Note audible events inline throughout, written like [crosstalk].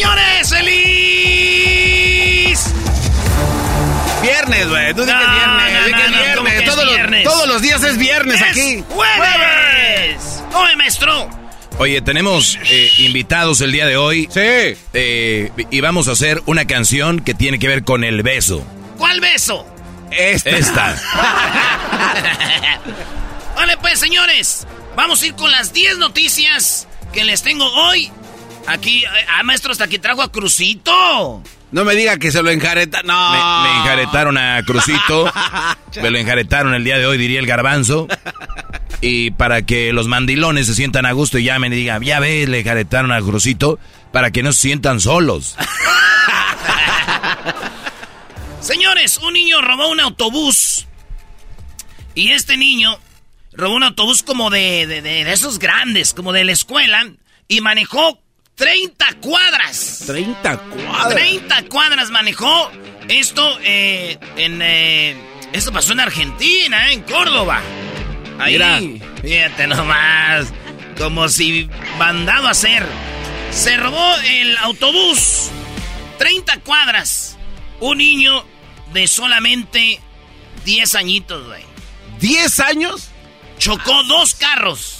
Señores, feliz. Viernes, güey. Tú No, dices viernes. no, di que no, es no, ¿cómo que viernes. es Todos, los- viernes? todos los días es viernes ¡Es aquí. ¡Jueves! ¡Oye, maestro! Oye, tenemos eh, invitados el día de hoy. Sí. Eh, y vamos a hacer una canción que tiene que ver con el beso. ¿Cuál beso? Esta. Esta. [laughs] Vale, pues, señores, vamos a ir con las 10 noticias que les tengo hoy. Aquí, ah, maestro, hasta aquí trajo a Crucito. No me diga que se lo enjareta. No. Me, me enjaretaron a Crucito. [laughs] me lo enjaretaron el día de hoy, diría el garbanzo. Y para que los mandilones se sientan a gusto y llamen y digan, ya ves, le enjaretaron a Crucito, para que no se sientan solos. [laughs] Señores, un niño robó un autobús. Y este niño robó un autobús como de, de, de- de esos grandes, como de la escuela. Y manejó 30 cuadras. 30 cuadras. 30 cuadras manejó. Esto eh, en... eh, esto pasó en Argentina, eh, en Córdoba. Ahí, Mira. fíjate nomás. Como si mandado a hacer. Se robó el autobús. 30 cuadras. Un niño de solamente 10 añitos, güey. ¿10 años? Chocó dos carros.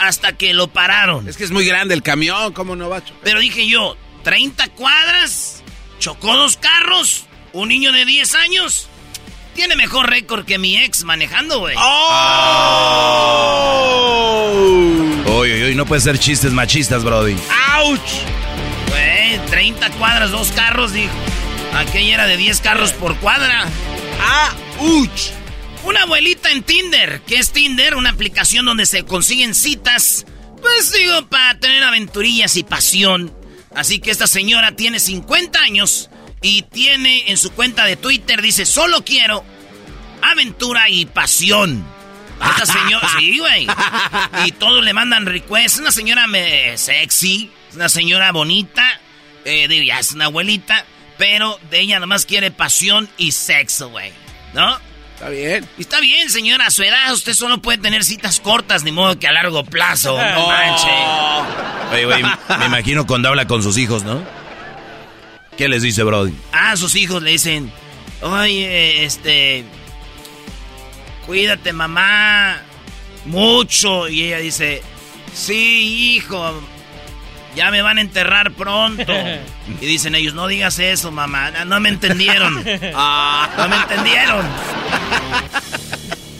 Hasta que lo pararon. Es que es muy grande el camión. ¿Cómo no va a chocar? Pero dije yo, 30 cuadras, chocó dos carros, un niño de 10 años. Tiene mejor récord que mi ex manejando, güey. ¡Oh! Oye, oye, no puede ser chistes machistas, Brody. ¡Auch! Güey, 30 cuadras, dos carros, dijo. Aquella era de 10 carros por cuadra. ¡Auch! Una abuelita en Tinder. ¿Qué es Tinder? Una aplicación donde se consiguen citas. Pues digo, para tener aventurillas y pasión. Así que esta señora tiene 50 años y tiene en su cuenta de Twitter, dice, solo quiero aventura y pasión. Esta señora, sí, güey. Y todos le mandan requests. Una señora me- sexy, una señora bonita, eh, digo, ya es una abuelita, pero de ella nomás quiere pasión y sexo, güey. ¿No? Está bien. Está bien, señora, a su edad usted solo puede tener citas cortas, ni modo que a largo plazo. No manche. Oye, güey, me imagino cuando habla con sus hijos, ¿no? ¿Qué les dice, Brody? Ah, sus hijos le dicen, oye, este, cuídate mamá, mucho. Y ella dice, sí, hijo, ya me van a enterrar pronto. [laughs] Y dicen ellos, no digas eso, mamá, no me entendieron. [laughs] Ah. No me entendieron.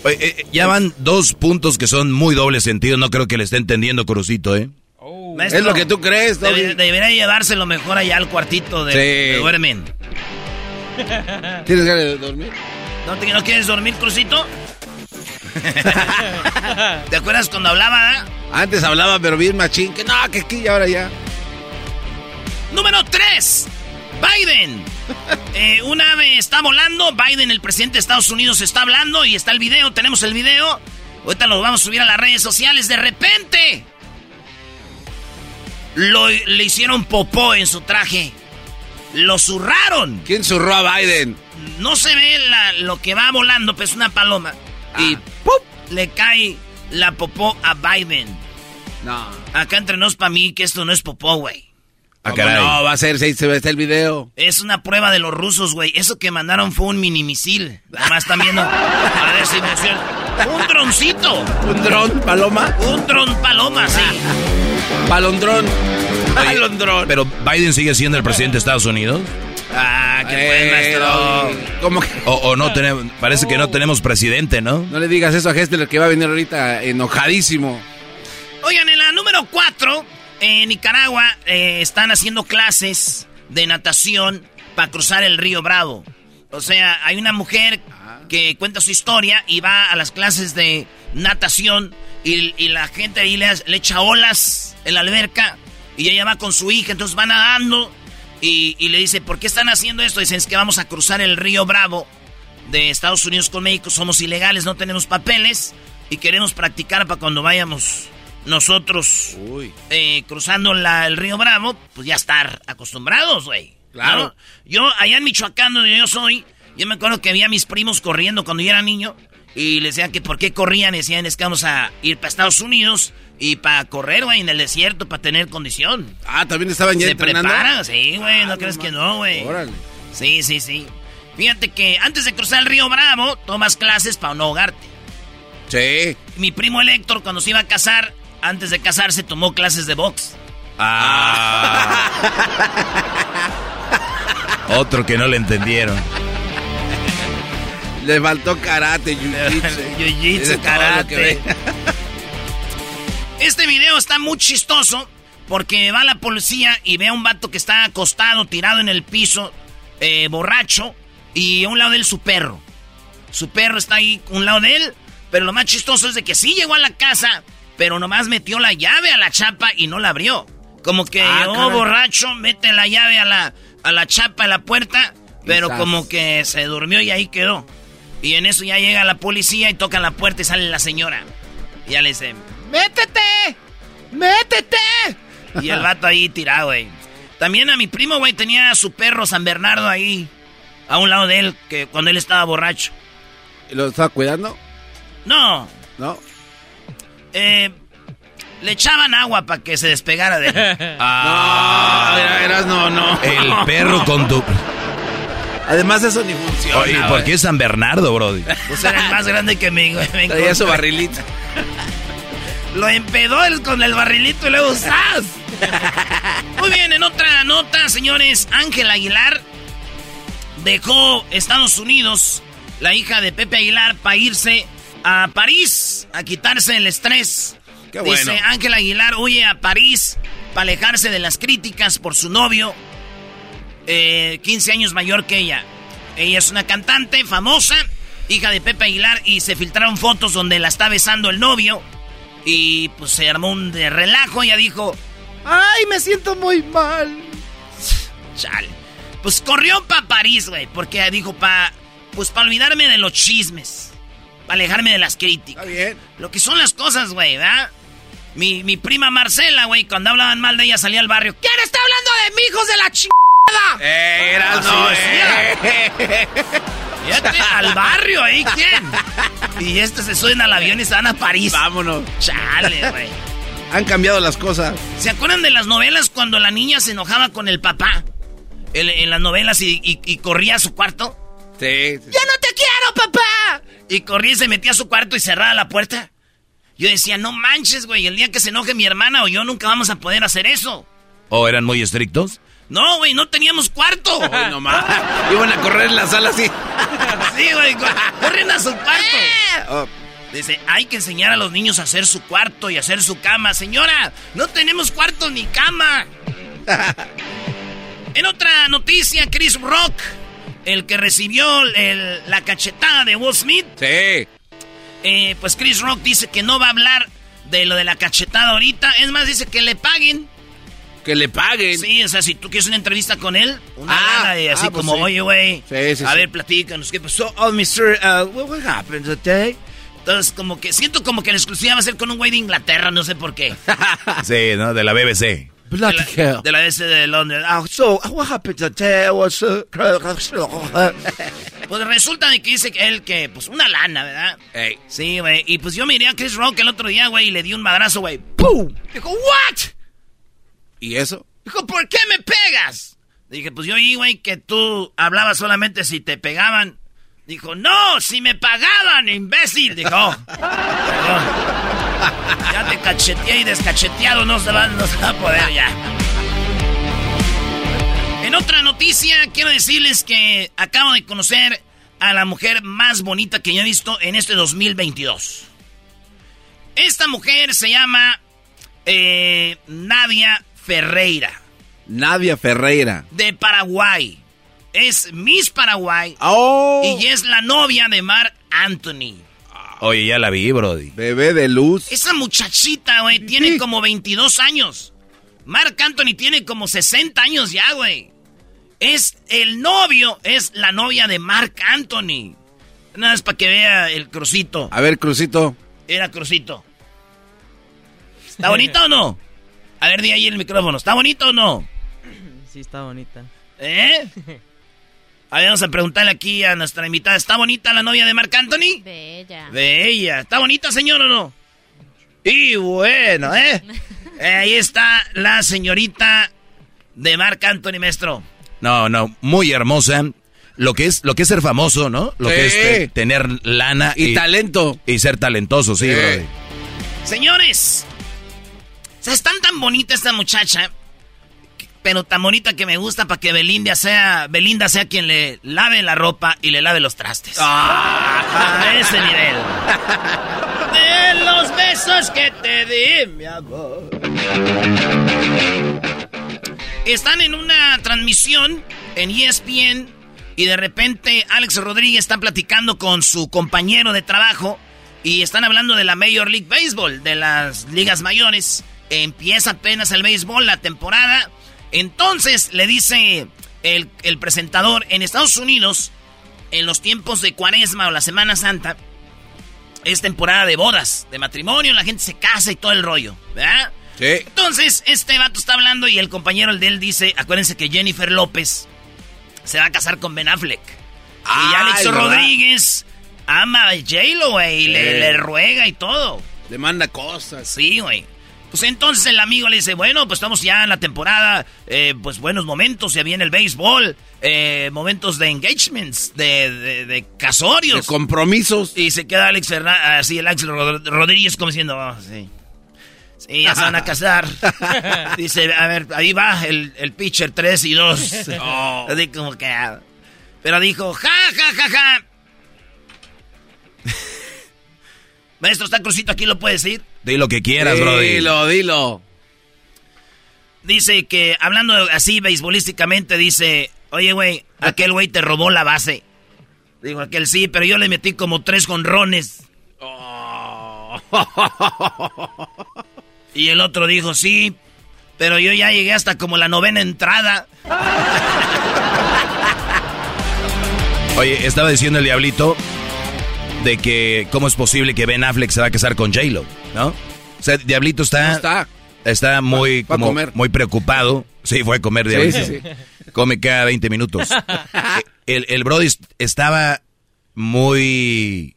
Oye, eh, ya van dos puntos que son muy doble sentido. No creo que le esté entendiendo Crucito, ¿eh? Maestro, Es lo que tú crees, debe- debería llevárselo mejor allá al cuartito de, Sí. de duermen. ¿Tienes ganas de dormir? ¿No, te- no quieres dormir, Crucito? ¿Te acuerdas cuando hablaba? ah? Antes hablaba, pero bien machín. Que no, que aquí y ahora ya. Número 3. Biden. Eh, un ave está volando. Biden, el presidente de Estados Unidos, está hablando y está el video. Tenemos el video. Ahorita lo vamos a subir a las redes sociales. De repente, lo, le hicieron popó en su traje. Lo zurraron. ¿Quién zurró a Biden? no se ve la- lo que va volando, pues una paloma. Y ¡pup! Le cae la popó a Biden. No. Acá entre nos, para mí, que esto no es popó, güey. Ah, ¿Cómo caray. no, va a ser, se, se ve el video. Es una prueba de los rusos, güey. Eso que mandaron fue un minimisil. Además están viendo. A ver si funciona. Un droncito. ¿Un dron, paloma? Un dron paloma, sí. Palondrón. Palondrón. Pero Biden sigue siendo el presidente de Estados Unidos. Ah, qué buen maestro. ¿Cómo que? O, o no tenemos, parece que no tenemos presidente, ¿no? No le digas eso a Hessler que va a venir ahorita enojadísimo. Oigan, en la número 4, en Nicaragua, eh, están haciendo clases de natación para cruzar el río Bravo. O sea, hay una mujer que cuenta su historia y va a las clases de natación y, y la gente ahí le, le echa olas en la alberca y ella va con su hija, entonces va nadando y, y le dice, ¿por qué están haciendo esto? Dicen, es que vamos a cruzar el río Bravo de Estados Unidos con México, somos ilegales, no tenemos papeles y queremos practicar para cuando vayamos nosotros eh, cruzando la- el río Bravo, pues ya estar acostumbrados, güey. Claro. ¿no? Yo, allá en Michoacán, donde yo soy, yo me acuerdo que había mis primos corriendo cuando yo era niño y les decían que por qué corrían, y decían es que vamos a ir para Estados Unidos y para correr, güey, en el desierto, para tener condición. Ah, también estaban ya Se entrenando. preparan, sí, güey, no Ah, crees que no, güey. Órale. Sí, sí, sí. Fíjate que antes de cruzar el río Bravo, tomas clases para no ahogarte. Sí. Mi primo el Héctor, cuando se iba a casar, antes de casarse, tomó clases de box. Ah. [laughs] Otro que no le entendieron. Le faltó karate, jiu-jitsu. Karate. [laughs] Este video está muy chistoso porque va la policía y ve a un vato que está acostado, tirado en el piso, eh, borracho, y a un lado de él su perro. Su perro está ahí a un lado de él, pero lo más chistoso es de que sí llegó a la casa, pero nomás metió la llave a la chapa y no la abrió. Como que Ah, caray. borracho, mete la llave a la, a la chapa, a la puerta, pero Quizás. como que se durmió y ahí quedó. Y en eso ya llega la policía y toca la puerta y sale la señora. Y ya le dice, ¡métete! ¡Métete! Y el vato ahí tirado, güey. También a mi primo, güey, tenía a su perro San Bernardo ahí, a un lado de él, que cuando él estaba borracho. ¿Lo estaba cuidando? No, ¿No? eh, le echaban agua para que se despegara de él. [laughs] Ah, era- eras no, no. El perro con tu... Además eso ni funciona. Oye, ¿por qué San Bernardo, Brody? Pues era el más grande que me Traía su barrilito. [laughs] Lo empedó el- con el barrilito y luego ¡zas! Muy bien, en otra nota, señores, Ángel Aguilar dejó Estados Unidos, la hija de Pepe Aguilar, para irse a París a quitarse el estrés. Qué Dice bueno. Ángel Aguilar huye a París para alejarse de las críticas por su novio, eh, 15 años mayor que ella. Ella es una cantante famosa, hija de Pepe Aguilar, y se filtraron fotos donde la está besando el novio. Y pues se armó un de relajo. Ella dijo: ¡Ay, me siento muy mal! [sighs] Chale. Pues corrió para París, güey, porque dijo: pa, Pues para olvidarme de los chismes, para alejarme de las críticas. Está bien. Lo que son las cosas, güey, ¿verdad? Mi, mi prima Marcela, güey, cuando hablaban mal de ella salía al barrio. ¿Quién está hablando de mi hijos de la chingada? Eh, decía. [laughs] eh. Fíjate, al barrio ahí, ¿quién? Y estos se suben al avión y se van a París. Vámonos. Chale, güey. [laughs] Han cambiado las cosas. ¿Se acuerdan de las novelas cuando la niña se enojaba con el papá? En, en las novelas y, y- y corría a su cuarto. Sí. sí. ¡Ya no te quiero, papá! Y corría y se metía a su cuarto y cerraba la puerta. Yo decía, no manches, güey, el día que se enoje mi hermana o yo nunca vamos a poder hacer eso. ¿O eran muy estrictos? No, güey, no teníamos cuarto. [laughs] Hoy nomás. [laughs] Iban a correr en la sala así. [laughs] Sí, güey, co- corren a su cuarto. Oh, Dice, hay que enseñar a los niños a hacer su cuarto y hacer su cama. Señora, no tenemos cuarto ni cama. en otra noticia, Chris Rock, el que recibió el- la cachetada de Will Smith, sí. eh, pues Chris Rock dice que no va a hablar de lo de la cachetada ahorita. Es más, dice que le paguen. Que le paguen. Sí, o sea, si tú quieres una entrevista con él, una Ah, lana y así ah, pues como, sí. oye, güey, Sí, sí, a sí. ver, platícanos, ¿qué pasó? Oh, Mr., uh, what, what happened today? Entonces, como que, siento como que la exclusiva va a ser con un güey de Inglaterra, no sé por qué. [laughs] Sí, ¿no? De la BBC. Bloody de la, hell. de la S de Londres. Ah, so, what happened today was, uh, [laughs] Pues resulta de que dice que él que, pues, una lana, ¿verdad? Ey. Sí, güey. Y pues yo miré a Chris Rock el otro día, güey, y le di un madrazo, güey. ¡Pum! Dijo, ¿what? ¿Y eso? Dijo, ¿por qué me pegas? Dije, pues yo oí, güey, que tú hablabas solamente si te pegaban. Dijo, no, si me pagaban, imbécil. Dijo, "Oh, perdón. [laughs] Ya te cacheteé y descacheteado no se va, no se va a poder ya. En otra noticia, quiero decirles que acabo de conocer a la mujer más bonita que yo he visto en este 2022. Esta mujer se llama eh, Nadia Ferreira, Nadia Ferreira. de Paraguay. Es Miss Paraguay ¡Oh! y es la novia de Mark Anthony. Oye, ya la vi, Brody. Bebé de luz. Esa muchachita, güey, tiene como 22 años. Mark Anthony tiene como 60 años ya, güey. Es el novio, es la novia de Mark Anthony. Nada más para que vea el crucito. A ver, Crucito. Era crucito. ¿Está bonito o no? [laughs] A ver, di ahí el micrófono. ¿Está bonito o no? Sí, está bonita. ¿Eh? [laughs] A ver, vamos a preguntarle aquí a nuestra invitada. ¿Está bonita la novia de Marc Anthony? Bella. Bella. ¿Está bonita, señor, o no? Y bueno, ¿eh? [laughs] Ahí está la señorita de Marc Anthony, maestro. No, no, muy hermosa. Lo que es, lo que es ser famoso, ¿no? Lo que es te- tener lana Y, talento. y ser talentoso, sí, Sí. Señores, o sea, es tan tan bonita esta muchacha, pero tan bonita que me gusta para que Belinda sea, Belinda sea quien le lave la ropa y le lave los trastes. A ese nivel. De los besos que te di, mi amor. Están en una transmisión en ESPN y de repente Alex Rodríguez está platicando con su compañero de trabajo y están hablando de la Major League Baseball, de las ligas mayores. Empieza apenas el béisbol, la temporada. Entonces le dice el, el presentador, en Estados Unidos, en los tiempos de Cuaresma o la Semana Santa, es temporada de bodas, de matrimonio, la gente se casa y todo el rollo, ¿verdad? Sí. Entonces, este vato está hablando y el compañero de él dice, acuérdense que Jennifer López se va a casar con Ben Affleck. y Alex ¿verdad? Rodríguez ama a J-Lo, güey, y le, le ruega y todo. Le manda cosas. Sí, güey. Pues entonces el amigo le dice, bueno, pues estamos ya en la temporada, eh, pues buenos momentos, ya viene el béisbol, eh, momentos de engagements, de, de, de casorios. De compromisos. Y se queda Alex Fernández, así el Alex Rod- Rodríguez como diciendo, "Oh, sí. Sí, ya se van a casar. [laughs] Dice, a ver, ahí va el, el pitcher 3 y 2. [laughs] [laughs] Así como que... ah. Pero dijo, ja, ja, ja, ja. Maestro, está crucito aquí, ¿lo puede decir? Di lo que quieras, Brody. Dilo, dilo. Dice que, hablando así beisbolísticamente, dice, oye, güey, aquel güey te robó la base. Digo, aquel sí, pero yo le metí como tres jonrones. [laughs] Y el otro dijo, sí, pero yo ya llegué hasta como la novena entrada. Oye, estaba diciendo el diablito de que cómo es posible que Ben Affleck se va a casar con J-Lo, ¿no? O sea, Diablito está, No está. está muy, como muy preocupado. Sí, fue a comer Diablito. sí, sí. Come cada 20 minutos. [laughs] el, el Brody estaba muy,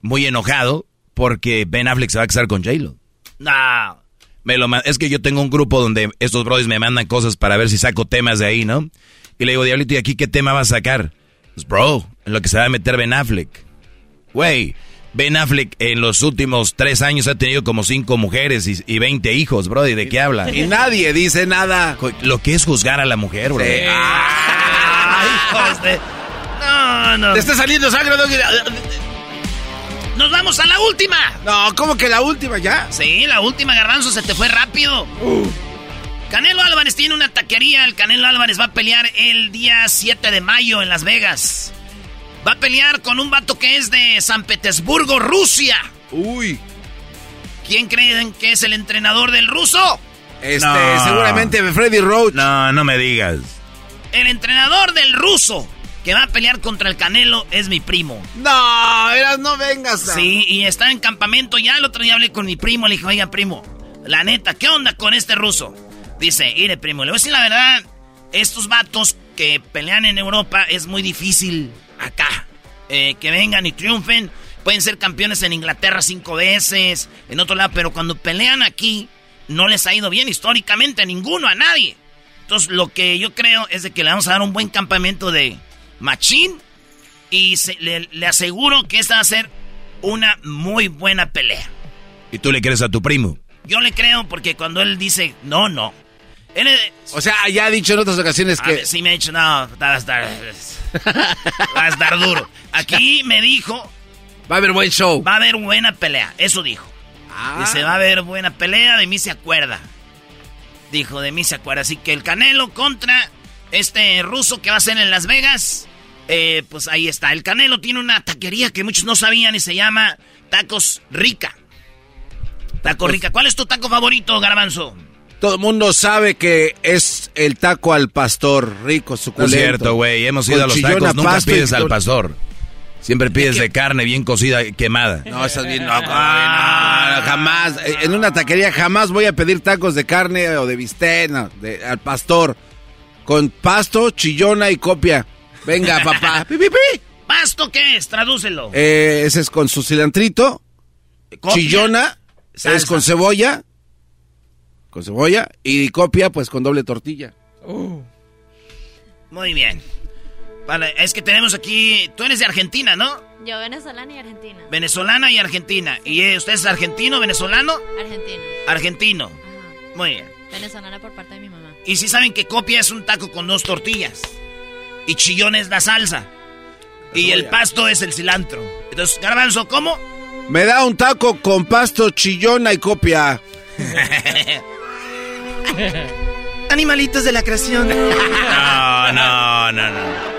muy enojado porque Ben Affleck se va a casar con J-Lo. No. Me lo es que yo tengo un grupo donde estos brodis me mandan cosas para ver si saco temas de ahí, ¿no? Y le digo, Diablito, ¿y aquí qué tema vas a sacar? Pues, bro, en lo que se va a meter Ben Affleck. Güey, Ben Affleck en los últimos tres años ha tenido como cinco mujeres y, y 20 hijos, brody. ¿De qué habla? Y nadie dice nada. Lo que es juzgar a la mujer, bro. Sí. Ay, hijos de- No, no. Te está saliendo sangre. Nos vamos a la última. No, ¿cómo que la última ya? Sí, la última, Garbanzo, se te fue rápido. Canelo Álvarez tiene una taquería. El Canelo Álvarez va a pelear el día 7 de mayo en Las Vegas. Va a pelear con un vato que es de San Petersburgo, Rusia. Uy. ¿Quién creen que es el entrenador del ruso? Este, No. seguramente Freddy Roach. No, no me digas. El entrenador del ruso que va a pelear contra el Canelo es mi primo. No, eras no vengas. a- Sí, y está en campamento. Ya el otro día hablé con mi primo. Le dije, oiga, primo, la neta, ¿qué onda con este ruso? Dice, mire, primo, le voy a decir la verdad. Estos vatos que pelean en Europa es muy difícil acá. Eh, que vengan y triunfen. Pueden ser campeones en Inglaterra cinco veces, en otro lado, pero cuando pelean aquí, no les ha ido bien históricamente a ninguno, a nadie. Entonces, lo que yo creo es de que le vamos a dar un buen campamento de machín y le, aseguro que esta va a ser una muy buena pelea. ¿Y tú le crees a tu primo? Yo le creo porque cuando él dice no, no. O sea, ya ha dicho en otras ocasiones que. sí, me ha dicho, no, va a estar. [laughs] va a estar duro. Aquí me dijo. Va a haber buen show. Va a haber buena pelea, eso dijo. Ah. Dice, va a haber buena pelea, de mí se acuerda. Dijo, de mí se acuerda. Así que el Canelo contra este ruso que va a ser en Las Vegas. Eh, pues ahí está. El Canelo tiene una taquería que muchos no sabían y se llama Tacos Rica. Taco Rica. ¿Cuál es tu taco favorito, Garbanzo? Todo el mundo sabe que es el taco al pastor, rico, suculento. es cierto, güey. Hemos ido a los tacos, nunca pides al pastor. Siempre pides de carne bien cocida, quemada. No, estás bien loco. Ah. jamás. En una taquería jamás voy a pedir tacos de carne o de bistec, de, al pastor. Con pasto, chillona y copia. Venga, [laughs] papá. ¿Pasto qué es? Tradúcelo. Eh, ese es con su cilantrito. Chillona es con cebolla. Con cebolla. Y copia, pues con doble tortilla. Uh. Muy bien. Vale, es que tenemos aquí. Tú eres de Argentina, ¿no? Yo, venezolana y argentina. Venezolana y argentina. ¿Y eh, usted es argentino, venezolano? Argentino. Argentino. Muy bien. Venezolana por parte de mi mamá. Y si saben que copia es un taco con dos tortillas. Y chillón es la salsa. Y el pasto es el cilantro. Entonces, Garbanzo, ¿cómo? Me da un taco con pasto, chillona y copia. [laughs] [laughs] Animalitos de la creación. No, no, no, no.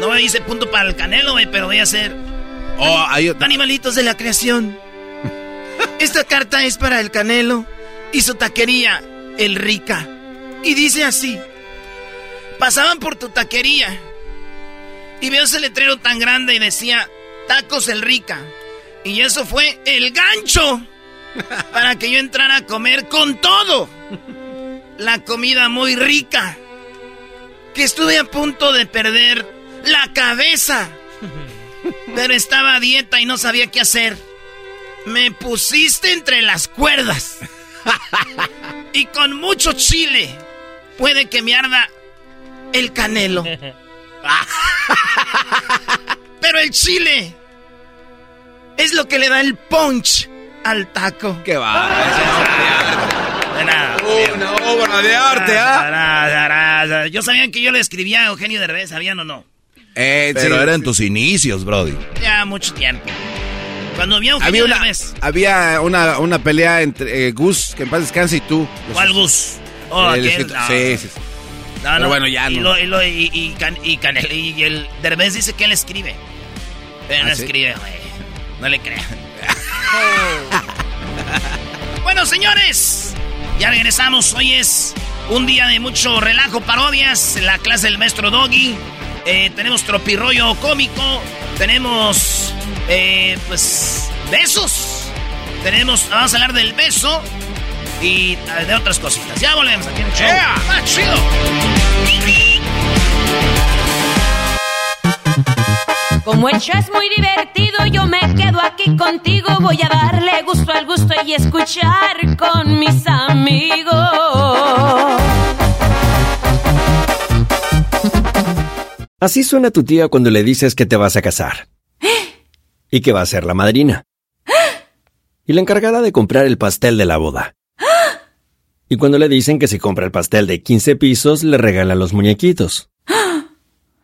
No me dice punto para el canelo, pero voy a hacer. Oh, Animalitos de la creación. Esta carta es para el canelo y su taquería, el rica. Y dice así pasaban por tu taquería y veo ese letrero tan grande y decía Tacos el Rica. Y eso fue el gancho para que yo entrara a comer con todo. La comida muy rica. Que estuve a punto de perder la cabeza. Pero estaba a dieta y no sabía qué hacer. Me pusiste entre las cuerdas. [laughs] Y con mucho chile. Puede que me arda el canelo. [laughs] Pero el chile es lo que le da el punch al taco. ¡Qué va! De nada. Una obra de arte, ¿ah? Yo sabían que yo le escribía a Eugenio Derbez, ¿sabían o no? Eh, Pero eran tus inicios, Brody. Ya mucho tiempo. Cuando había Eugenio había una, Derbez. Había una, una pelea entre eh, Gus, que en paz descanse, y tú. ¿Cuál Gus? Oh, sí, sí, sí. No, no, bueno, ya y no. Lo, y, y, y, el Derbez dice que él escribe. Pero no ¿Ah, escribe, güey. No le crean. [laughs] bueno, señores. Ya regresamos. Hoy es un día de mucho relajo, parodias. La clase del maestro Doggy. Eh, tenemos tropirroyo cómico. Tenemos, eh, pues, besos. Tenemos, vamos a hablar del beso y de otras cositas. Ya volvemos aquí en el show. ¡Ah, chido! Como el show es muy divertido, yo me quedo aquí contigo. Voy a darle gusto al gusto y escuchar con mis amigos. Así suena tu tía cuando le dices que te vas a casar. Y que va a ser la madrina. Y la encargada de comprar el pastel de la boda. Y cuando le dicen que si compra el pastel de 15 pisos, le regala los muñequitos.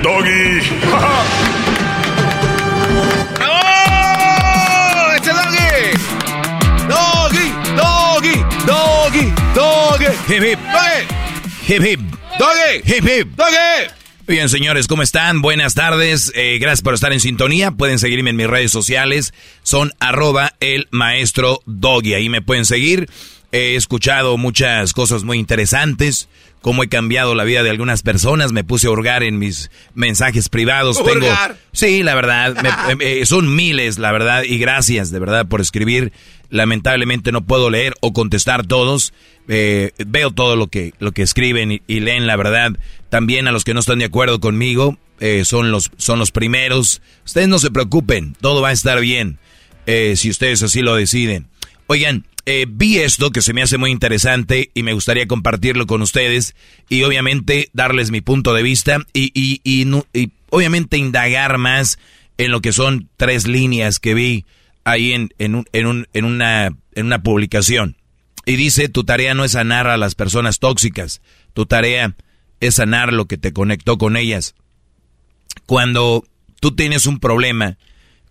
el doggy. [laughs] ¡Bravo! ¡Ese doggy! ¡Doggy! ¡Doggy! ¡Doggy! Hip hip. Hip hip. ¡Doggy! Hip hip. ¡Doggy! Bien, señores, ¿cómo están? Buenas tardes. Eh, gracias por estar en sintonía. Pueden seguirme en mis redes sociales. Son arroba el maestro Doggy. Ahí me pueden seguir. He escuchado muchas cosas muy interesantes, cómo he cambiado la vida de algunas personas. Me puse a hurgar en mis mensajes privados. Tengo, ¿Hurgar? sí, la verdad, me- [laughs] eh, son miles, la verdad, y gracias de verdad por escribir. Lamentablemente no puedo leer o contestar todos. Eh, veo todo lo que, lo que escriben y, y leen, la verdad. También a los que no están de acuerdo conmigo, eh, son, los, son los primeros. Ustedes no se preocupen, todo va a estar bien, eh, si ustedes así lo deciden. Oigan, eh, vi esto que se me hace muy interesante y me gustaría compartirlo con ustedes y obviamente darles mi punto de vista y, y, y obviamente indagar más en lo que son tres líneas que vi ahí en, en, un- en, un- en una, en una publicación. Y dice, tu tarea no es sanar a las personas tóxicas, tu tarea es sanar lo que te conectó con ellas. Cuando tú tienes un problema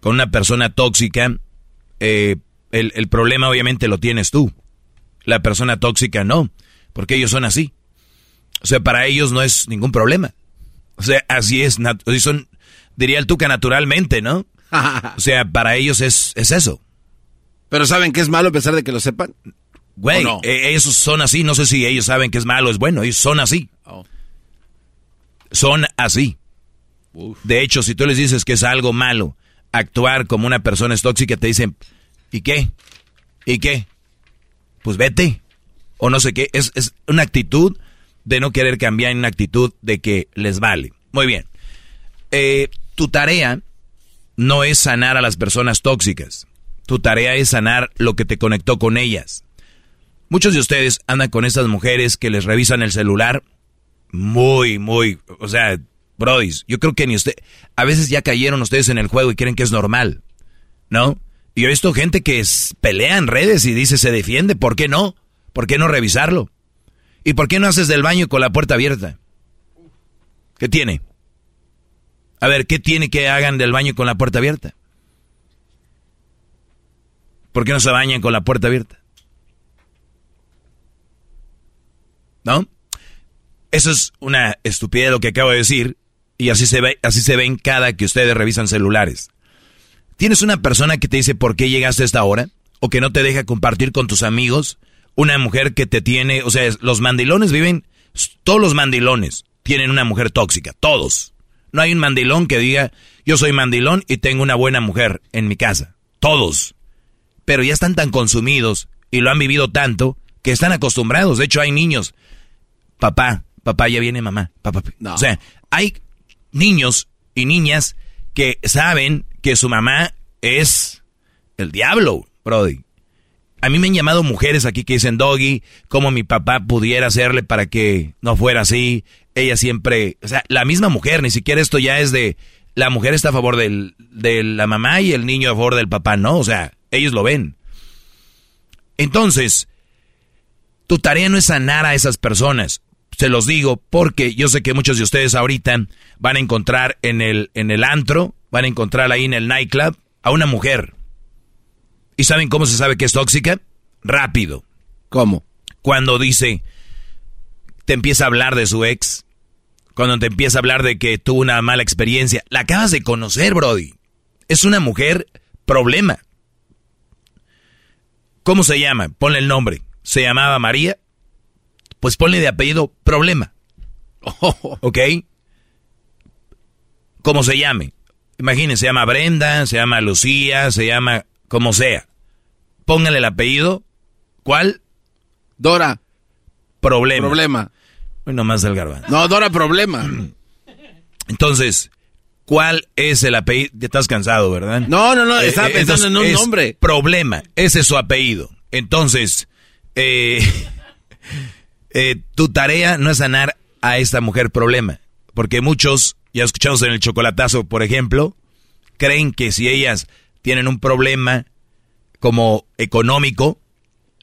con una persona tóxica, eh, el, el problema obviamente lo tienes tú. La persona tóxica no, porque ellos son así. O sea, para ellos no es ningún problema. O sea, así es, son, diría el Tuca naturalmente, ¿no? [laughs] O sea, para ellos es, es eso. Pero ¿saben que es malo a pesar de que lo sepan? Güey, ¿O no? eh, ellos son así, no sé si ellos saben que es malo o es bueno, ellos son así. Oh. Son así. De hecho, si tú les dices que es algo malo actuar como una persona es tóxica, te dicen, ¿y qué? ¿Y qué? Pues vete. O no sé qué. Es, es una actitud de no querer cambiar una actitud de que les vale. Muy bien. Eh, tu tarea no es sanar a las personas tóxicas. Tu tarea es sanar lo que te conectó con ellas. Muchos de ustedes andan con estas mujeres que les revisan el celular muy, muy, o sea, brodis, yo creo que ni usted, a veces ya cayeron ustedes en el juego y creen que es normal, ¿no? Yo he visto gente que pelea en redes y dice se defiende, ¿por qué no? ¿Por qué no revisarlo? ¿Y por qué no haces del baño con la puerta abierta? ¿Qué tiene? A ver, ¿qué tiene que hagan del baño con la puerta abierta? ¿Por qué no se bañan con la puerta abierta? ¿No? Eso es una estupidez lo que acabo de decir. Y así se ve, así se ven cada que ustedes revisan celulares. ¿Tienes una persona que te dice por qué llegaste a esta hora? ¿O que no te deja compartir con tus amigos? Una mujer que te tiene, o sea, los mandilones viven, todos los mandilones tienen una mujer tóxica, todos. No hay un mandilón que diga, yo soy mandilón y tengo una buena mujer en mi casa. Todos. Pero ya están tan consumidos y lo han vivido tanto que están acostumbrados. De hecho, hay niños papá, papá, ya viene mamá, papá. O sea, hay niños y niñas que saben que su mamá es el diablo, Brody. A mí me han llamado mujeres aquí que dicen, Doggy, cómo mi papá pudiera hacerle para que no fuera así. Ella siempre, o sea, la misma mujer, ni siquiera esto ya es de, la mujer está a favor del, de la mamá y el niño a favor del papá, no, o sea, ellos lo ven. Entonces, tu tarea no es sanar a esas personas. Se los digo porque yo sé que muchos de ustedes ahorita van a encontrar en el, en el antro, van a encontrar ahí en el nightclub a una mujer ¿Y saben cómo se sabe que es tóxica? Rápido. ¿Cómo? Cuando dice, te empieza a hablar de su ex, cuando te empieza a hablar de que tuvo una mala experiencia, la acabas de conocer, Brody. Es una mujer problema. ¿Cómo se llama? Ponle el nombre. ¿Se llamaba María? Pues ponle de apellido problema. [laughs] ¿Ok? ¿Cómo se llame? Imagínense, se llama Brenda, se llama Lucía, se llama como sea. Póngale el apellido. ¿Cuál? Dora. Problema. Problema. Bueno, más del garbanzo. No, Dora Problema. [clears throat] Entonces, ¿cuál es el apellido? Ya estás cansado, ¿verdad? No, no, no, estaba pensando en un nombre. Problema. Ese es su apellido. Entonces, eh, [laughs] eh, tu tarea no es sanar a esta mujer problema. Porque muchos, ya escuchamos en el chocolatazo, por ejemplo, creen que si ellas tienen un problema como económico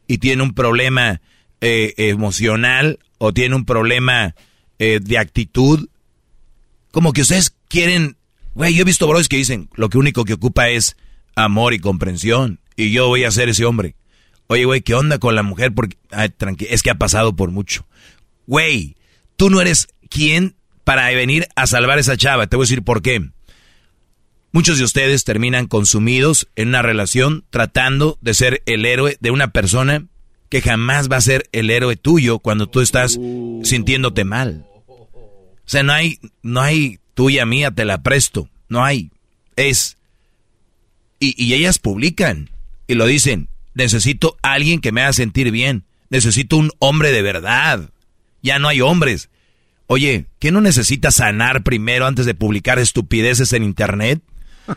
y tienen un problema eh, emocional o tienen un problema eh, de actitud, como que ustedes quieren, güey, yo he visto bros que dicen, lo que único que ocupa es amor y comprensión y yo voy a ser ese hombre. Oye, güey, ¿qué onda con la mujer? Porque, es que ha pasado por mucho. Güey, tú no eres quien para venir a salvar a esa chava. Te voy a decir por qué. Muchos de ustedes terminan consumidos en una relación tratando de ser el héroe de una persona que jamás va a ser el héroe tuyo cuando tú estás sintiéndote mal. O sea, no hay, no hay tuya mía, te la presto. No hay. Es. Y, y ellas publican y lo dicen. Necesito alguien que me haga sentir bien. Necesito un hombre de verdad. Ya no hay hombres. Oye, ¿qué no necesitas sanar primero antes de publicar estupideces en internet?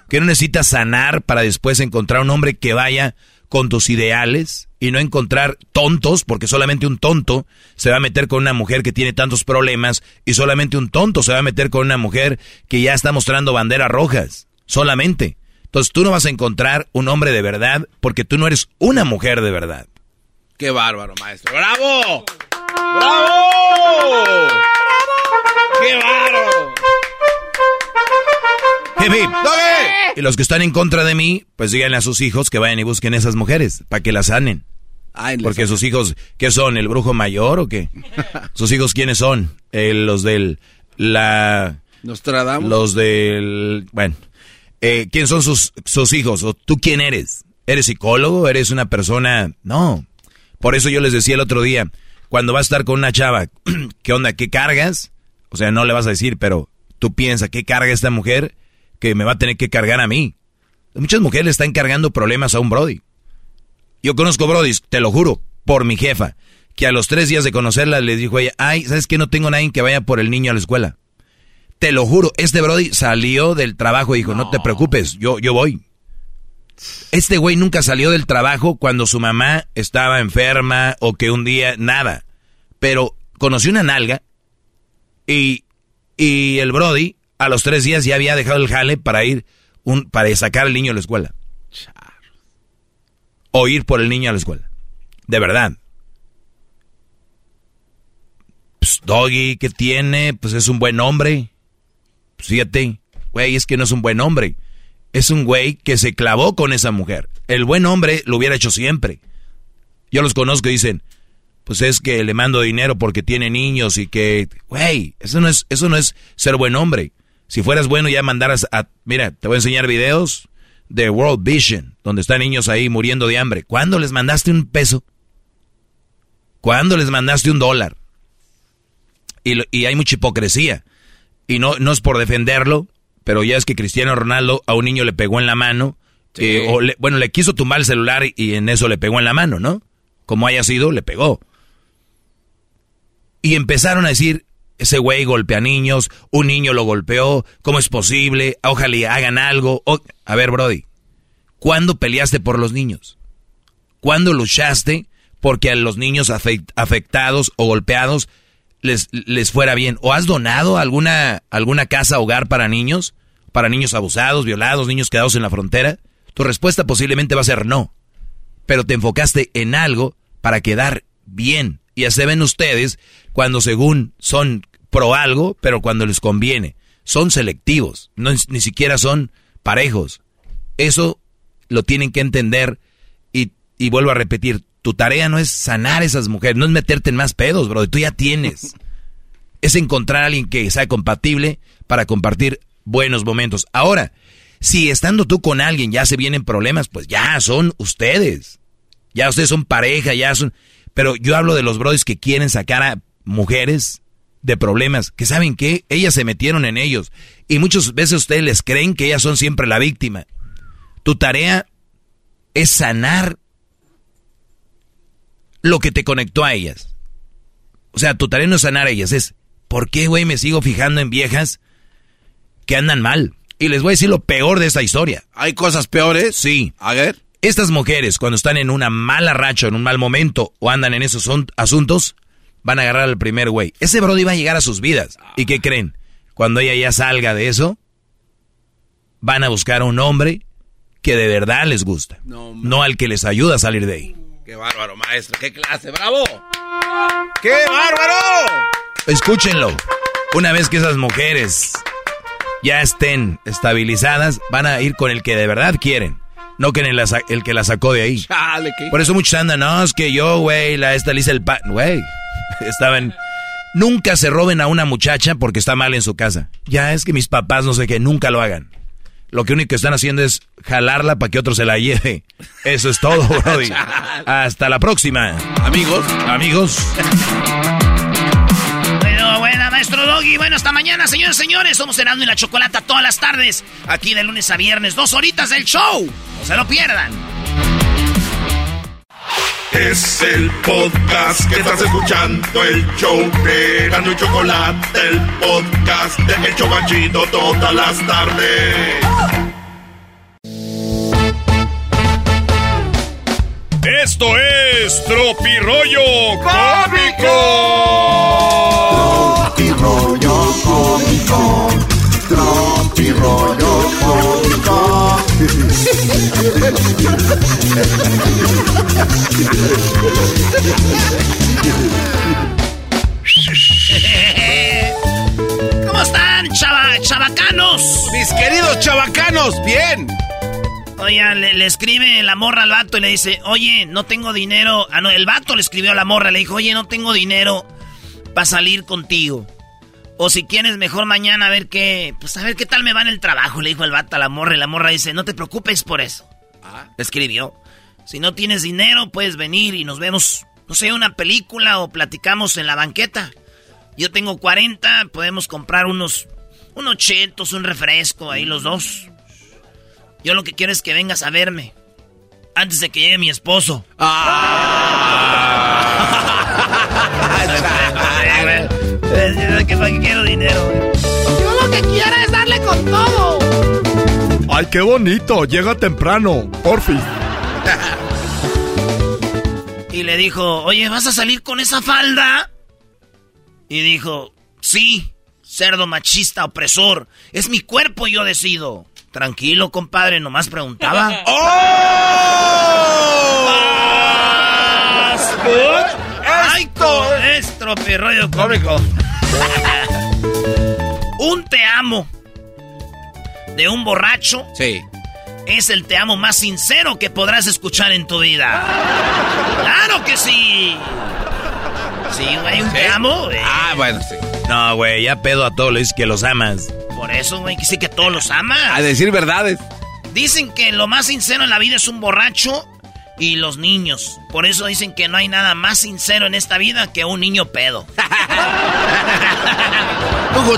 que no necesitas sanar para después encontrar un hombre que vaya con tus ideales y no encontrar tontos, porque solamente un tonto se va a meter con una mujer que tiene tantos problemas y solamente un tonto se va a meter con una mujer que ya está mostrando banderas rojas, solamente. Entonces tú no vas a encontrar un hombre de verdad porque tú no eres una mujer de verdad. ¡Qué bárbaro, maestro! ¡Bravo! ¡Bravo! ¡Qué bárbaro! Y los que están en contra de mí, pues díganle a sus hijos que vayan y busquen esas mujeres para que las sanen. Porque sus hijos, ¿qué son? ¿El brujo mayor o qué? [laughs] ¿Sus hijos quiénes son? Eh, los del... la... Nostradamus. Los del... Bueno. Eh, ¿Quién son sus, sus hijos? ¿O tú quién eres? ¿Eres psicólogo? ¿Eres una persona...? No. Por eso yo les decía el otro día, cuando vas a estar con una chava, [clears throat] ¿qué onda? ¿Qué cargas? O sea, no le vas a decir, pero tú piensas, ¿qué carga esta mujer? que me va a tener que cargar a mí. Muchas mujeres le están cargando problemas a un Brody. Yo conozco Brody, te lo juro, por mi jefa, que a los tres días de conocerla le dijo ella, ay, ¿sabes qué? No tengo nadie que vaya por el niño a la escuela. Te lo juro, este Brody salió del trabajo y dijo, no, te preocupes, yo, yo voy. Este güey nunca salió del trabajo cuando su mamá estaba enferma o que un día, nada. Pero conoció una nalga y, y el Brody a los tres días ya había dejado el jale para ir un, para sacar al niño a la escuela. O ir por el niño a la escuela. De verdad. Pues, Doggy, ¿qué tiene? Pues es un buen hombre. Pues, fíjate, güey, es que no es un buen hombre. Es un güey que se clavó con esa mujer. El buen hombre lo hubiera hecho siempre. Yo los conozco y dicen, pues es que le mando dinero porque tiene niños y que, güey, eso no es, eso no es ser buen hombre. Si fueras bueno ya mandaras a... Mira, te voy a enseñar videos de World Vision, donde están niños ahí muriendo de hambre. ¿Cuándo les mandaste un peso? ¿Cuándo les mandaste un dólar? Y, hay mucha hipocresía. Y no, no es por defenderlo, pero ya es que Cristiano Ronaldo a un niño le pegó en la mano. Eh, o bueno, le quiso tumbar el celular y en eso le pegó en la mano, ¿no? Como haya sido, le pegó. Y empezaron a decir, ese güey golpea niños, un niño lo golpeó, ¿cómo es posible? Ojalá hagan algo. a ver, Brody, ¿cuándo peleaste por los niños? ¿Cuándo luchaste porque a los niños afectados o golpeados les, les fuera bien? ¿O has donado alguna, alguna casa hogar para niños? ¿Para niños abusados, violados, niños quedados en la frontera? Tu respuesta posiblemente va a ser no. Pero te enfocaste en algo para quedar bien. Y así ven ustedes cuando según son pro algo, pero cuando les conviene. Son selectivos, no, ni siquiera son parejos. Eso lo tienen que entender y, y vuelvo a repetir, tu tarea no es sanar a esas mujeres, no es meterte en más pedos, bro, tú ya tienes. [laughs] Es encontrar a alguien que sea compatible para compartir buenos momentos. Ahora, si estando tú con alguien ya se vienen problemas, pues ya son ustedes. Ya ustedes son pareja, ya son... Pero yo hablo de los brothers que quieren sacar a mujeres de problemas, que saben que ellas se metieron en ellos. Y muchas veces ustedes les creen que ellas son siempre la víctima. Tu tarea es sanar lo que te conectó a ellas. O sea, tu tarea no es sanar a ellas, es ¿por qué, güey, me sigo fijando en viejas que andan mal? Y les voy a decir lo peor de esta historia. ¿Hay cosas peores? Sí. A ver. Estas mujeres, cuando están en una mala racha, en un mal momento, o andan en esos asuntos, van a agarrar al primer güey. Ese Brody va a llegar a sus vidas. ¿Y qué creen? Cuando ella ya salga de eso, van a buscar a un hombre que de verdad les gusta. No, al que les ayuda a salir de ahí. ¡Qué bárbaro, maestro! ¡Qué clase! ¡Bravo! ¡Qué bárbaro! Escúchenlo. Una vez que esas mujeres ya estén estabilizadas, van a ir con el que de verdad quieren. No que el, el que la sacó de ahí. Por eso muchos andan, no, es que yo, güey, la esta le hice el pan. Güey, [laughs] estaban... Nunca se roben a una muchacha porque está mal en su casa. Ya es que mis papás no sé qué, nunca lo hagan. Lo que único que están haciendo es jalarla para que otro se la lleve. Eso es todo, [laughs] Brody. Hasta la próxima. Amigos. Amigos. [laughs] Bueno, buena, maestro Doggy. Bueno, hasta mañana, señores señores. Somos Cenando y la Chocolata todas las tardes. Aquí de lunes a viernes, dos horitas del show. No se lo pierdan. Es el podcast que estás escuchando, el show de Gano y Chocolate, el podcast de El Chocachito todas las tardes. Esto es Tropirollo Cómico. Cómico. Tropirollo Cómico. [laughs] ¿Cómo están, chava, chavacanos? Mis queridos chavacanos, bien. Oigan, le, escribe la morra al vato y le dice, oye, no tengo dinero. Ah, no, el vato le escribió a la morra, le dijo, oye, no tengo dinero para salir contigo. O si quieres, mejor mañana a ver qué, pues a ver qué tal me va en el trabajo, le dijo el vato a la morra. Y la morra dice, no te preocupes por eso. Ah. Escribió. Si no tienes dinero, puedes venir y nos vemos, no sé, una película o platicamos en la banqueta. Yo tengo 40, podemos comprar unos, unos chetos, un refresco, ahí los dos. Yo lo que quiero es que vengas a verme. Antes de que llegue mi esposo. Que quiero dinero. Yo lo que quiero es darle con todo. Ay, qué bonito. Llega temprano. Porfis. [laughs] y le dijo, oye, ¿vas a salir con esa falda? Y dijo, sí, cerdo machista opresor. Es mi cuerpo y yo decido. Tranquilo, compadre, nomás preguntaba. [laughs] ¡Oh! ¡Ay, maestro rollo cómico! [laughs] un te amo de un borracho. Sí. Es el te amo más sincero que podrás escuchar en tu vida. [laughs] ¡Claro que sí! Sí, güey, un te amo. Ah, bueno, sí. No, güey, ya pedo a todos les que los amas. Por eso, güey, que sí que todos los amas. A decir verdades. Dicen que lo más sincero en la vida es un borracho y los niños. Por eso dicen que no hay nada más sincero en esta vida que un niño pedo. [laughs]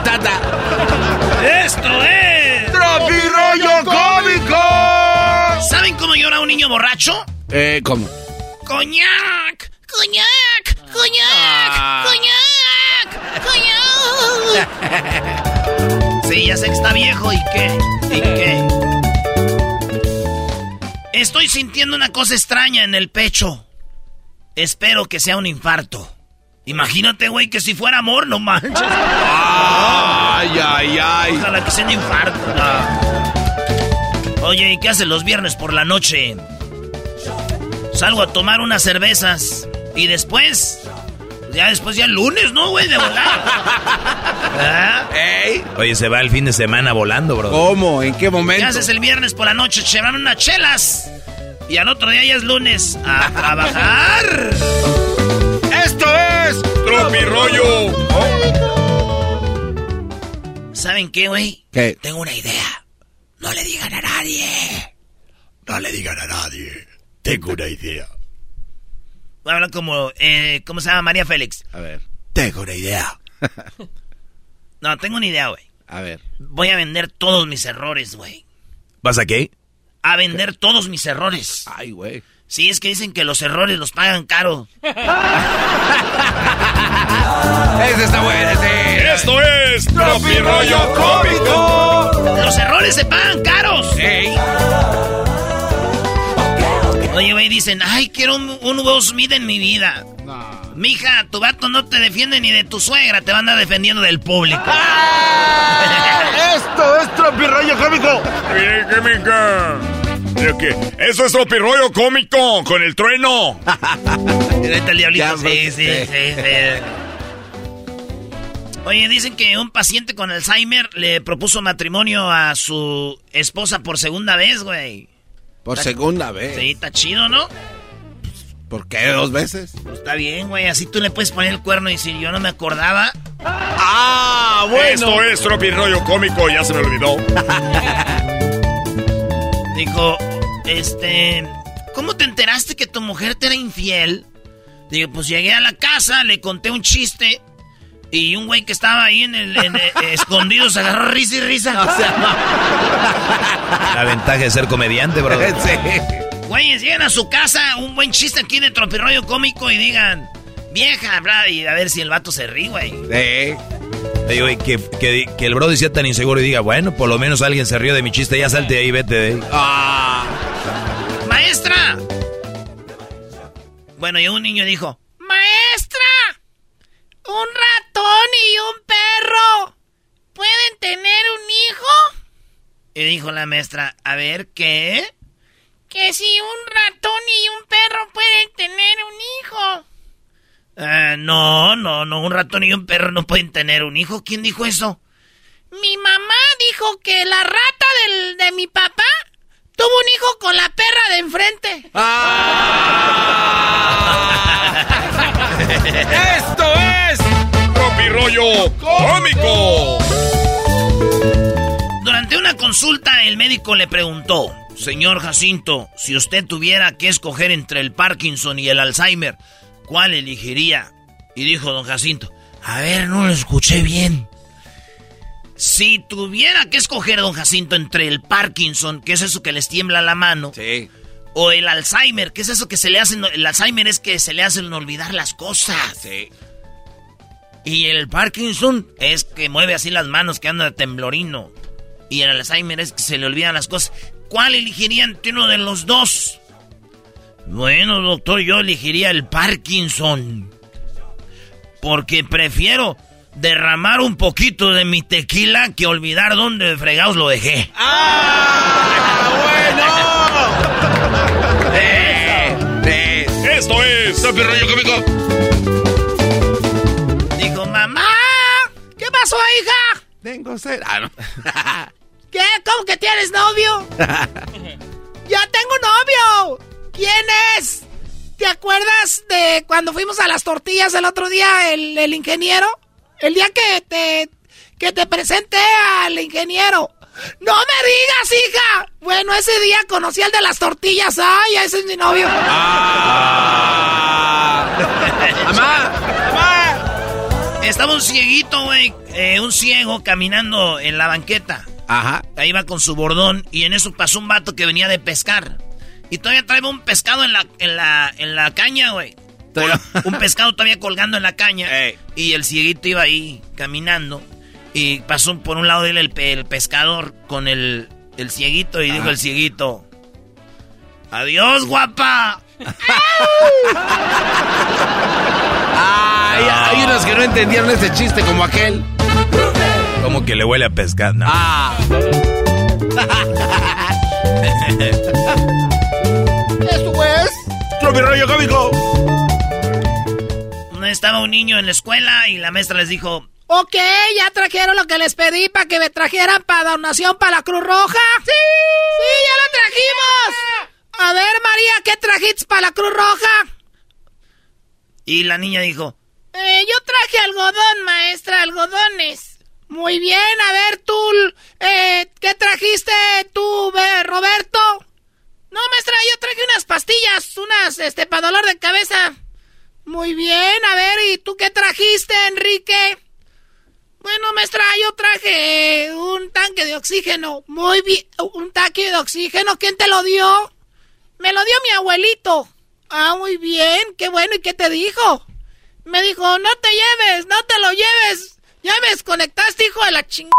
Tata. ¡Esto es! ¡Tropirollo cómico! ¿Saben cómo llora un niño borracho? Eh, ¿cómo? ¡Coñac! ¡Coñac! ¡Coñac! Ah. ¡Coñac! Sí, ya sé que está viejo y qué. ¿Y qué? Estoy sintiendo una cosa extraña en el pecho. Espero que sea un infarto. Imagínate, güey, que si fuera amor, no manches. Ay, ay, ay. Ojalá que sea un infarto. no. Oye, ¿y qué haces los viernes por la noche? Salgo a tomar unas cervezas y después... Ya después ya el lunes, ¿no, güey? De volar. ¿Ah? [laughs] Ey, Oye, se va el fin de semana volando, bro. ¿Cómo? ¿En qué momento? ¿Qué haces el viernes por la noche? Se van unas chelas. Y al otro día ya es lunes. A trabajar. [laughs] ¡Esto es! ¡Tropirollo! ¿Saben qué, güey? ¿Qué? Tengo una idea. No le digan a nadie. No le digan a nadie. Tengo una idea. Voy a hablar como, eh, ¿cómo se llama? María Félix. A ver, Tengo una idea. [laughs] No, tengo una idea, güey. a ver. Voy a vender todos mis errores, güey. ¿Vas a qué? A vender todos mis errores. Ay, güey. Sí, es que dicen que los errores los pagan caro. [laughs] Ese está bueno, sí. Esto es Tropirollo Cómico. Los errores se pagan caros. Ey. Oye, güey, dicen, ay, quiero un, un Will Smith en mi vida. Mija, tu vato no te defiende ni de tu suegra, te va a andar defendiendo del público. [laughs] ¡Esto es Tropirollo Cómico! Bien, química. Mira que Eso es Tropirollo Cómico con el trueno. [laughs] El diablito. Sí, sí. sí, sí. Oye, dicen que un paciente con Alzheimer le propuso matrimonio a su esposa por segunda vez, güey. Por segunda vez. Sí, está chido, ¿no? ¿Por qué dos veces? Pues está bien, güey. Así tú le puedes poner el cuerno y si yo no me acordaba. ¡Ah, Esto es Tropirollo Cómico, ya se me olvidó. [laughs] Dijo, este, ¿cómo te enteraste que tu mujer te era infiel? Digo, pues llegué a la casa, le conté un chiste y un güey que estaba ahí en el, en el- escondido se agarró risa y risa. La ventaja de ser comediante, bro. [laughs] Sí. Güeyes, lleguen a su casa, un buen chiste aquí de tropirroyo cómico y digan, vieja, bra, y a ver si el vato se ríe, güey. Sí. Que, que, que el Brody sea tan inseguro y diga, bueno, por lo menos alguien se rió de mi chiste, ya salte de ahí, vete de ahí. Ah. ¡Maestra! Bueno, y un niño dijo, ¡Maestra! ¿Un ratón y un perro pueden tener un hijo? Y dijo la maestra, a ver, ¿qué? Que si un ratón y un perro pueden tener un hijo. Eh, no, no, no, un ratón y un perro no pueden tener un hijo. ¿Quién dijo eso? Mi mamá dijo que la rata del, de mi papá tuvo un hijo con la perra de enfrente. [laughs] ¡Esto es! Tropirollo Cómico. Durante una consulta, el médico le preguntó, Señor Jacinto, si usted tuviera que escoger entre el Parkinson y el Alzheimer, ¿cuál elegiría? Y dijo don Jacinto, a ver, no lo escuché bien. Si tuviera que escoger, don Jacinto, entre el Parkinson, que es eso que les tiembla la mano, Sí. o el Alzheimer, que es eso que se le hacen... El Alzheimer es que se le hacen olvidar las cosas. Sí. Y el Parkinson es que mueve así las manos, que anda de temblorino. Y el Alzheimer es que se le olvidan las cosas. ¿Cuál elegiría entre uno de los dos? Bueno, doctor, yo elegiría el Parkinson. Porque prefiero derramar un poquito de mi tequila que olvidar dónde fregados lo dejé. Esto es Cómico. Pasó, hija? Tengo sed. Ah, no. [laughs] ¿Qué? ¿Cómo que tienes novio? [laughs] ¡Ya tengo novio! ¿Quién es? ¿Te acuerdas de cuando fuimos a las tortillas el otro día, el, el ingeniero? El día que te, que te presenté al ingeniero. ¡No me digas, hija! Bueno, ese día conocí al de las tortillas. ¡Ay, ese es mi novio! ¡Mamá! ¡Mamá! Estaba un cieguito, güey. eh, un ciego caminando en la banqueta. Ajá. Ahí va con su bordón y en eso pasó un vato que venía de pescar. Y todavía trae un pescado en la, en la, en la caña, güey. un pescado todavía colgando en la caña. [laughs] Y el cieguito iba ahí caminando. Y pasó por un lado de él el, pe- el pescador con el, el cieguito y dijo el cieguito: Adiós, guapa. Ay, [laughs] hay unos que no entendieron este chiste como aquel. Como que le huele a pescado. No. Ah. [laughs] Esto es Tropirollo Cómico. Estaba un niño en la escuela y la maestra les dijo: Ok, ya trajeron lo que les pedí para que me trajeran para donación para la Cruz Roja. ¡Sí! ¡Sí, ya lo trajimos! A ver, María, ¿qué trajiste para la Cruz Roja? Y la niña dijo: Eh, yo traje algodón, maestra, algodones. Muy bien, a ver tú, eh, ¿qué trajiste tú, Roberto? No, maestra, yo traje unas pastillas, unas, este, para dolor de cabeza. Muy bien, a ver, ¿y tú qué trajiste, Enrique? Bueno, maestra, yo traje eh, un tanque de oxígeno. Muy bien, un tanque de oxígeno, ¿quién te lo dio? Me lo dio mi abuelito. Ah, muy bien, qué bueno, ¿y qué te dijo? Me dijo, no te lleves, no te lo lleves. Ya me desconectaste, hijo de la chingada.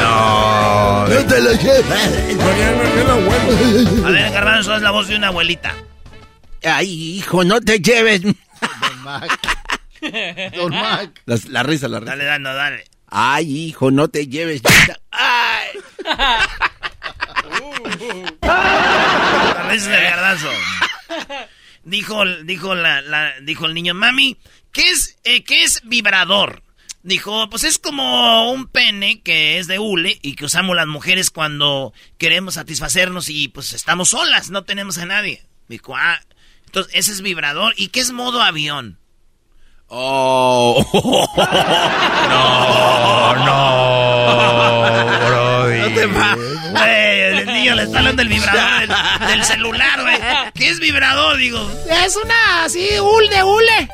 No. No te lo lleves. A ver, Garbanzo, es la voz de una abuelita. Ay, hijo, no te lleves. Don Mac. Don Mac. La, la risa, la risa. Dale, dale, dale. Ay, hijo, no te lleves. Ay. [laughs] La risa del garbanzo. [laughs] Dijo, dijo, la, dijo el niño, mami, ¿qué es, eh, ¿qué es vibrador? Dijo, pues es como un pene que es de hule y que usamos las mujeres cuando queremos satisfacernos y pues estamos solas, no tenemos a nadie. Dijo, ah, entonces ese es vibrador. ¿Y qué es modo avión? Oh. [laughs] No, no, Brody. No te va. El niño le está hablando del vibrador del, del celular, güey. ¿Qué es vibrador? Digo, Es una así, hul de hule.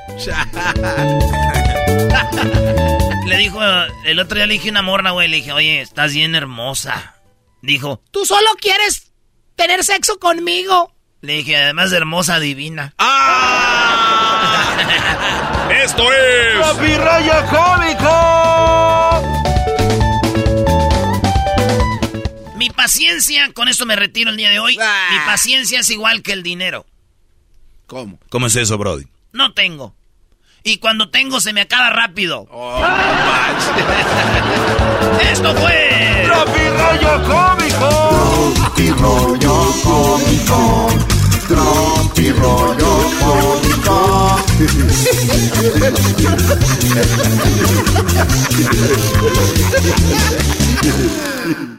le dijo, el otro día le dije una morra, güey, le dije, oye, estás bien hermosa. Dijo, Tú solo quieres tener sexo conmigo. le dije, además de hermosa, divina. [laughs] Esto es. Tropirollo Cómico. Paciencia, con esto me retiro el día de hoy. Ah. Mi paciencia es igual que el dinero. ¿Cómo? ¿Cómo es eso, Brody? No tengo. Y cuando tengo se me acaba rápido. Oh. [laughs] Esto fue. Tropirollo Cómico. Tropirollo Cómico. Tropirollo Cómico. [laughs]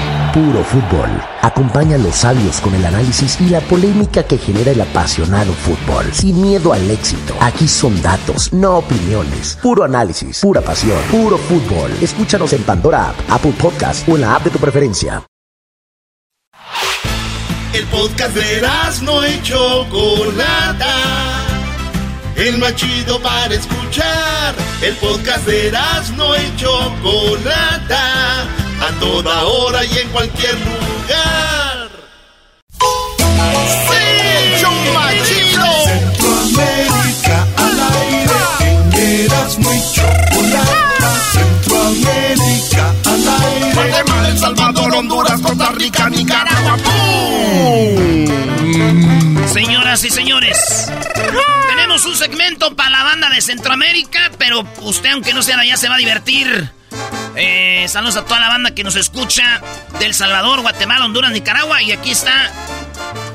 Puro fútbol. Acompaña a los sabios con el análisis y la polémica que genera el apasionado fútbol. Sin miedo al éxito. Aquí son datos, no opiniones. Puro análisis, pura pasión, puro fútbol. Escúchanos en Pandora App, Apple Podcast o en la app de tu preferencia. El podcast de no y Chocolata. El más chido para escuchar. El podcast de no y Chocolata. A toda hora y en cualquier lugar. ¡Sí! ¡El show! Centroamérica al aire. En Erasmo y Chocolata. Centroamérica al aire. Guatemala, El Salvador, Honduras, Costa Rica, Nicaragua. ¡Pum! Señoras y señores, tenemos un segmento para la banda de Centroamérica, pero usted, aunque no sea de allá, se va a divertir. Eh, saludos a toda la banda que nos escucha del Salvador, Guatemala, Honduras, Nicaragua. Y aquí está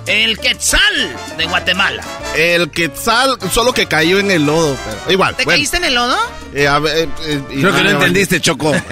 el Quetzal de Guatemala. El Quetzal, solo que cayó en el lodo, pero igual. ¿Te bueno. caíste en el lodo? Eh, a ver, eh, eh, Creo que no ah, entendiste, Choco. [laughs]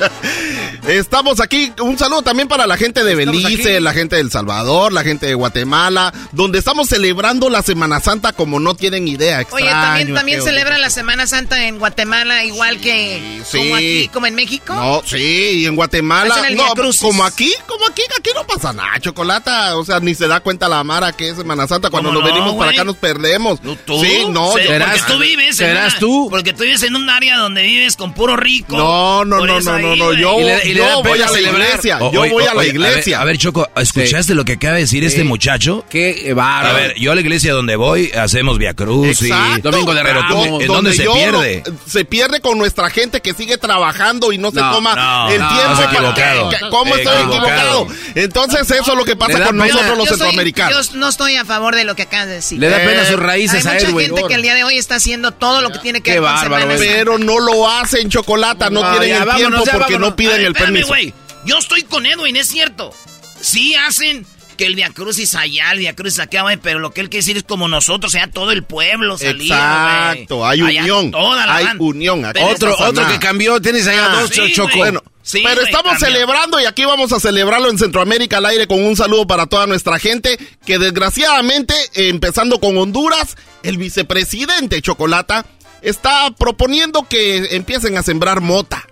[laughs] Estamos aquí. Un saludo también para la gente de Belice, la gente de El Salvador, la gente de Guatemala, donde estamos celebrando la Semana Santa como no tienen idea. Oye, Extraño, también, también feo. celebran la Semana Santa en Guatemala, igual que sí. como aquí, como en México. No, sí, y en Guatemala. El No, como aquí, como aquí, aquí no pasa nada, chocolata. O sea, ni se da cuenta la Mara que es Semana Santa. Cuando ¿Cómo nos no, venimos para acá nos perdemos. ¿Tú? Sí, no, Se- yo- porque tú vives en serás una- tú. Porque tú vives en un área donde vives con puro rico. No, no, no, no, no, no, yo- Y le- y le yo da voy a la iglesia. O- yo voy a la oye, iglesia. A ver, a ver, Choco, ¿escuchaste lo que acaba de decir este muchacho? Qué bárbaro. A ver, yo a la iglesia donde voy hacemos Via Cruz Exacto. y Domingo de Ramos. ¿En dónde se pierde? no- se pierde con nuestra gente que sigue trabajando y no se No, toma no, el tiempo. para- equivocado. que- que- ¿Cómo estoy Equivocado. equivocado? Entonces eso es lo que pasa con pena. nosotros los yo, soy- centroamericanos. yo no estoy a favor de lo que acabas de decir. Le da pena Eh, sus raíces Hay a mucha Edwin. gente que el día de hoy está haciendo todo lo que tiene que güey. Santa. Pero no lo hacen, chocolata, no, No, tienen el tiempo porque no piden el espérame, güey. Yo estoy con Edwin, es cierto. Sí hacen que el Via Crucis allá, el Via Crucis acá, güey, pero lo que él quiere decir es como nosotros, o sea, todo el pueblo salía, Exacto, hay Allá unión. toda la Hay banda. unión. Aquí Otro, otro que cambió, tienes allá Ah, dos, sí, Choco. güey. Bueno, Sí, pero estamos cambió. celebrando y aquí vamos a celebrarlo en Centroamérica al aire con un saludo para toda nuestra gente que desgraciadamente, empezando con Honduras, el vicepresidente Chocolata está proponiendo que empiecen a sembrar mota.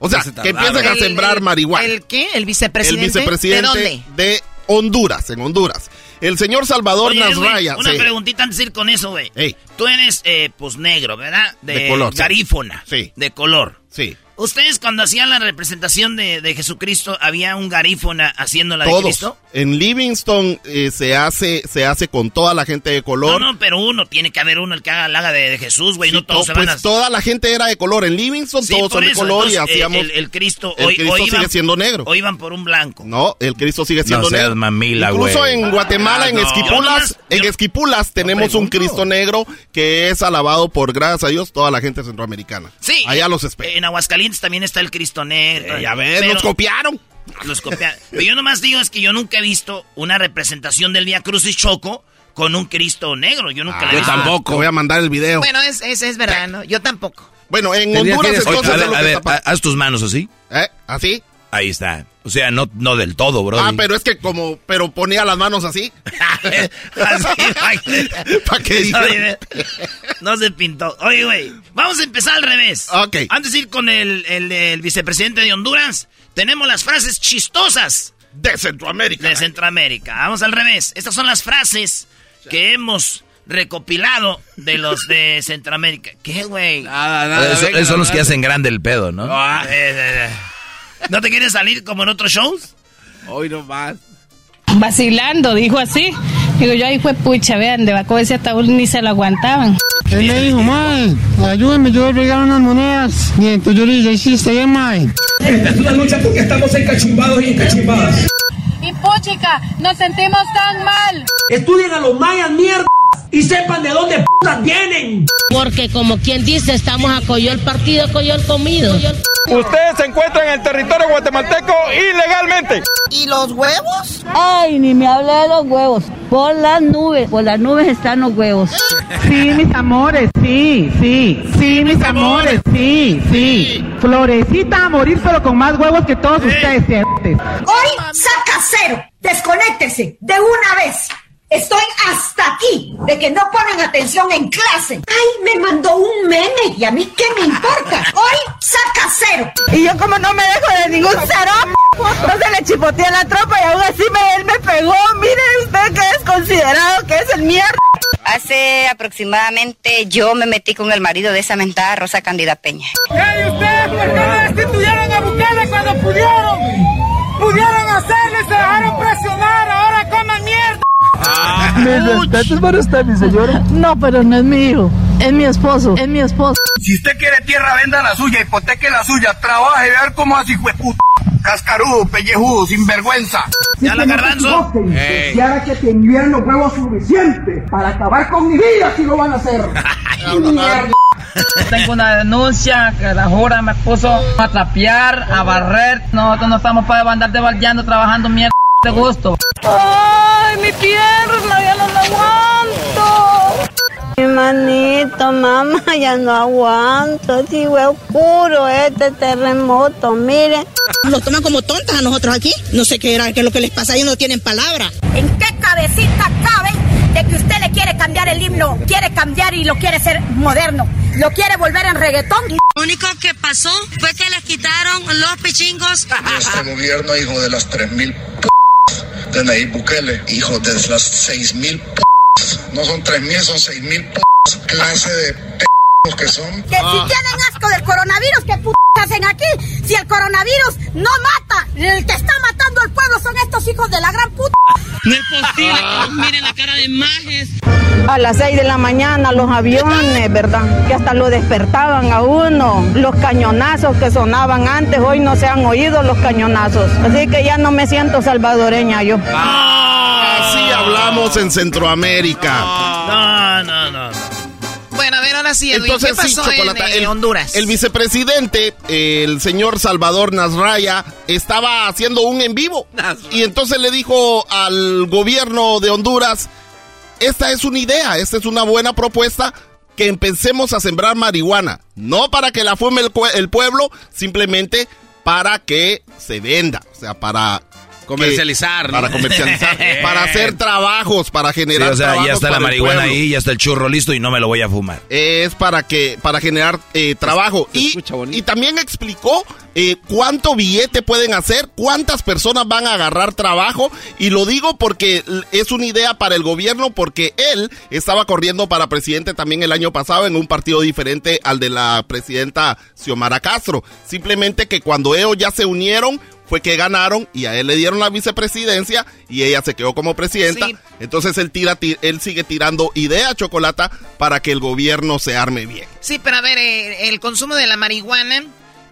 O sea, se que empiecen a El- sembrar el- marihuana. ¿El qué? ¿El vicepresidente? El vicepresidente ¿De dónde? de Honduras, en Honduras. El señor Salvador Oye, Nasraya. una sí. preguntita antes de ir con eso, güey. Ey. Tú eres, eh, pues, negro, ¿verdad? De color, sí. Garífona. Sí. De color. Sí. Ustedes cuando hacían la representación de, de Jesucristo, ¿había un garífona haciendo la de Todos. Cristo? En Livingston eh, se hace se hace con toda la gente de No, color. no, pero uno, tiene que haber uno el que haga la haga de, de Jesús, güey, no todos To- se van pues a... toda la gente era de color. En Livingston Sí, todos son de color entonces, y hacíamos. El, el Cristo, el hoy, Cristo hoy sigue iban- siendo negro. O iban por un blanco. No, el Cristo sigue siendo No negro. mamila, Incluso en Guatemala, Ah, en no. Esquipulas, en yo- Esquipulas tenemos un. Cristo negro que es alabado por gracias a Dios toda la gente centroamericana. Sí. Allá los espero. En Aguascalientes también está el Cristo negro. Eh, ya ves, Pero- nos copiaron. Los copiaron. Pero yo nomás digo es que yo nunca he visto una representación del Via Crucis Choco con un Cristo negro. Yo nunca la he yo visto. tampoco. Te voy a mandar el video. Bueno, es, es, es verdad, ¿no? Yo tampoco. Bueno, en Honduras entonces a ver, a ver, haz tus manos así. ¿Eh? ¿Así? Ahí está. O sea, no, no del todo, bro. Ah, pero es que como, pero ponía las manos así. [laughs] ¿Para qué No se pintó. Oye, güey, vamos a empezar al revés. Ok. Antes de ir con el, el, el vicepresidente de Honduras, tenemos las frases chistosas De Centroamérica. de Centroamérica. Vamos al revés. Estas son las frases que hemos recopilado de los de Centroamérica. ¿Qué, güey? Nada, nada. Esos son los que hacen grande el pedo, ¿no? Ah, Eh, eh, eh. ¿No te quieres salir como en otros shows? Hoy no más. Vacilando, dijo así. Digo yo, ahí fue pucha, vean, de Baco ese ataúd ni se lo aguantaban. Él me dijo, mae, ayúdame, yo voy a regalar unas monedas. Y entonces yo le dije, hiciste bien, mae. Esta es una lucha porque estamos encachumbados y encachumbadas. Y puchica, nos sentimos tan mal. Estudien a los mayas, mierda, y sepan de dónde vienen. Porque como quien dice, estamos a coyol partido, coyol comido. Ustedes se encuentran en el territorio guatemalteco ilegalmente. ¿Y los huevos? Ay, ni me hable de los huevos. Por las nubes, por las nubes están los huevos. Sí, mis amores, sí, sí. Sí, mis amores, sí, sí. Florecita a morir, pero con más huevos que todos ustedes. Hoy saca cero. Desconéctese de una vez. Estoy hasta aquí de que no ponen atención en clase. Ay, me mandó un meme y a mí qué me importa. Hoy saca cero. Y yo como no me dejo de ningún cero, entonces le chipoteé la tropa y aún así me, él me pegó. Mire usted que es considerado que es el mierda. Hace aproximadamente yo me metí con el marido de esa mentada Rosa Cándida Peña. ¿Y ustedes por qué no destituyeron a Bukele cuando pudieron? Pudieron hacerlo y se dejaron presionar, ahora coman mierda. Mis respetos para usted, mi señora. No, pero no es mi hijo, es mi esposo, es mi esposo. Si usted quiere tierra, venda la suya, hipoteque la suya, trabaje, a ver cómo así, puta. Cascarudo, pellejudo, sinvergüenza. Ya la garbanzo. Ey. Quisiera que tuvieran los huevos suficientes para acabar con mi vida si lo van a hacer. [laughs] Tengo una denuncia que la jura me puso a trapear, a barrer. Nosotros no estamos para andar devaldeando, trabajando mierda de gusto. ¡Ay, mi pierna! ¡Ya no la aguanto! Mi manito, mamá, ya no aguanto. Si fue oscuro este terremoto, miren. Nos toman como tontas a nosotros aquí. No sé qué era, qué es lo que les pasa, ellos no tienen palabra. ¿En qué cabecita cabe de que usted le quiere cambiar el himno? Quiere cambiar y lo quiere hacer moderno. Lo quiere volver en reggaetón. Lo único que pasó fue que les quitaron los pichingos. Este gobierno, hijo de las 3.000 p de Nayib Bukele, hijo de las 6.000 p no son 3.000, son 6.000 p clase de p que son. Que si tienen asco del coronavirus, ¿qué p hacen aquí? Si el coronavirus no mata, el que está matando al pueblo son estos hijos de la gran puta. No es posible que nos miren la cara de majes. A las 6 de la mañana los aviones, ¿verdad? Que hasta lo despertaban a uno. Los cañonazos que sonaban antes, hoy no se han oído los cañonazos. Así que ya no me siento salvadoreña yo. Así hablamos en Centroamérica. No, no, no. no. Bueno, a ver, ahora sí, Edwin, Entonces, ¿qué pasó sí, en, eh, el, Honduras? El vicepresidente, el señor Salvador Nasraya, estaba haciendo un en vivo. Y entonces le dijo al gobierno de Honduras, esta es una idea, esta es una buena propuesta, que empecemos a sembrar marihuana. No para que la fume el pueblo, simplemente para que se venda. O sea, para... Comercializar, que- ¿no? Para comercializar. [laughs] para hacer trabajos, para Sí, generar o sea, trabajos ya está la marihuana ahí, ya está el churro listo y no me lo voy a fumar. es para que para generar eh, trabajo y, y también explicó eh, cuánto billete pueden hacer cuántas personas van a agarrar trabajo y lo digo porque es una idea para el gobierno porque él estaba corriendo para presidente también el año pasado en un partido diferente al de la presidenta Xiomara Castro simplemente que cuando ellos ya se unieron fue que ganaron y a él le dieron la vicepresidencia y ella se quedó como presidenta. Sí. Entonces él tira, ti- él sigue tirando idea chocolata para que el gobierno se arme bien. Sí, pero a ver, eh, el consumo de la marihuana,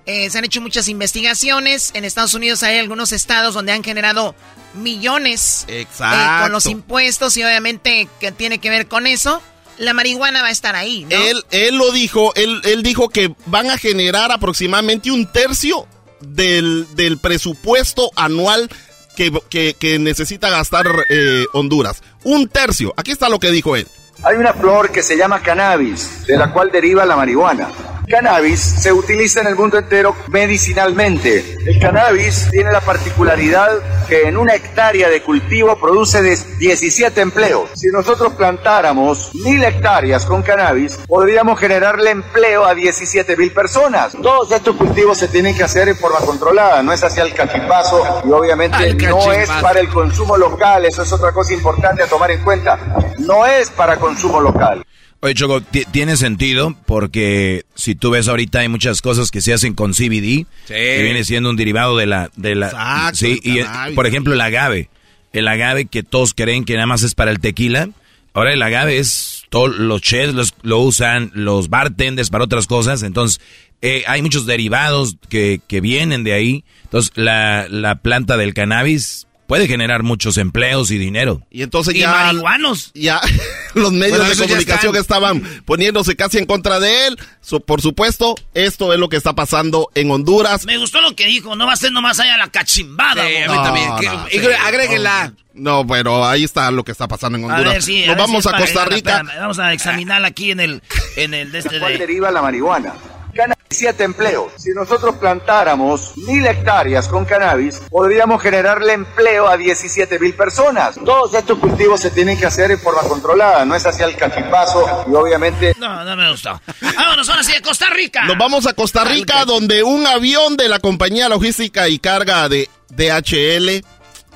eh, se han hecho muchas investigaciones. En Estados Unidos hay algunos estados donde han generado millones eh, con los impuestos y obviamente que tiene que ver con eso. La marihuana va a estar ahí, ¿no? Él, él lo dijo, él, él dijo que van a generar aproximadamente un tercio del, del presupuesto anual que, que- necesita gastar eh, Honduras. Un tercio. Aquí está lo que dijo él. Hay una flor que se llama cannabis, de la cual deriva la marihuana. Cannabis se utiliza en el mundo entero medicinalmente. El cannabis tiene la particularidad que en una hectárea de cultivo produce de 17 empleos. Si nosotros plantáramos mil hectáreas con cannabis, podríamos generarle empleo a 17 mil personas. Todos estos cultivos se tienen que hacer en forma controlada, no es hacia el cachipazo y obviamente no es para el consumo local, eso es otra cosa importante a tomar en cuenta. No es para consumo local. Oye, Choco, ti- tiene sentido porque si tú ves ahorita hay muchas cosas que se hacen con CBD, que viene siendo un derivado de la... De la Exacto, sí, y cannabis. por ejemplo el agave. El agave que todos creen que nada más es para el tequila. Ahora el agave es... Todos los chefs los- lo usan, los bartenders para otras cosas. Entonces, eh, hay muchos derivados que, que vienen de ahí. Entonces, la, la planta del cannabis puede generar muchos empleos y dinero. Y entonces Y ya... marihuanos. Ya [laughs] los medios Bueno, de comunicación estaban poniéndose casi en contra de él. So, por supuesto, esto es lo que está pasando en Honduras. Me gustó lo que dijo, no va a ser nomás allá la cachimbada. Sí, a bo. mí también. No, Que- no, y sí. agréguenla. No, pero ahí está lo que está pasando en A Honduras. ver, sí, Nos ver vamos si a Costa para- Rica. espérame, vamos a examinarla aquí en el, en el de este ¿De cuál de... deriva la marihuana? Cannabis, 17 empleos. Si nosotros plantáramos mil hectáreas con cannabis, podríamos generarle empleo a 17 mil personas. Todos estos cultivos se tienen que hacer en forma controlada, no es hacia el cachipazo y obviamente... No, no me gustó. Vámonos ahora sí a Costa Rica. Nos vamos a Costa Rica, donde un avión de la compañía logística y carga de DHL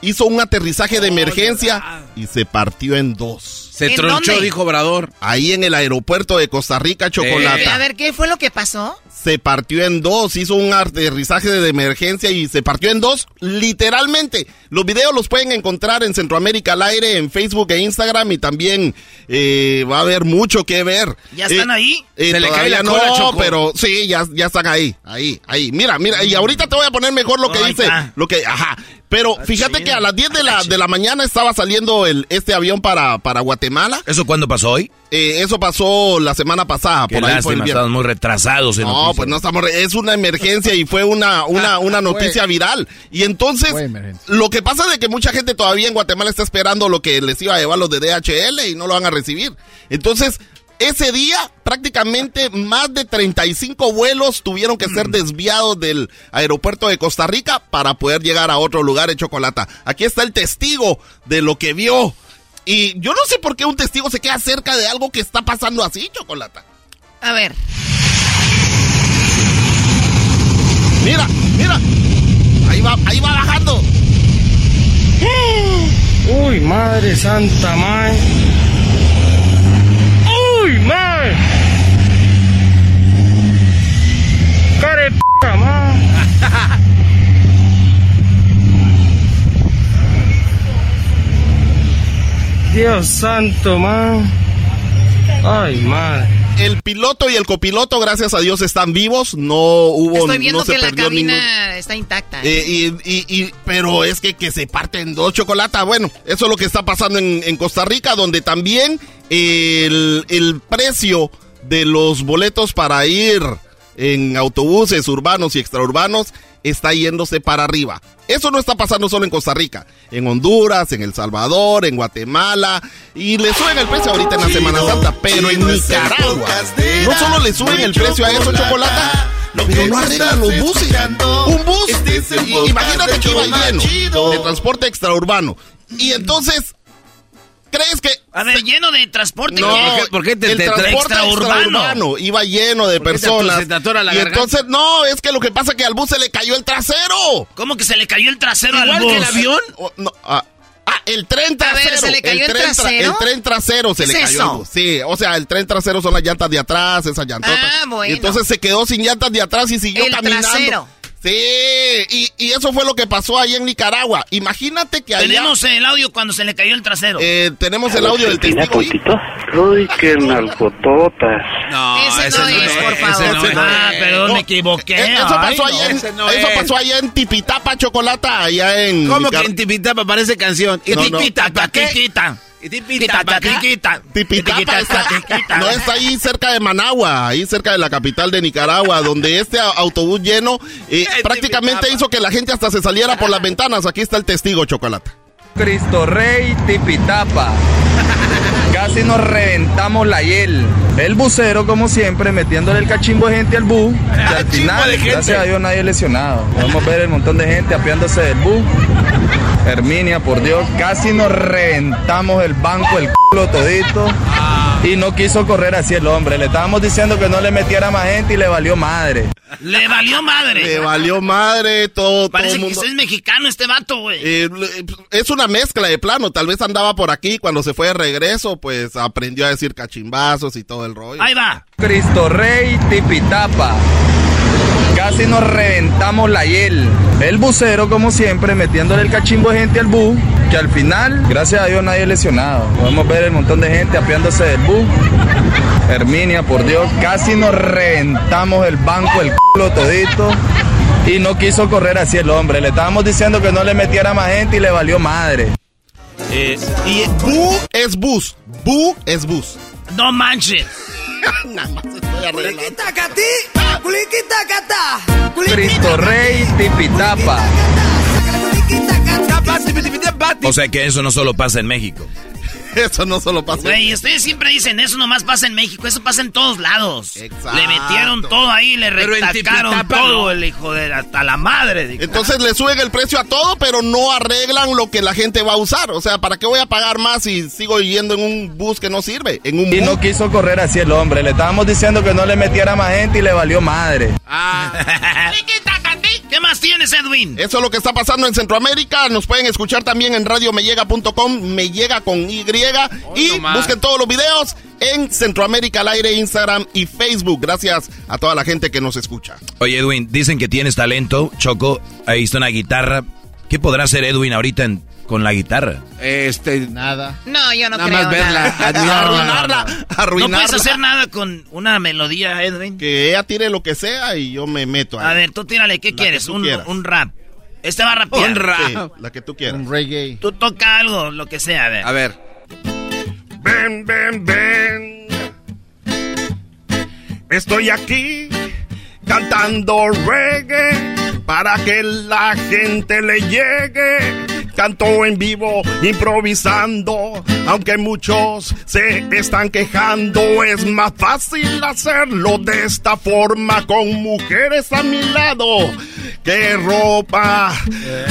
hizo un aterrizaje de emergencia y se partió en dos. Se ¿En tronchó, dónde? dijo Obrador. Ahí en el aeropuerto de Costa Rica, Eh, Chocolata. a ver, ¿qué fue lo que pasó? Se partió en dos, hizo un aterrizaje de emergencia y se partió en dos, literalmente. Los videos los pueden encontrar en Centroamérica al aire, en Facebook e Instagram y también eh, va a haber mucho que ver. ¿Ya están Eh, ahí? eh, Se le cae la cola, no, Choco. pero sí, ya, ya están ahí, ahí, ahí. Mira, mira, y ahorita te voy a poner mejor lo que dice, está. lo que, ajá. Pero fíjate chido. que a las 10 de la, de la mañana estaba saliendo el, este avión para, para Guatemala. ¿Eso cuándo pasó hoy? Eh, eso pasó la semana pasada. Qué por ahí fue el lástima, estamos muy retrasados en No, noticias. pues no estamos. Es una emergencia y fue una, una, [laughs] una noticia viral. Y entonces, lo que pasa es de que mucha gente todavía en Guatemala está esperando lo que les iba a llevar los de DHL y no lo van a recibir. Entonces, ese día prácticamente [laughs] más de 35 vuelos tuvieron que ser desviados del aeropuerto de Costa Rica para poder llegar a otro lugar en Chocolata. Aquí está el testigo de lo que vio. Y yo no sé por qué un testigo se queda cerca de algo que está pasando así, Chocolata. A ver. Mira, mira. Ahí va, ahí va bajando. Uy, madre santa, mae. Uy, mae. Care p***, mae. Dios santo, mae. Ay, madre. El piloto y el copiloto, gracias a Dios, están vivos. No hubo, Estoy viendo no se que la perdió ningún. cabina está intacta. Eh, y, y- y- pero es que, que se parten dos chocolates. Bueno, eso es lo que está pasando en, en Costa Rica, donde también el, el precio de los boletos para ir en autobuses urbanos y extraurbanos está yéndose para arriba. Eso no está pasando solo en Costa Rica, en Honduras, en El Salvador, en Guatemala, y le suben el precio ahorita en la Semana Santa, pero en Nicaragua no solo le suben el precio a eso chocolate, pero no arreglan los buses. Un bus, imagínate que iba lleno de transporte extraurbano. Y entonces, ¿crees que A ver, lleno de transporte. no, ¿qué? ¿por qué te- el te- transporte extraurbano? extraurbano iba lleno de ¿Por qué te- personas. se te atora la y garganta? entonces, no, es que lo que pasa es que al bus se le cayó el trasero. ¿Cómo que se le cayó el trasero Igual al bus? que el avión. O- no, ah, ah, el tren A ver, trasero. ¿se le cayó el tren tra- trasero? el tren trasero se ¿Qué le cayó eso? al bus. Sí, o sea, el tren trasero son las llantas de atrás, esas llantotas. Ah, bueno. Y entonces se quedó sin llantas de atrás y siguió El caminando. trasero. Sí, y, y eso fue lo que pasó ahí en Nicaragua. Imagínate que allá... Tenemos el audio cuando se le cayó el trasero. Eh, tenemos el audio del ¿Tiene testigo. ahí. Uy, qué [laughs] nalgototas. No, Ese no es, por ese favor. no es. ah, perdón, me equivoqué. Eh, Eso Ay, pasó, no. allá en, ese no eso es. pasó allá en Tipitapa, Chocolata, allá en... ¿Cómo que Nicar- en Tipitapa parece canción? ¿Y No, no. Tipitapa qué? Tiquita. ¿Y Tiquita, tiquita. Tipitapa está, tiquita. no está ahí cerca de Managua, ahí cerca de la capital de Nicaragua, donde este autobús lleno eh, En prácticamente hizo que la gente hasta se saliera por las ventanas. Aquí está el testigo, Chocolata. Cristo Rey Tipitapa. Casi nos reventamos la hiel. El bucero, como siempre, metiéndole el cachimbo de gente al bus. Que al final, gracias a Dios, nadie es lesionado. Podemos ver el montón de gente apiándose del bus. Herminia, por Dios, casi nos reventamos el banco, el culo todito. Y no quiso correr así el hombre. Le estábamos diciendo que no le metiera más gente y le valió madre. Le valió madre. Le valió madre todo, todo Parece que mundo. es mexicano este vato, güey. Eh, es una mezcla de plano, tal vez andaba por aquí cuando se fue de regreso, pues aprendió a decir cachimbazos y todo el rollo. Ahí va. Cristo Rey Tipitapa. Casi nos reventamos la hiel. El bucero, como siempre, metiéndole el cachimbo de gente al bus. Que al final, gracias a Dios, nadie es lesionado. Podemos ver el montón de gente apiándose del bus. Herminia, por Dios, casi nos reventamos el banco, el culo todito. Y no quiso correr así el hombre. Le estábamos diciendo que no le metiera más gente y le valió madre. Eh, y bu es bus, bu es bus. No manches. [laughs] Nada más. Cristo Rey Tipitapa. O sea que eso no solo pasa en México. [laughs] Eso no solo pasa. Güey, ustedes siempre dicen, eso nomás pasa en México, eso pasa en todos lados. Exacto. Le metieron todo ahí, le retacaron todo, no. el hijo de hasta la madre. dijo. Entonces le suben el precio a todo, pero no arreglan lo que la gente va a usar. O sea, ¿para qué voy a pagar más si sigo yendo en un bus que no sirve? En un Y bus. no quiso correr así el hombre. Le estábamos diciendo que no le metiera más gente y le valió madre. [laughs] ¿Qué más tienes, Edwin? Eso es lo que está pasando en Centroamérica. Nos pueden escuchar también en radiomeyega.com, me llega con Y. y no busquen todos los videos en Centroamérica al aire, Instagram y Facebook. Gracias a toda la gente que nos escucha. Oye, Edwin, dicen que tienes talento. Choco, ahí está una guitarra. ¿Qué podrá hacer Edwin ahorita en- con la guitarra? Este, nada. No, yo no Nada creo más verla, nada. admirarla. Arruinarla, No arruinarla. puedes hacer nada con una melodía, Edwin. Que ella tire lo que sea y yo me meto ahí. A ver, tú tírale, ¿qué La quieres? Un, rap. Este va a rapear. Un rap. Sí, la que tú quieras. Un reggae. Tú toca algo, lo que sea, a ver. A ver. Ven, ven, ven. Estoy aquí cantando reggae para que la gente le llegue canto en vivo, improvisando. Aunque muchos se están quejando, es más fácil hacerlo de esta forma con mujeres a mi lado. ¡Qué ropa!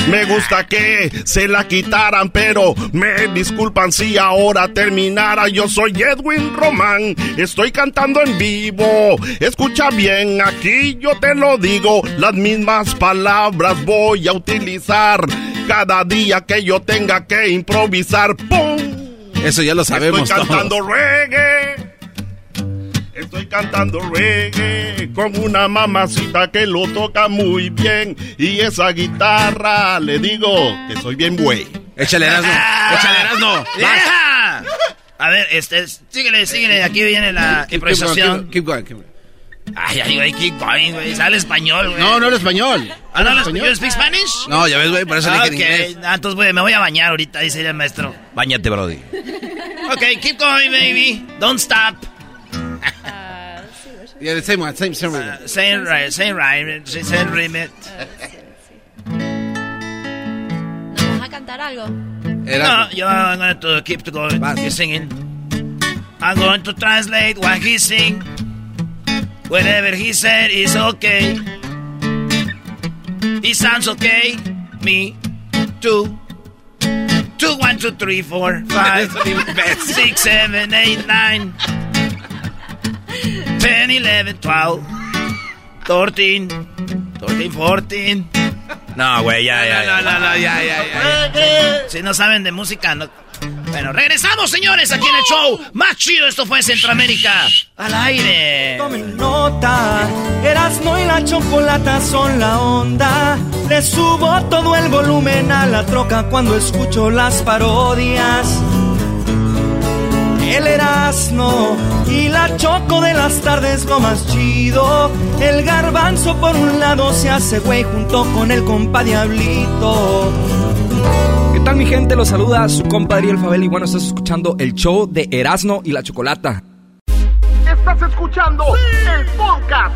Me gusta que se la quitaran, pero me disculpan si ahora terminara. Yo soy Edwin Román, estoy cantando en vivo. Escucha bien, aquí yo te lo digo, las mismas palabras voy a utilizar cada día que yo tenga que improvisar. ¡Pum! Eso ya lo sabemos. Estoy cantando reggae. Estoy cantando reggae con una mamacita que lo toca muy bien. Y esa guitarra le digo que soy bien güey. Échale Erasmo, [laughs] échale Erasmo. Yeah. A ver, este, síguele, síguele. Aquí viene la improvisación. Keep going, keep going. Ay, ay, güey, keep going, güey. Sale español, güey. No, no hablo español. ¿Ah, no hablas español? ¿Speak Spanish? No, ya ves, güey, por eso ah, le dije en inglés. Ah, entonces, güey, me voy a bañar ahorita, dice el maestro. Báñate, Brody. Ok, keep going, baby. Don't stop. Yeah, the same one, same, same rhythm. Uh, same right, same right, same remit. ¿Nos [laughs] vas a cantar algo? No, yo I'm going to keep to going, keep singing. I'm going to translate what he sing. Whatever he said is okay. He sounds okay. Me, too. Two, one, two, three, four, five, [laughs] six, seven, eight, nine, ten, eleven, twelve, thirteen, thirteen, fourteen. No, güey, ya, ya, No, no, no, ya, ya, ya. Si no saben de música, no. Bueno, regresamos, señores, aquí en el show. Más chido, esto fue Centroamérica. Al aire. Tomen nota, Erasmo y la chocolata son la onda. Le subo todo el volumen a la troca cuando escucho las parodias. El Erasmo y la choco de las tardes lo más chido. El garbanzo por un lado se hace güey junto con el compa Diablito. ¿Qué tal mi gente? Los saluda su compadre El Fabel y bueno, estás escuchando el show de Erasmo y la Chocolata. Estás escuchando el podcast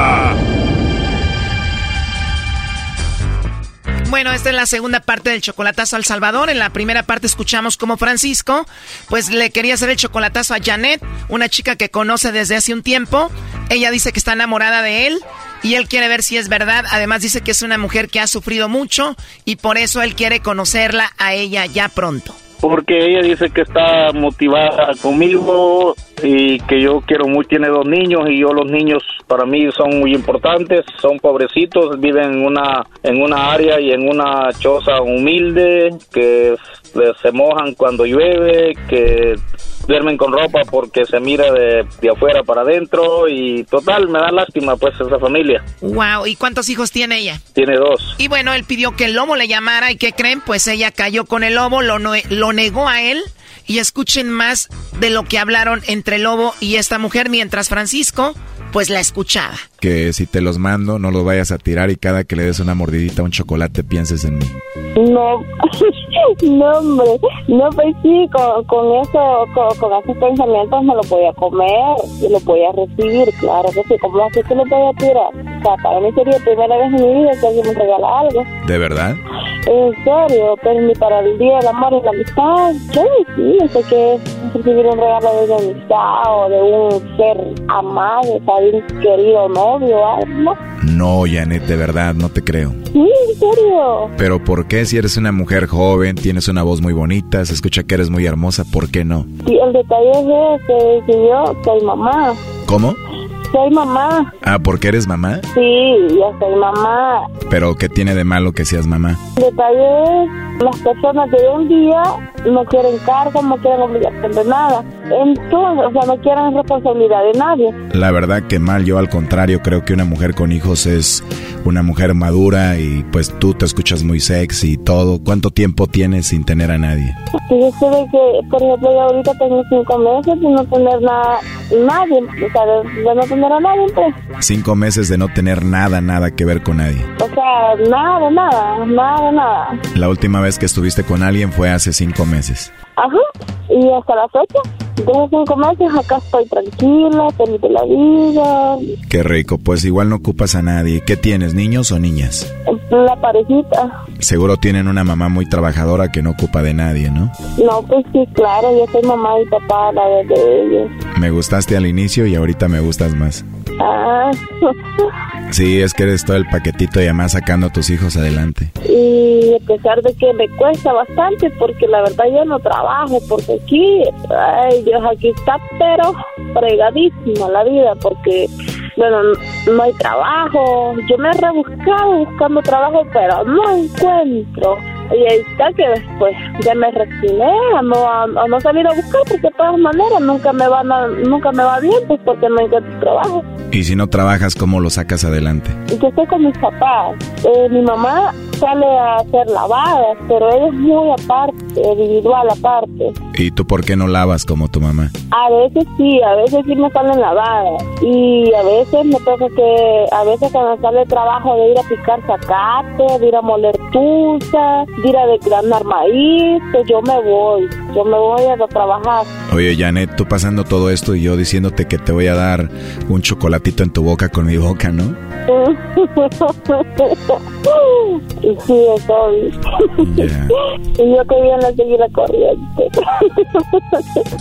Bueno, esta es la segunda parte del chocolatazo al Salvador. En la primera parte escuchamos cómo Francisco, pues le quería hacer el chocolatazo a Janet, una chica que conoce desde hace un tiempo. Ella dice que está enamorada de él y él quiere ver si es verdad. Además dice que es una mujer que ha sufrido mucho y por eso él quiere conocerla a ella ya pronto. Porque ella dice que está motivada conmigo y que yo quiero mucho, tiene dos niños y yo los niños para mí son muy importantes, son pobrecitos, viven en una, en una área y en una choza humilde, que se mojan cuando llueve, que duermen con ropa porque se mira de, de afuera para adentro y total, me da lástima pues esa familia. Wow, ¿y cuántos hijos tiene ella? Tiene dos. Y bueno, él pidió que el lobo le llamara y ¿qué creen? Pues ella cayó con el lobo, lo, no- lo negó a él y escuchen más de lo que hablaron entre el lobo y esta mujer mientras Francisco pues la escuchaba. Que si te los mando, no los vayas a tirar y cada que le des una mordidita a un chocolate pienses en mí. No, [laughs] [laughs] no, hombre, no, pues sí, con, con eso, con, con esos pensamientos me lo podía comer y lo podía recibir, claro que sí, como así que lo podía tirar. O sea, para mí sería la primera vez en mi vida que alguien me regala algo. ¿De verdad? En serio, pero ni para el Día del Amor y la Amistad. Yo sí, sé que es recibir un regalo de una amistad o de un ser amado, de un querido novio o algo, ¿no? No, Janet, de verdad, no te creo. Sí, en serio. Pero ¿por qué si eres una mujer joven, tienes una voz muy bonita, se escucha que eres muy hermosa, ¿por qué no? Sí, el detalle es que yo soy mamá. ¿Cómo? Soy mamá. Ah, ¿porque eres mamá? Sí, yo soy mamá. Pero ¿qué tiene de malo que seas mamá? El detalle es, las personas de hoy en día no quieren cargo, no quieren obligación de nada. Entonces, o sea, no quieren responsabilidad de nadie. La verdad que mal, yo al contrario creo que una mujer con hijos es una mujer madura y pues tú te escuchas muy sexy y todo. ¿Cuánto tiempo tienes sin tener a nadie? Sí, yo sé de que, por ejemplo, yo ahorita tengo cinco meses de no tener nada, nadie, o sea, de, de no tener a nadie, pues. Cinco meses de no tener nada, nada que ver con nadie. O sea, nada, nada, nada, nada. La última vez que estuviste con alguien fue hace cinco meses. Ajá, y hasta la fecha, tengo cinco meses, acá estoy tranquila, feliz de la vida, Qué rico, pues igual no ocupas a nadie. ¿Qué tienes, niños o niñas? la parejita. Seguro tienen una mamá muy trabajadora que no ocupa de nadie, ¿no? No, pues sí, claro, yo soy mamá y papá la de ellos. Me gustaste al inicio y ahorita me gustas más. [laughs] Sí, es que eres todo el paquetito y además sacando a tus hijos adelante. y a pesar de que me cuesta bastante, porque la verdad yo no trabajo, porque aquí, ay Dios, aquí está, pero fregadísima la vida, porque, bueno, no hay trabajo. Yo me he rebuscado buscando trabajo, pero no encuentro. Y ahí está que después ya me resigné a no, a, a no salir a buscar, porque de todas maneras nunca me, van a, nunca me va bien, pues porque no encuentro trabajo. Y si no trabajas, ¿cómo lo sacas adelante? Yo estoy con mis papás. Eh, mi mamá sale a hacer lavadas, pero ella es muy aparte, individual aparte. ¿Y tú por qué no lavas como tu mamá? A veces sí, a veces sí me salen lavadas. Y a veces me toca que, a veces cuando sale el trabajo de ir a picar zacate, de ir a moler tuza, de ir a desgranar maíz, pues yo me voy. Yo me voy a trabajar. Oye, Janet, tú pasando todo esto y yo diciéndote que te voy a dar un chocolatito en tu boca con mi boca, ¿no? [laughs] y sí, estoy. [laughs] y yo que bien a seguir la corriente. [laughs]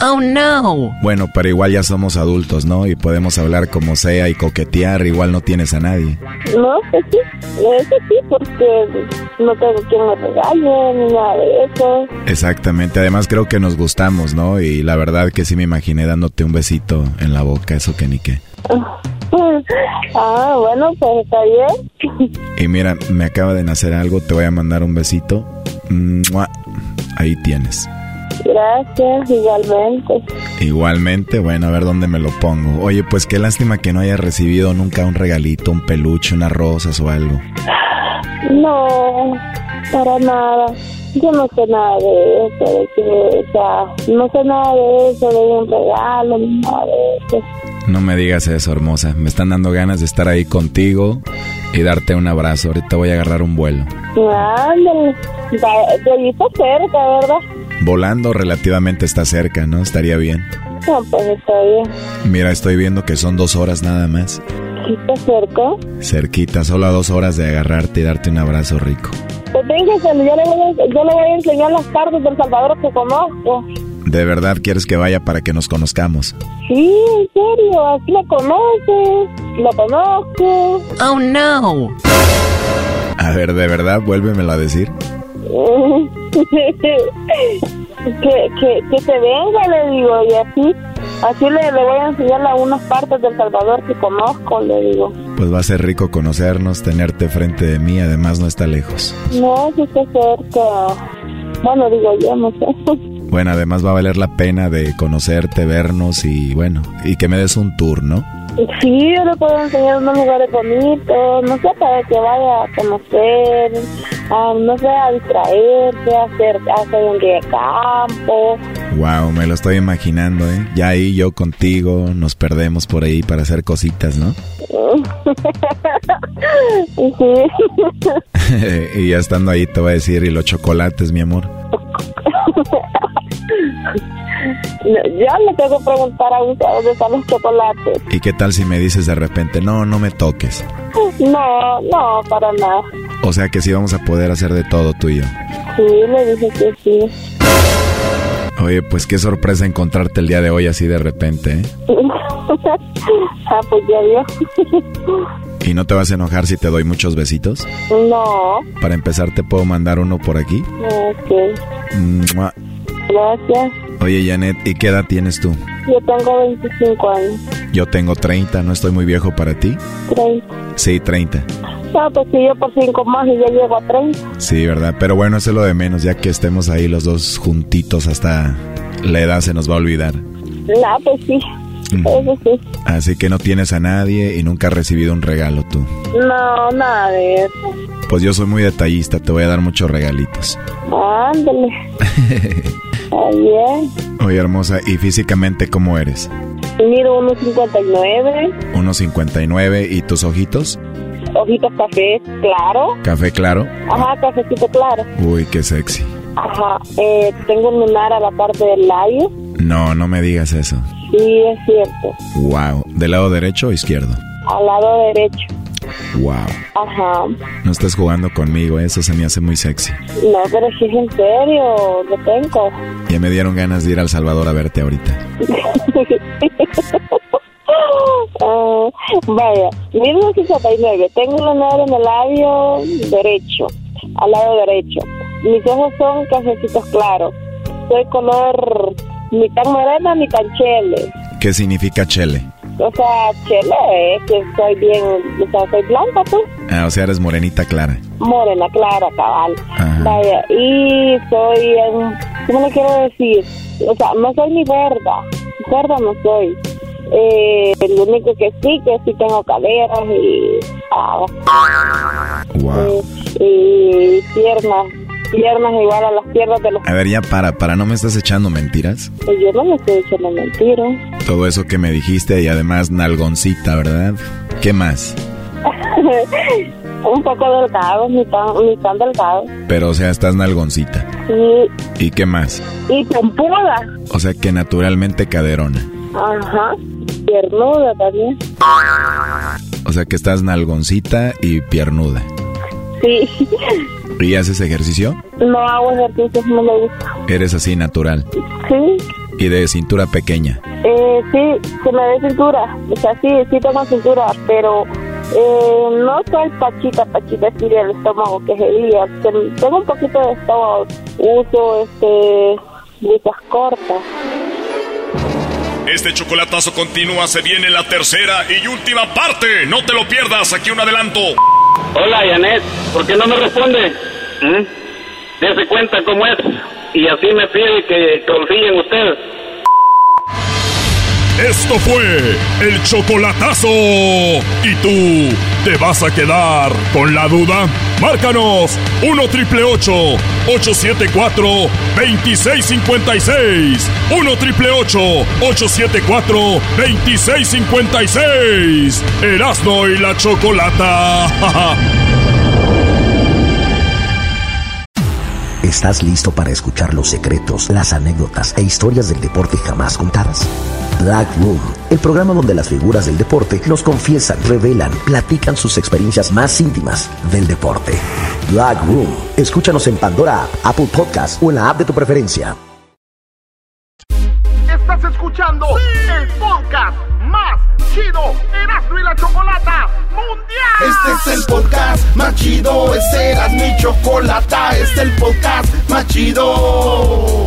Oh, no. Bueno, pero igual ya somos adultos, ¿no? Y podemos hablar como sea y coquetear, igual no tienes a nadie. No, pues sí, eso sí, porque no tengo quien me regale ni nada de eso. Exactamente, además creo que nos gustamos, ¿no? Y la verdad que sí me imaginé dándote un besito en la boca, eso que ni qué. [laughs] Ah, bueno, pues está bien. Y mira, me acaba de nacer algo, te voy a mandar un besito. ¡Mua! Ahí tienes. Gracias, igualmente. Igualmente, bueno, a ver dónde me lo pongo. Oye, pues qué lástima que no hayas recibido nunca un regalito, un peluche, unas rosas o algo. No, para nada. Yo no sé nada de eso, de que, o sea, no sé nada de eso, de un regalo, ni nada de eso. No me digas eso, hermosa. Me están dando ganas de estar ahí contigo y darte un abrazo. Ahorita voy a agarrar un vuelo. Ándale, de, de ahí está cerca, ¿verdad? Volando relativamente está cerca, ¿no? Estaría bien. No, pues está bien. Mira, estoy viendo que son dos horas nada más. ¿Sí está cerca? Cerquita, solo a dos horas de agarrarte y darte un abrazo rico. Pues véngase, yo le voy a, yo le voy a enseñar las partes del Salvador que conozco. ¿De verdad quieres que vaya para que nos conozcamos? Sí, en serio, aquí la conoces, la conozco. Oh, no. A ver, ¿de verdad? Vuélvemelo a decir. [laughs] que, que, que se venga, le digo, y así, así le, le voy a enseñar a unas partes del Salvador que conozco, le digo. Pues va a ser rico conocernos, tenerte frente de mí, además no está lejos. No, sí está cerca. Bueno, digo yo, no sé. [laughs] Bueno, además va a valer la pena de conocerte, vernos y bueno, y que me des un tour, ¿no? Sí, yo le puedo enseñar unos lugares bonitos, no sé, para que vaya a conocer, a, no sé, a distraerse, a hacer, a hacer un día de campo. Wow, me lo estoy imaginando, ¿eh? Ya ahí yo contigo nos perdemos por ahí para hacer cositas, ¿no? [laughs] sí. [laughs] y ya estando ahí te voy a decir, y los chocolates, mi amor. [laughs] Yo le tengo que preguntar a usted dónde están los chocolates. ¿Y qué tal si me dices de repente, no, no me toques? No, no, para nada. O sea que sí vamos a poder hacer de todo tú y yo. Sí, le dije que sí. Oye, pues qué sorpresa encontrarte el día de hoy así de repente, ¿eh? [laughs] ah, pues ya vio. ¿Y no te vas a enojar si te doy muchos besitos? No. Para empezar, ¿te puedo mandar uno por aquí? Ok. Mua. Gracias. Oye, Janet, ¿y qué edad tienes tú? Yo tengo 25 años. Yo tengo 30, ¿no estoy muy viejo para ti? 30. Sí, 30. No, pues si yo por 5 más y ya llego a 30. Sí, ¿verdad? Pero bueno, eso es lo de menos, ya que estemos ahí los dos juntitos hasta la edad se nos va a olvidar. No, pues sí. Así que no tienes a nadie y nunca has recibido un regalo tú. No, nada de eso. Pues yo soy muy detallista, te voy a dar muchos regalitos. Ándale. [laughs] Está bien. Oye, hermosa, ¿y físicamente cómo eres? Mido 1.59. 1.59 y tus ojitos? Ojitos café claro. Café claro. Ajá, cafecito claro. Uy, qué sexy. Ajá. Eh, tengo un lunar a la parte del labio. No, no me digas eso. Sí, es cierto. Wow. ¿Del lado derecho o izquierdo? Al lado derecho. Wow. Ajá. No estás jugando conmigo, eso se me hace muy sexy. No, pero si es en serio, lo tengo. Ya me dieron ganas de ir al Salvador a verte ahorita. [laughs] Ah, vaya, 1959. Tengo un lunar en el labio derecho, al lado derecho. Mis ojos son cafecitos claros. Soy color ni tan morena ni tan chele. ¿Qué significa chele? O sea, chele es que soy bien, o sea, soy blanca, pues. Ah, o sea, eres morenita clara. Morena, clara, cabal. Vaya, y soy, ¿cómo le quiero decir? O sea, no soy ni gorda, gorda no soy. Eh, lo único que sí, que sí tengo caderas y, ah, Wow. y piernas, piernas igual a las piernas de los... A ver, ya para, para, ¿no me estás echando mentiras? Yo no me estoy echando mentiras. Todo eso que me dijiste y además nalgoncita, ¿verdad? ¿Qué más? [laughs] Un poco delgado, ni tan, ni tan delgado. Pero, o sea, estás nalgoncita. Y, ¿Y qué más? y pompuda. O sea, que naturalmente caderona. Ajá. Piernuda también. O sea, que estás nalgoncita y piernuda. Sí. ¿Y haces ejercicio? No hago ejercicios, no me gusta. Eres así natural. Sí. Y de cintura pequeña. Eh, sí, se me ve cintura. O sea, sí, sí tengo cintura, pero eh, no soy pachita, pachita así del estómago que sería. Ten- Tengo un poquito de estómago. Uso, este, blusas cortas. Este chocolatazo continúa, se viene la tercera y última parte. No te lo pierdas, aquí un adelanto. Hola, Janet, ¿por qué no me responde? ¿Mm? Dese cuenta cómo es y así me pide que confíe en usted. Esto fue el chocolatazo. ¿Y tú te vas a quedar con la duda? Márcanos 1 triple 874 2656. 1 triple 874 2656. Erasno y la chocolata. [laughs] ¿Estás listo para escuchar los secretos, las anécdotas e historias del deporte jamás contadas? Black Room, el programa donde las figuras del deporte nos confiesan, revelan, platican sus experiencias más íntimas del deporte. Black Room, escúchanos en Pandora, App, Apple Podcast o en la app de tu preferencia. Estás escuchando el podcast más chido Erasmo y la Chocolata Mundial. Este es el podcast más chido, este era mi chocolata, este es el podcast más chido.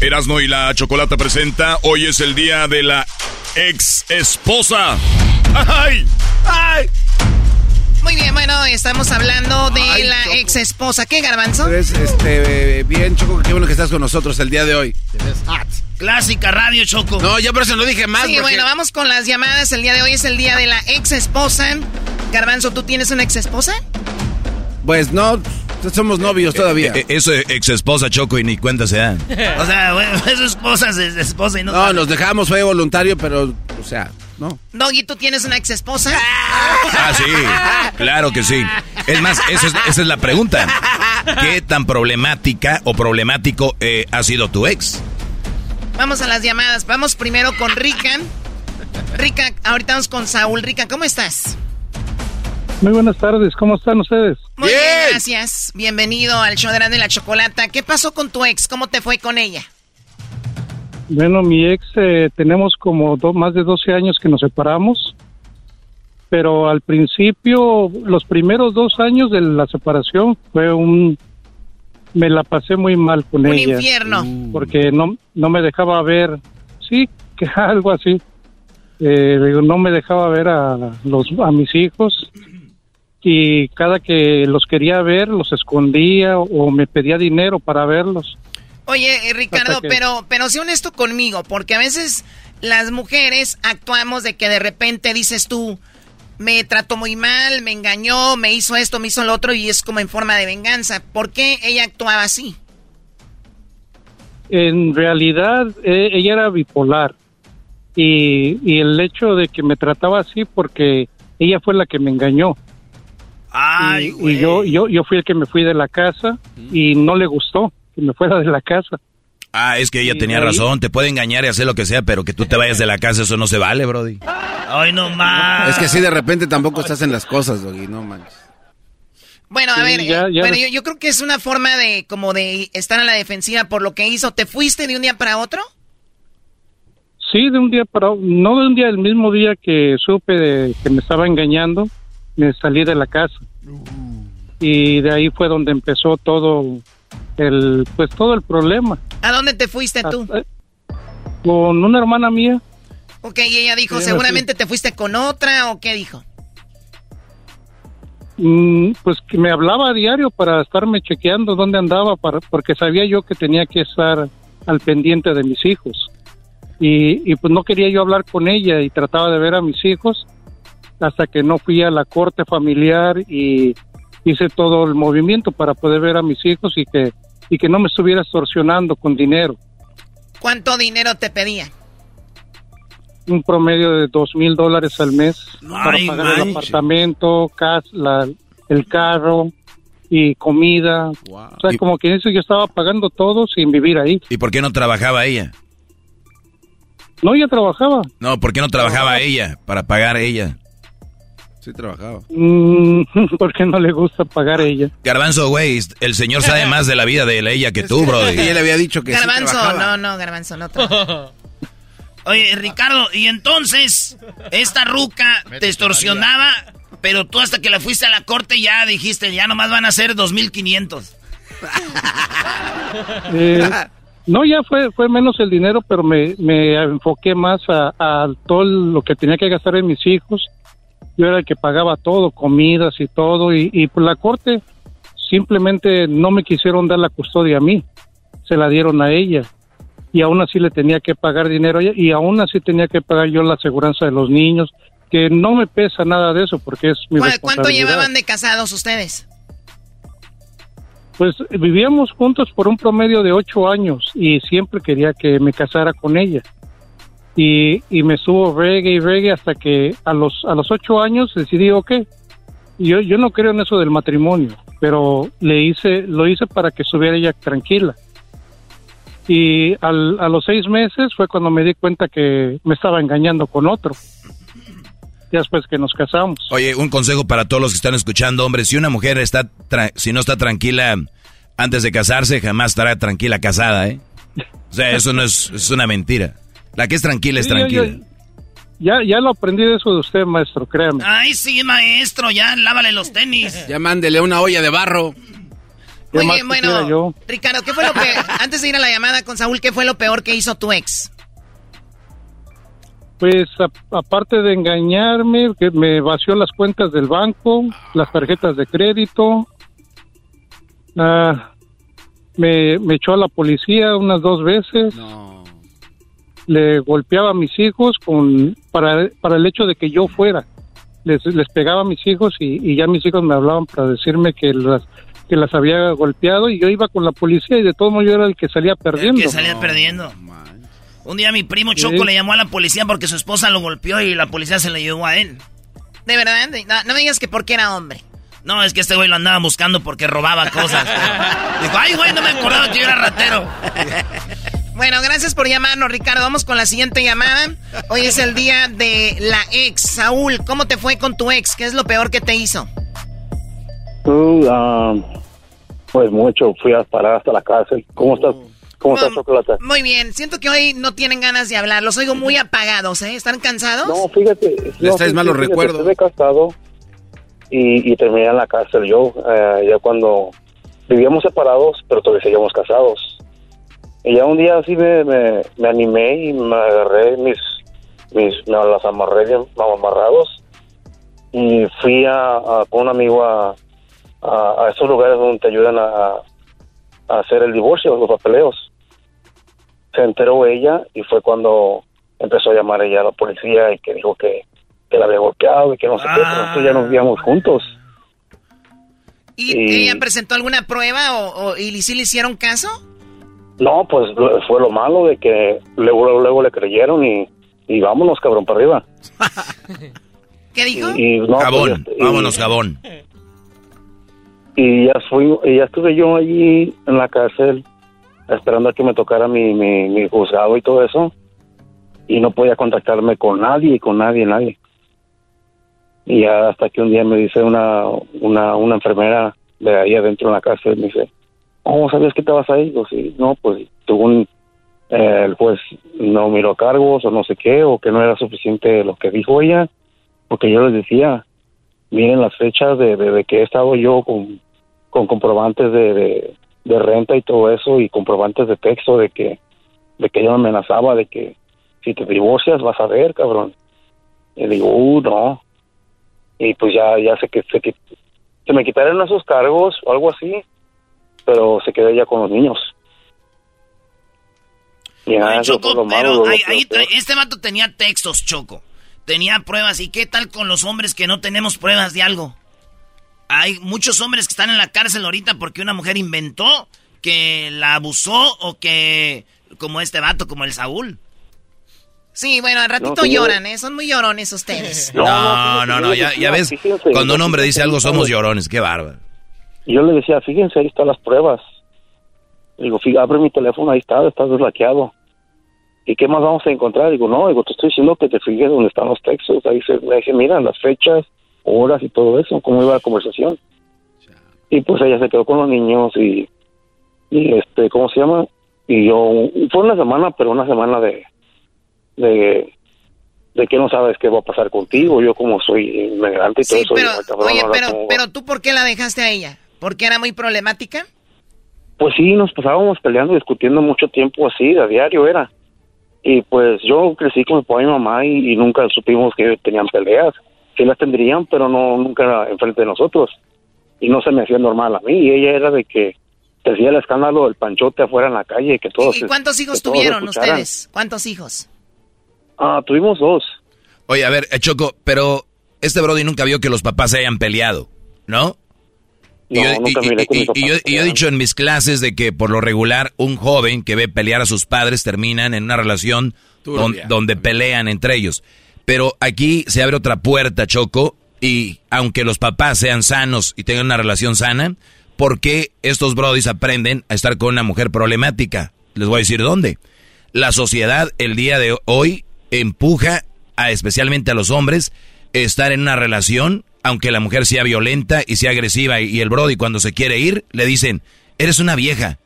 Erasno y la chocolata presenta. Hoy es el día de la ex esposa. ¡Ay! ¡Ay! Muy bien, bueno, estamos hablando de la ex esposa. ¿Qué, Garbanzo? Pues, este, bien, Choco, qué bueno que estás con nosotros el día de hoy. Clásica radio, Choco. No, yo por eso no dije más. Sí, bueno, vamos con las llamadas. El día de hoy es el día de la ex esposa. Garbanzo, ¿tú tienes una ex esposa? Pues no, somos novios todavía. Eh, eh, eso ex esposa Choco y ni cuenta se dan. o sea, bueno, [laughs] es esposa, es esposa y no. No, nos dejamos, fue voluntario, pero, o sea, no. Doggy, ¿tú tienes una ex esposa? Ah, sí, claro que sí. Es más, esa es, la pregunta. ¿Qué tan problemática o problemático eh, ha sido tu ex? Vamos a las llamadas. Vamos primero con Rica. Rica, ahorita vamos con Saúl. Rica, ¿cómo estás? Muy buenas tardes, ¿cómo están ustedes? Muy bien, gracias. Bienvenido al show de la Chocolata. ¿Qué pasó con tu ex? ¿Cómo te fue con ella? Bueno, mi ex eh, tenemos como más de 12 años que nos separamos, pero al principio, los primeros dos años de la separación fue un... Me la pasé muy mal con ella. Un infierno. Porque no, no me dejaba ver, sí, [laughs] que algo así. Eh, no me dejaba ver a, los, a mis hijos y cada que los quería ver los escondía o me pedía dinero para verlos. Oye, eh, Ricardo, pero pero sé honesto conmigo, porque a veces las mujeres actuamos de que de repente dices tú, me trató muy mal, me engañó, me hizo esto, me hizo lo otro y es como en forma de venganza. ¿Por qué ella actuaba así? En realidad, e, ella era bipolar y, y el hecho de que me trataba así porque ella fue la que me engañó y, yo, yo, yo fui el que me fui de la casa y no le gustó que me fuera de la casa. Ah, es que ella tenía razón, te puede engañar y hacer lo que sea, pero que tú te vayas de la casa, eso no se vale, Brody. Ay, no más. Es que si de repente tampoco estás en las cosas, Doggy, no manches. Bueno, a ver, Bueno, yo, yo, creo que es una forma de, como de estar a la defensiva por lo que hizo. ¿Te fuiste de un día para otro? Sí, de un día para otro. No de un día, el mismo día que supe de que me estaba engañando, me salí de la casa. Y de ahí fue donde empezó todo el, pues todo el problema. ¿A dónde te fuiste tú? con una hermana mía. Ok, y ella dijo, seguramente te fuiste con otra o qué dijo? Mm, pues que me hablaba a diario para estarme chequeando dónde andaba, para, porque sabía yo que tenía que estar al pendiente de mis hijos. Y, y pues no quería yo hablar con ella y trataba de ver a mis hijos hasta que no fui a la corte familiar y hice todo el movimiento para poder ver a mis hijos y que, y que no me estuviera extorsionando con dinero. ¿Cuánto dinero te pedía? Un promedio de dos mil dólares al mes para pagar el apartamento, la, el carro y comida. O sea, como que dice, yo estaba pagando todo sin vivir ahí. ¿Y por qué no trabajaba ella? No, ella trabajaba. No, ¿por qué no trabajaba ella para pagar ella? Sí, trabajaba. Mm, [laughs] porque no le gusta pagar a ella. Garbanzo, güey, el señor sabe más de la vida de ella que tú, bro. [laughs] Ella le había dicho que Garbanzo, no, no, Garbanzo, no Oye, Ricardo, y entonces, esta ruca te extorsionaba, pero tú hasta que la fuiste a la corte ya dijiste, ya nomás van a ser 2.500. [laughs] Eh, no, ya fue fue menos el dinero, pero me, me enfoqué más a, a todo lo que tenía que gastar en mis hijos yo era el que pagaba todo, comidas y todo, y, y por la corte simplemente no me quisieron dar la custodia a mí, se la dieron a ella. Y aún así le tenía que pagar dinero a ella, y aún así tenía que pagar yo la aseguranza de los niños, que no me pesa nada de eso porque es mi ¿Cuánto llevaban de casados ustedes? Pues vivíamos juntos por un promedio de ocho años y siempre quería que me casara con ella y, me subo reggae y reggae hasta que a los, a los ocho años decidí, ok, yo, yo no creo en eso del matrimonio, pero le hice, lo hice para que estuviera ella tranquila. Y al, a los seis meses fue cuando me di cuenta que me estaba engañando con otro. después que nos casamos. Oye, un consejo para todos los que están escuchando, hombre, si una mujer está, si no está tranquila antes de casarse, jamás estará tranquila casada, ¿eh? O sea, eso no es, es una mentira. La que es tranquila es tranquila. ya, ya lo aprendí de eso de usted, maestro, créame. Ay, sí, maestro, ya lávale los tenis. ya mándele una olla de barro. Muy bien, bueno, Ricardo, ¿qué fue lo que, [laughs] antes de ir a la llamada con Saúl, qué fue lo peor que hizo tu ex? Pues a- aparte de engañarme, que me vació las cuentas del banco, las tarjetas de crédito, ah, me, me echó a la policía unas dos veces, le golpeaba a mis hijos con para, para el hecho de que yo fuera. Les, les pegaba a mis hijos y, y ya mis hijos me hablaban para decirme que las que las había golpeado y yo iba con la policía y de todo modo yo era el que salía perdiendo. Que salía perdiendo. Un día mi primo Choco Sí. le llamó a la policía porque su esposa lo golpeó y la policía se le llevó a él. De verdad, no, no me digas que porque era hombre. No, es que este güey lo andaba buscando porque robaba cosas. [laughs] Dijo, ay, güey, no me acordaba que yo era ratero. [laughs] Bueno, gracias por llamarnos, Ricardo. Vamos con la siguiente llamada. Hoy es el día de la ex. Saúl, ¿cómo te fue con tu ex? ¿Qué es lo peor que te hizo? Ah, pues mucho, fui a parar hasta la cárcel. ¿Cómo estás? ¿Cómo estás, Chocolata? Muy bien, siento que hoy no tienen ganas de hablar. Los oigo muy apagados, ¿eh? ¿Están cansados? No, fíjate. Les no, traes malos fíjate, recuerdos. Estuve casado y, y terminé en la cárcel yo, eh, ya cuando vivíamos separados, pero todavía seguíamos casados. Y ya un día así me, me, me animé y me agarré mis, mis, me las amarré bien amarrados y fui a, a- con un amigo a, a, a esos lugares donde te ayudan a, a hacer el divorcio, los papeleos. Se enteró ella y fue cuando empezó a llamar ella a la policía y que dijo que, que la había golpeado y que no sé qué, pero nosotros ya nos víamos juntos. ¿Y Y- ella presentó alguna prueba o, o- y sí le hicieron caso? No, pues lo- fue lo malo de que luego, luego, luego le creyeron y, y vámonos, cabrón, para arriba. [laughs] ¿Qué dijo? Y, no, pues, este, y- vámonos, jabón. Y ya, fui, y ya estuve yo allí en la cárcel esperando a que me tocara mi, mi, mi juzgado y todo eso. Y no podía contactarme con nadie, con nadie, nadie. Y ya hasta que un día me dice una, una, una enfermera de ahí adentro en la cárcel, me dice, oh, ¿sabías que estabas ahí? Digo, sí, no, pues un, eh, el juez no miró cargos o no sé qué, o que no era suficiente lo que dijo ella, porque yo les decía, miren las fechas de, de, que he estado yo con, con comprobantes de, de, renta y todo eso y comprobantes de texto de que de que yo me amenazaba de que si te divorcias vas a ver cabrón y digo uh no y pues ya ya sé que se, que se me quitaron esos cargos o algo así pero se quedó ya con los niños y lo malo, Pero lo- ahí este vato tenía textos, Choco. Tenía pruebas. ¿Y qué tal con los hombres que no tenemos pruebas de algo? Hay muchos hombres que están en la cárcel ahorita porque una mujer inventó que la abusó o que... Como este vato, como el Saúl. Sí, bueno, al ratito No, lloran, ¿eh? Son muy llorones ustedes. No, no, no, ya, ya ves, cuando un hombre dice algo somos llorones, qué bárbaro. Y yo le decía, fíjense, ahí están las pruebas. Digo, "Fí- abre mi teléfono, ahí está, está desbloqueado. ¿Y qué más vamos a encontrar? Digo, no, digo, te estoy diciendo que te fijes dónde están los textos. Ahí se, ahí se miran las fechas, horas y todo eso, cómo iba la conversación. Y pues ella se quedó con los niños y, y este, ¿cómo se llama? Y yo, fue una semana, pero una semana de, de, de que no sabes qué va a pasar contigo. Yo como soy inmigrante y todo Sí, eso. pero, digo, "Ay, cabrón, oye, pero, cómo va". pero tú, ¿por qué la dejaste a ella? ¿Porque era muy problemática? Pues sí, nos pasábamos peleando, discutiendo mucho tiempo así, a diario era. Y pues yo crecí con mi papá y mi mamá y, y nunca supimos que tenían peleas. Sí las tendrían, pero no nunca enfrente de nosotros. Y no se me hacía normal a mí. Y ella era de que te hacía el escándalo del panchote afuera en la calle, que todos... ¿Y cuántos hijos que tuvieron ustedes? ¿Cuántos hijos? Ah, tuvimos dos. Oye, a ver, eh, Choco, pero este Brody nunca vio que los papás se hayan peleado, ¿no? Y No, yo, nunca y- miré que y- mis y yo- papás y yo he dicho en mis clases de que por lo regular un joven que ve pelear a sus padres terminan en una relación don- donde pelean entre ellos. Pero aquí se abre otra puerta, Choco, y aunque los papás sean sanos y tengan una relación sana, ¿por qué estos brodis aprenden a estar con una mujer problemática? Les voy a decir dónde. La sociedad el día de hoy empuja a especialmente a los hombres estar en una relación, aunque la mujer sea violenta y sea agresiva y, el brody cuando se quiere ir le dicen, "Eres una vieja.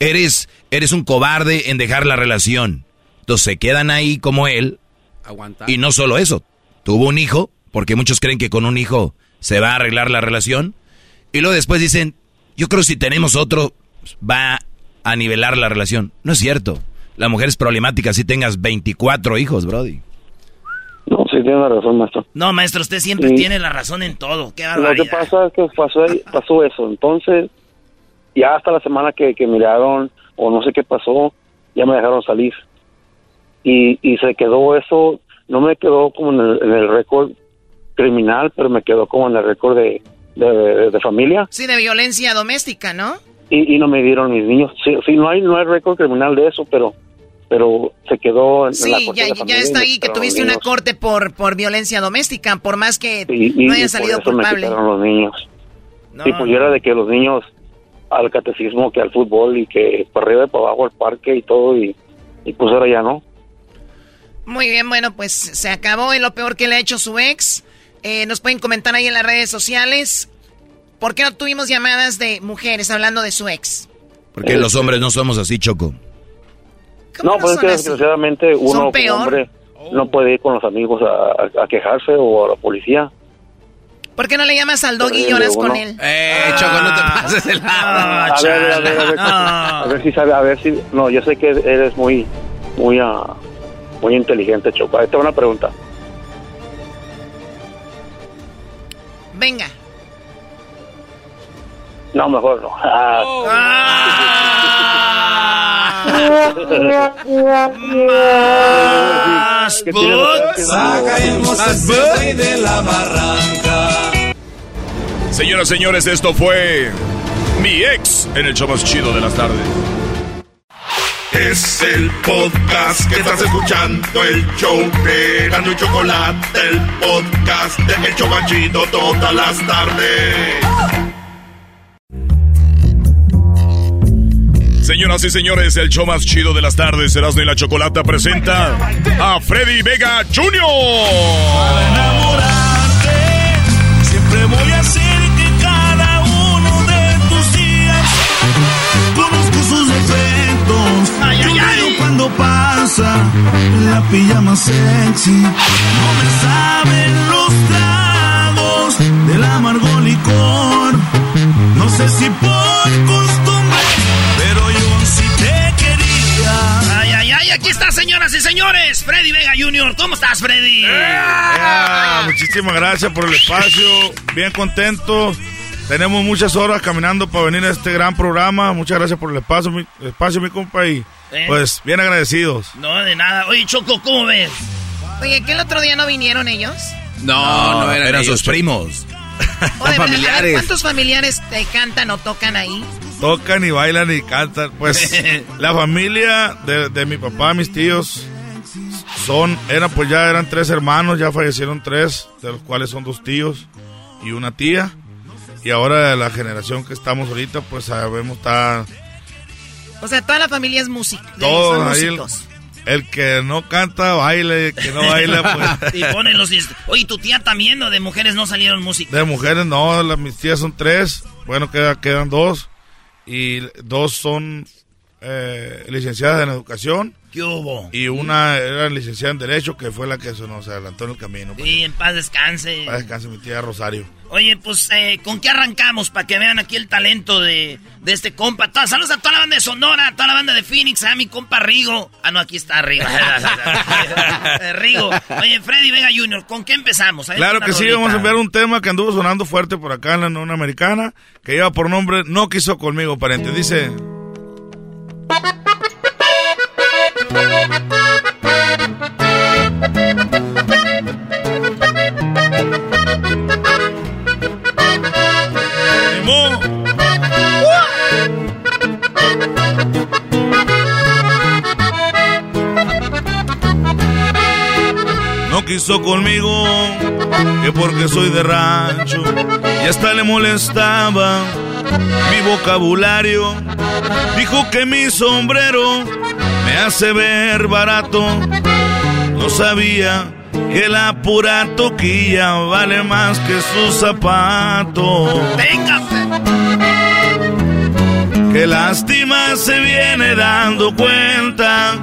Eres eres un cobarde en dejar la relación." Entonces se quedan ahí como él y no solo eso, tuvo un hijo, porque muchos creen que con un hijo se va a arreglar la relación. Y luego después dicen, yo creo que si tenemos otro, va a nivelar la relación. No es cierto. La mujer es problemática si tengas 24 hijos, Brody. Sí, tiene razón, maestro. No, maestro, usted siempre tiene la razón en todo. Qué Lo que pasa es que pasó, pasó eso. Entonces, ya hasta la semana que, que miraron, o no sé qué pasó, ya me dejaron salir. Y, y se quedó eso, no me quedó como en el, en el récord criminal, pero me quedó como en el récord de, de, familia. Sí, de violencia doméstica, ¿no? Y, y no me dieron mis niños. Sí, sí, no hay, no hay récord criminal de eso, pero pero se quedó en, la ya, ya está ahí que tuviste una corte por por violencia doméstica, por más que no haya salido por eso culpable. Me los niños. Y pues era de que los niños al catecismo, que al fútbol y que para arriba y para abajo al parque y todo y, y pues ahora ya no. Muy bien, bueno, pues se acabó y lo peor que le ha hecho su ex. Eh, nos pueden comentar ahí en las redes sociales. ¿Por qué no tuvimos llamadas de mujeres hablando de su ex? Porque los hombres no somos así, Choco. No, pues es que desgraciadamente uno como hombre no puede ir con los amigos a, quejarse o a la policía. ¿Por qué no le llamas al dog y lloras con él? Eh, Choco, no te pases el a, ver, a, ver, a, ver, a ver si sabe, a ver si... No, yo sé que eres muy, muy, uh, muy inteligente, Choco. Esta es una pregunta. Venga. No, mejor no. [laughs] Ah. Más de la barranca. Señoras y señores, esto fue mi ex en el show más chido de las tardes. Es el podcast que estás escuchando, el show de Gano y Chocolate, el podcast de El Chocachito todas las tardes. Señoras y señores, el show más chido de las tardes, Erasmo y la Chocolata presenta a Freddy Vega Jr. Para enamorarte, siempre voy a hacer que cada uno de tus días conozco sus defectos. Ay, ay, ay. cuando pasa la pijama sexy, no me saben los tragos del amargo licor. No sé si por señores. Freddy Vega Jr. ¿Cómo estás, Freddy? muchísimas gracias por el espacio. Bien contento. Tenemos muchas horas caminando para venir a este gran programa. Muchas gracias por el espacio, mi, espacio, mi compa. Y ¿Eh? pues bien agradecidos. No, de nada. Oye, Choco, ¿cómo ves? Oye, ¿que el otro día no vinieron ellos? No, no, eran, sus primos. [laughs] familiares. ¿Cuántos familiares te cantan o tocan ahí? tocan y bailan y cantan. Pues [laughs] la familia de, mi papá, mis tíos, son, eran pues ya eran tres hermanos, ya fallecieron tres, de los cuales son dos tíos y una tía. Y ahora la generación que estamos ahorita, pues sabemos está... O sea, toda la familia es música. Todos ahí el, que no canta, baile, el que no baila, pues... [laughs] y ponen los... Oye, ¿tu tía también o de mujeres no salieron música? De mujeres no, mis tías son tres, bueno, queda, quedan dos y dos son eh, licenciadas en educación. ¿Qué hubo? Y una era licenciada en Derecho, que fue la que se nos adelantó en el camino. Sí, en paz descanse. En paz descanse, mi tía Rosario. Oye, pues, eh, ¿con qué arrancamos? Para que vean aquí el talento de, de este compa. saludos a toda la banda de Sonora, a toda la banda de Phoenix, a mi compa Rigo. Ah, no, aquí está Rigo. [laughs] Rigo. Oye, Freddy Vega Jr., ¿con qué empezamos? Claro que sí, vamos a enviar un tema que anduvo sonando fuerte por acá en la Unión Americana, que lleva por nombre No quiso conmigo, pariente. Dice... quiso conmigo, que porque soy de rancho, y hasta le molestaba mi vocabulario. Dijo que mi sombrero me hace ver barato. No sabía que la pura toquilla vale más que su zapato. ¡Venga! Qué lástima se viene dando cuenta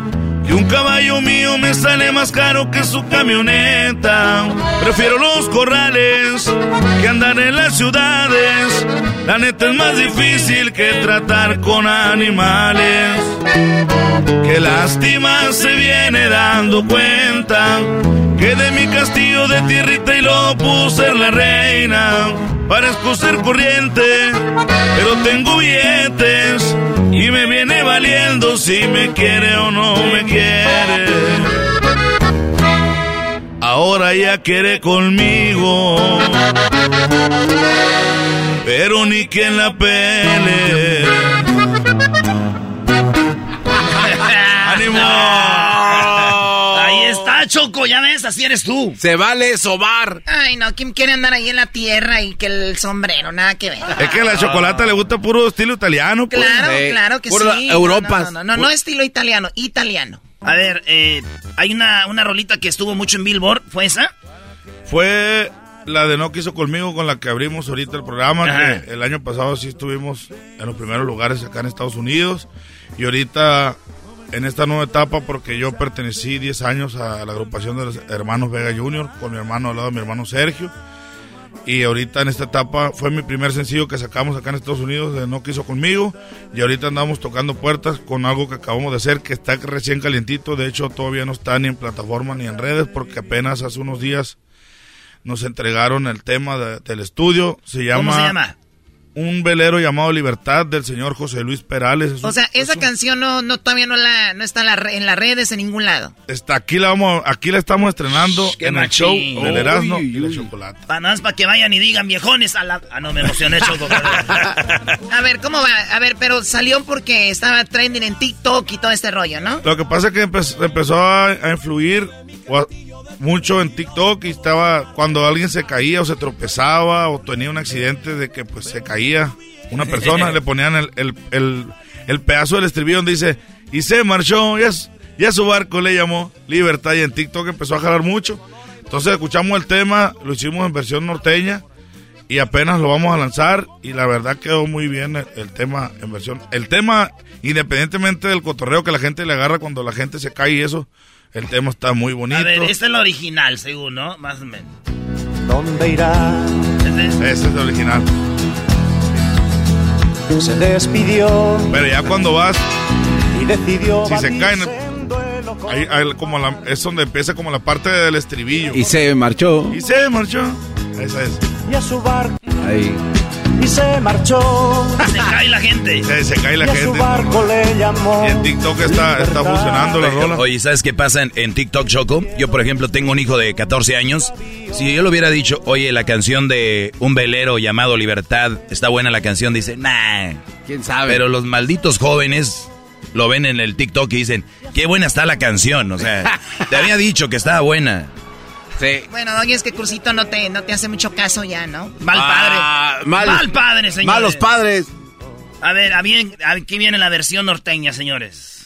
un caballo mío me sale más caro que su camioneta. Prefiero los corrales que andar en las ciudades La neta es más difícil que tratar con animales. Qué lástima se viene dando cuenta que de mi castillo de tierrita y lo puse la reina. Parezco ser corriente, pero tengo billetes y me viene valiendo si me quiere o no me quiere. Ahora ya quiere conmigo, pero ni quien la pele. [laughs] ¡Ánimo! Choco, ya ves, así eres tú. Se vale sobar. Ay, no, ¿quién quiere andar ahí en la tierra y que el sombrero? Nada que ver. Es que a la chocolate le gusta puro estilo italiano. Pues. Claro, claro que puro sí. Europa. No, no, no, no, no estilo italiano, italiano. A ver, eh, hay una, una rolita que estuvo mucho en Billboard, ¿fue esa? Fue la de No Quiso Conmigo con la que abrimos ahorita el programa. Que el año pasado sí estuvimos en los primeros lugares acá en Estados Unidos. Y ahorita en esta nueva etapa, porque yo pertenecí 10 años a la agrupación de los hermanos Vega Junior, con mi hermano al lado de mi hermano Sergio. Y ahorita en esta etapa fue mi primer sencillo que sacamos acá en Estados Unidos de No Quiso Conmigo. Y ahorita andamos tocando puertas con algo que acabamos de hacer que está recién calientito. De hecho, todavía no está ni en plataforma ni en redes porque apenas hace unos días nos entregaron el tema de- del estudio. Se llama, ¿Cómo se llama? Un velero llamado Libertad del señor José Luis Perales. Es un- O sea, esa canción no, no todavía no la no está en, la re- en las redes en ningún lado. está aquí la vamos, aquí la estamos estrenando en el machín. show del Erasmo y la chocolate. Para nada más para que vayan y digan viejones a la... Ah, no, me emocioné, Choco. [laughs] A ver, ¿cómo va? A ver, pero salió porque estaba trending en TikTok y todo este rollo, ¿no? Lo que pasa es que empe- empezó a, a influir o a- mucho en TikTok y estaba cuando alguien se caía o se tropezaba o tenía un accidente de que pues se caía una persona, [laughs] le ponían el, el, el- el pedazo del estribillo donde dice y se marchó, ya, ya su barco le llamó Libertad y en TikTok empezó a jalar mucho. Entonces escuchamos el tema, lo hicimos en versión norteña y apenas lo vamos a lanzar y la verdad quedó muy bien el, el tema en versión. El tema, independientemente del cotorreo que la gente le agarra cuando la gente se cae y eso, el tema está muy bonito. A ver, esta es la original, según, ¿no? Más o menos. ¿Dónde irá? Ese es el original. Se despidió Pero ya cuando vas, y decidió si se caen, ahí, ahí como la- es donde empieza como la parte del estribillo. Y se marchó. Y se marchó. Esa es. y a su barco Ahí. y se marchó. [laughs] Se cae la gente. Se, se cae la y a su barco le llamó. Y en TikTok está, está funcionando la rola. Oye, ¿sabes qué pasa en, en TikTok, Choco? Yo, por ejemplo, tengo un hijo de 14 años. Si yo le hubiera dicho, oye, la canción de un velero llamado Libertad, está buena la canción, dice, nah. ¿Quién sabe? Pero los malditos jóvenes lo ven en el TikTok y dicen, qué buena está la canción. O sea, [laughs] te había dicho que estaba buena. Sí. Bueno, oye, es que Cursito no te, no te hace mucho caso ya, ¿no? Mal padre. Ah, mal- mal padre, señores. Malos padres. A ver, a bien- aquí viene la versión norteña, señores.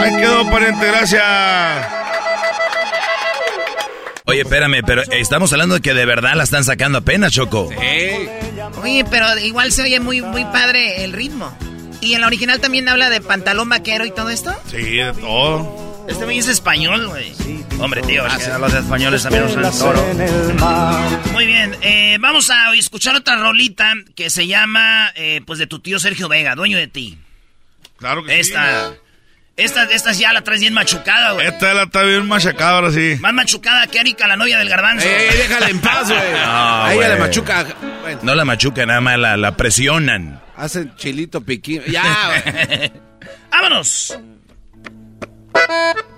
Ahí quedó, pariente, gracias. Oye, espérame, pero estamos hablando de que de verdad la están sacando apenas, Choco. Oye, pero igual se oye muy, muy padre el ritmo. ¿Y en la original también habla de pantalón vaquero y todo esto? Sí, de todo. Este güey es español, güey. Hombre, tío, es que los españoles también usan el toro. Muy bien, eh, vamos a escuchar otra rolita que se llama, eh, pues, de tu tío Sergio Vega, dueño de ti. Claro que esta, sí. Esta, esta ya la traes bien machucada, güey. Esta la está bien machacada ahora sí. Más machucada que Erika, la novia del garbanzo. ¡Ey, déjala en paz, güey! [laughs] No, A ella güey. le machuca. Bueno, No la machuca, nada más la, la presionan. hacen chilito piquín. Ya, [laughs] güey. ¡Vámonos! Voy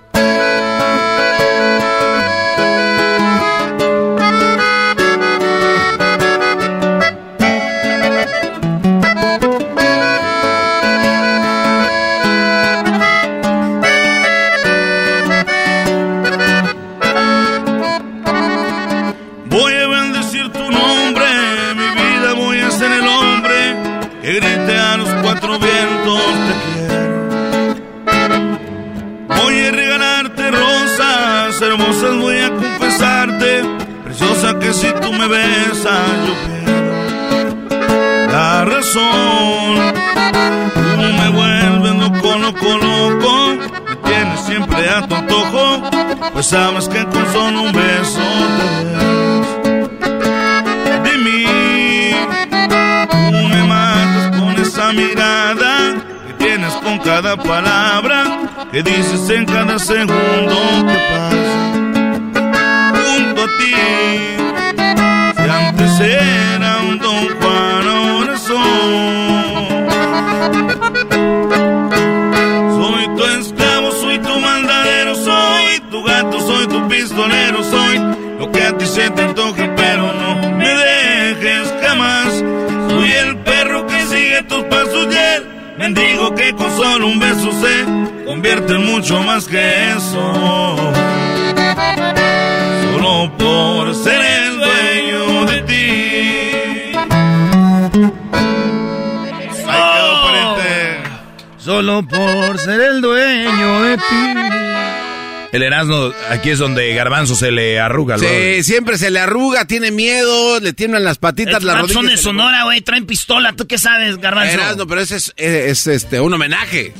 El Erasmo, aquí es donde Garbanzo se le arruga. Sí, brother. siempre se le arruga, tiene miedo, le tiemblan las patitas, las rodillas. Son de Sonora, güey. Traen pistola. ¿Tú qué sabes, garbanzo? Erasmo, pero ese es, es, este, un homenaje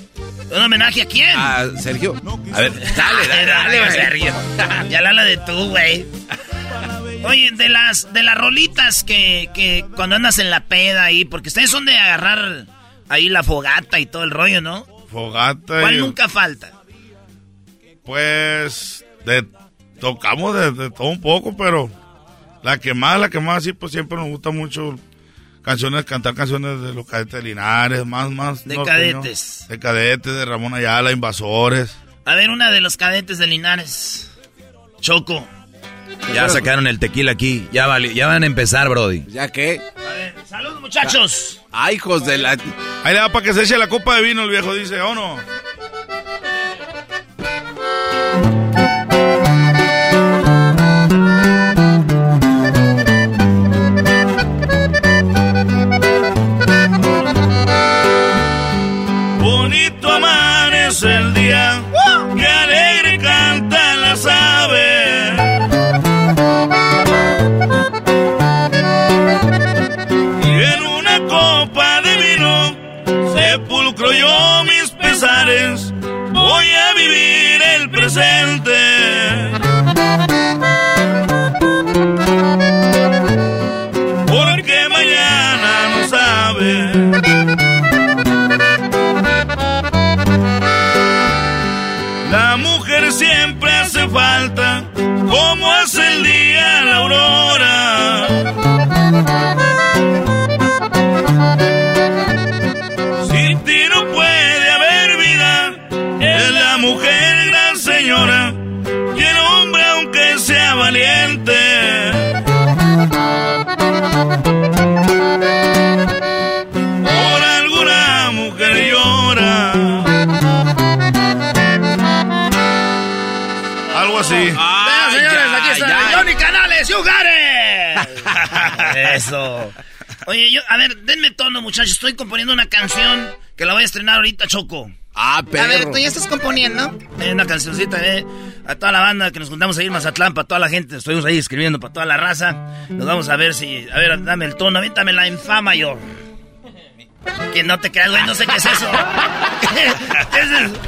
¿Un homenaje a quién? a Sergio. A ver, [laughs] Dale, dale, dale, güey. Sergio. [laughs] ya la la de tú, güey. Oye, de las, de las rolitas que, que cuando andas en la peda ahí, porque ustedes son de agarrar ahí la fogata y todo el rollo, ¿no? Fogata. ¿Cuál y- nunca falta? Pues de, tocamos de, de todo un poco, pero la que más, la que más, sí, pues siempre nos gusta mucho canciones, cantar canciones de los cadetes de Linares, más, más. De cadetes. De cadetes, de Ramón Ayala, Invasores. A ver, una de los cadetes de Linares. Choco. Ya sacaron el tequila aquí. Ya, vale, ya van a empezar, Brody. ¿Ya qué? A ver, salud, muchachos. Ay, hijos de la... Ahí le da para que se eche la copa de vino el viejo, dice, ¿o no? como hace el día la aurora. Sin ti no puede haber vida, es la mujer gran señora, y el hombre aunque sea valiente. Por alguna mujer llora. Algo así. Ah, Canales, you got it. Eso. Oye, yo, a ver, denme tono, muchachos. Estoy componiendo una canción que la voy a estrenar ahorita, Choco. Ah, A ver, ¿tú ya estás componiendo? Una cancioncita, eh. A toda la banda que nos juntamos a ir a Mazatlán, para toda la gente. Estuvimos ahí escribiendo para toda la raza. Nos vamos a ver si. A ver, dame el tono, avíntame en fa mayor. Que no te creas, güey, no sé qué es eso. ¿Qué [laughs] es eso?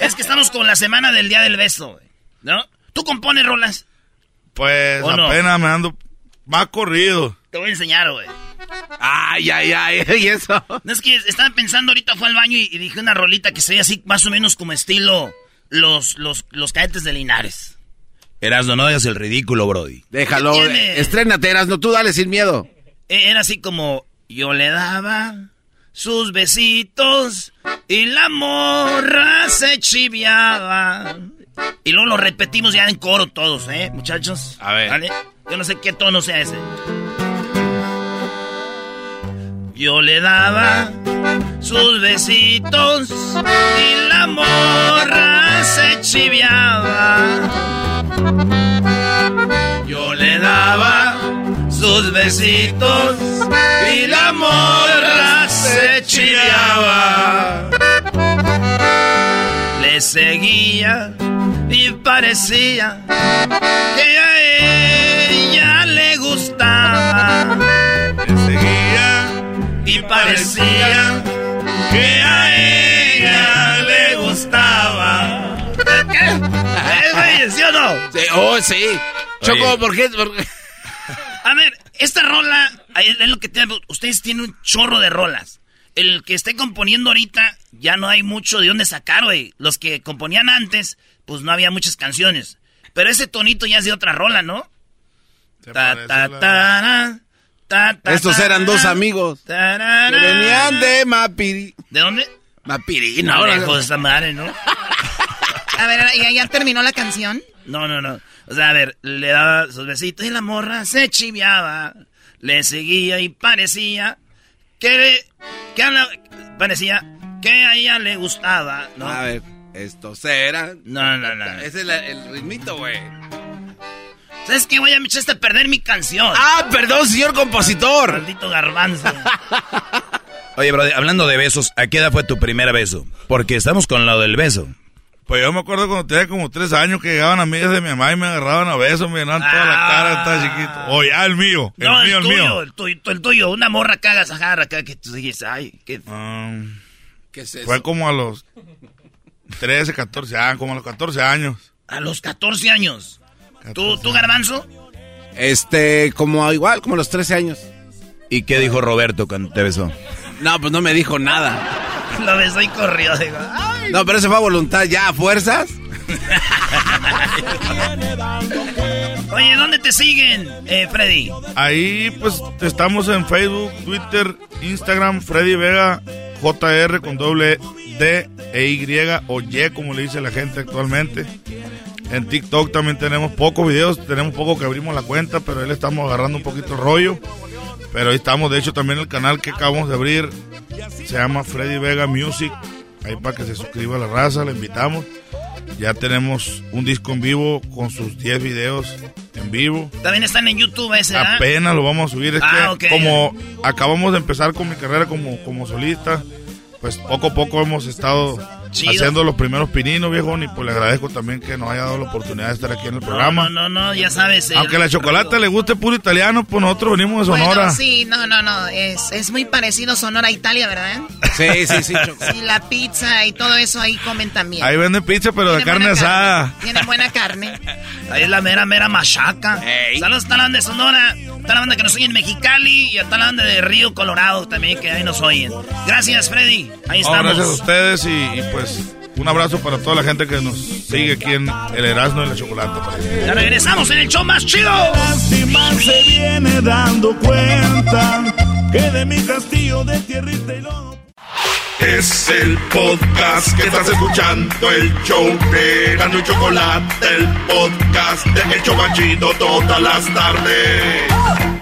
Es que estamos con la semana del Día del Beso, ¿no? ¿Tú compones rolas? Pues ¿O no? apenas me ando más corrido. Te voy a enseñar, güey. Ay, ay, ay, [laughs] y eso. No, es que estaba pensando ahorita, fue al baño y, y dije una rolita que se así, más o menos como estilo los, los, los cadetes de Linares. Erasno, no hagas el ridículo, Brody. Déjalo. ¿Qué tiene? Estrénate, Erasno, tú dale sin miedo. Eh, Era así como yo le daba sus besitos y la morra se chiviaba. Y luego lo repetimos ya en coro todos, ¿eh, muchachos? A ver. ¿Vale? Yo no sé qué tono sea ese. Yo le daba sus besitos y la morra se chiviaba. Yo le daba sus besitos y la morra se chiviaba. Le seguía y parecía que a ella le gustaba. Le seguía y parecía que a ella le gustaba. ¿Qué? ¿Eh? ¿Sí o no? Sí, oh, sí. Choco, ¿por qué? por qué? A ver, esta rola es es lo que tiene. Ustedes tienen un chorro de rolas. El que esté componiendo ahorita ya no hay mucho de dónde sacar, güey. Los que componían antes, pues no había muchas canciones. Pero ese tonito ya es de otra rola, ¿no? Ta, ta, la- ta, ta, ta, Estos ta, eran dos ta, amigos. ta, Que venían de Mapiri. ¿De dónde? Mapiri, No, no, lejos de esa madre, ¿no? [laughs] A ver, ¿ya, ya terminó la canción? No, no, no. O sea, a ver, le daba sus besitos y la morra se chiviaba. Le seguía y parecía que, que a la- parecía que a ella le gustaba, ¿no? A ver, estos eran. No, no, no. Ese es la- el ritmito, güey. ¿Sabes qué? Voy a me echaste a perder mi canción. Ah, perdón, señor compositor. Maldito garbanzo. [laughs] Oye, Brody, hablando de besos, ¿a qué edad fue tu primer beso? Porque estamos con lo del beso. Pues yo me acuerdo cuando tenía como tres años que llegaban amigas de mi mamá y me agarraban a besos, me llenaban toda la cara, estaba chiquito. O ya el mío, el Ah. no, mío, el el tuyo, mío. el tuyo, el tuyo. Una morra cagas agarra acá que tú dices, ay, qué... Um, ¿Qué es eso? fue como a los 13, 14 años, como a los 14 años. A los 14 años. ¿Tú, tú garbanzo? Este, como igual, como a los 13 años. ¿Y qué dijo Roberto cuando te besó? No, pues no me dijo nada. [laughs] Lo besó y corrió. Digo, ay. No, pero eso fue a voluntad, ya a fuerzas. [laughs] Oye, ¿dónde te siguen, eh, Freddy? Ahí pues estamos en Facebook, Twitter, Instagram, Freddy Vega, JR con doble D e Y o Y como le dice la gente actualmente. En TikTok también tenemos pocos videos, tenemos poco que abrimos la cuenta, pero ahí le estamos agarrando un poquito el rollo. Pero ahí estamos, de hecho también el canal que acabamos de abrir se llama Freddy Vega Music. Ahí para que se suscriba a la raza, le invitamos. Ya tenemos un disco en vivo con sus 10 videos en vivo. También están en YouTube ese, ¿verdad? Apenas lo vamos a subir. Es Ah, que como acabamos de empezar con mi carrera como, como solista, pues poco a poco hemos estado Chido. haciendo los primeros pininos, viejo. Y pues le agradezco también que nos haya dado la oportunidad de estar aquí en el programa. No, no, no, ya sabes. Aunque la chocolate le guste puro italiano, pues nosotros venimos de Sonora. Bueno, sí, no, no, no. Es, es muy parecido Sonora a Italia, ¿verdad? Sí, sí, sí. Sí, la pizza y todo eso ahí comen también. Ahí venden pizza, pero de carne asada. Tienen buena carne. [laughs] Ahí es la mera, mera machaca. Saludos a toda la banda de Sonora, a toda la banda que nos oye en Mexicali y a toda la banda de Río Colorado también que ahí nos oyen. Gracias, Freddy. Ahí No, estamos. gracias a ustedes y, y, pues un abrazo para toda la gente que nos sigue aquí en el Erasmo y la Chocolate. Ya regresamos en el show más chido. Lástima se viene dando cuenta que de mi castillo de tierrita y lodo. Es el podcast que estás escuchando, el show de Gano y Chocolate, el podcast de El Chobachito todas las tardes.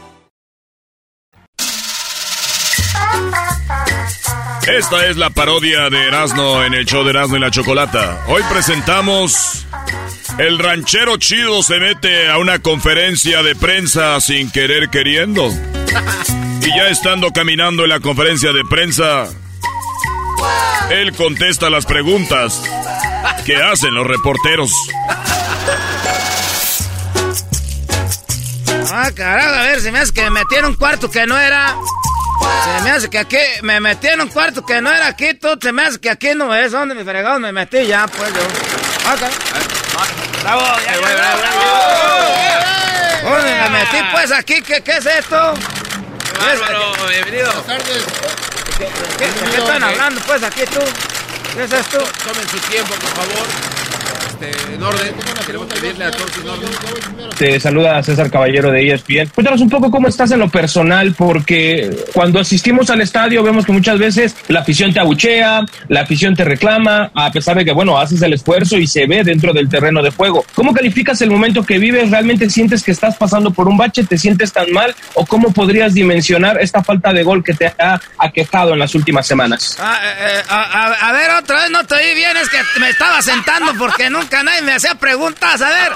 Esta es la parodia de Erasmo en el show de Erasmo y la Chocolata. Hoy presentamos El ranchero chido se mete a una conferencia de prensa sin querer queriendo. Y ya estando caminando en la conferencia de prensa, él contesta las preguntas que hacen los reporteros. Ah, carajo, a ver, se me hace que me metieron un cuarto que no era. Se me hace que aquí me metí en un cuarto que no era aquí, tú se me hace que aquí no es donde me fregado me metí ya, pues yo. Ok. Bravo, ya, bravo, bravo. ¿Dónde me metí pues aquí? ¿Qué, qué es esto? Bárbaro, bienvenido. Buenas tardes. ¿Qué, qué, qué están hablando pues aquí tú? ¿Qué es esto? Tomen su tiempo, por favor. Este, en orden. Queremos pedirle a todos en orden. Te saluda César Caballero de ESPN. Cuéntanos un poco cómo estás en lo personal, porque cuando asistimos al estadio vemos que muchas veces la afición te abuchea, la afición te reclama, a pesar de que, bueno, haces el esfuerzo y se ve dentro del terreno de juego. ¿Cómo calificas el momento que vives? ¿Realmente sientes que estás pasando por un bache? ¿Te sientes tan mal? ¿O cómo podrías dimensionar esta falta de gol que te ha aquejado en las últimas semanas? Ah, eh, eh, a, a- a ver, otra vez no te oí bien, es que me estaba sentando porque nunca nadie me hacía preguntas. A ver,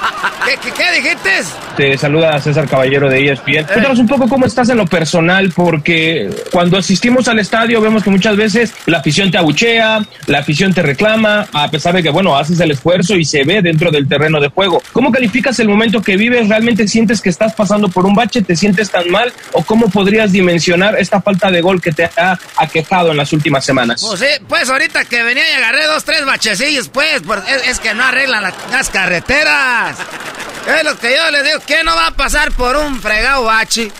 ¿qué, qué, qué dijiste? Te saluda César Caballero de ESPN. Cuéntanos un poco cómo estás en lo personal, porque cuando asistimos al estadio vemos que muchas veces la afición te abuchea, la afición te reclama, a pesar de que, bueno, haces el esfuerzo y se ve dentro del terreno de juego. ¿Cómo calificas el momento que vives? ¿Realmente sientes que estás pasando por un bache? ¿Te sientes tan mal? ¿O cómo podrías dimensionar esta falta de gol que te ha aquejado en las últimas semanas? Pues sí, pues ahorita que venía y agarré dos, tres bachecillos, pues, pues, es, es que no arreglan la- las carreteras. Es lo que yo les digo, que no va a pasar por un fregado bache?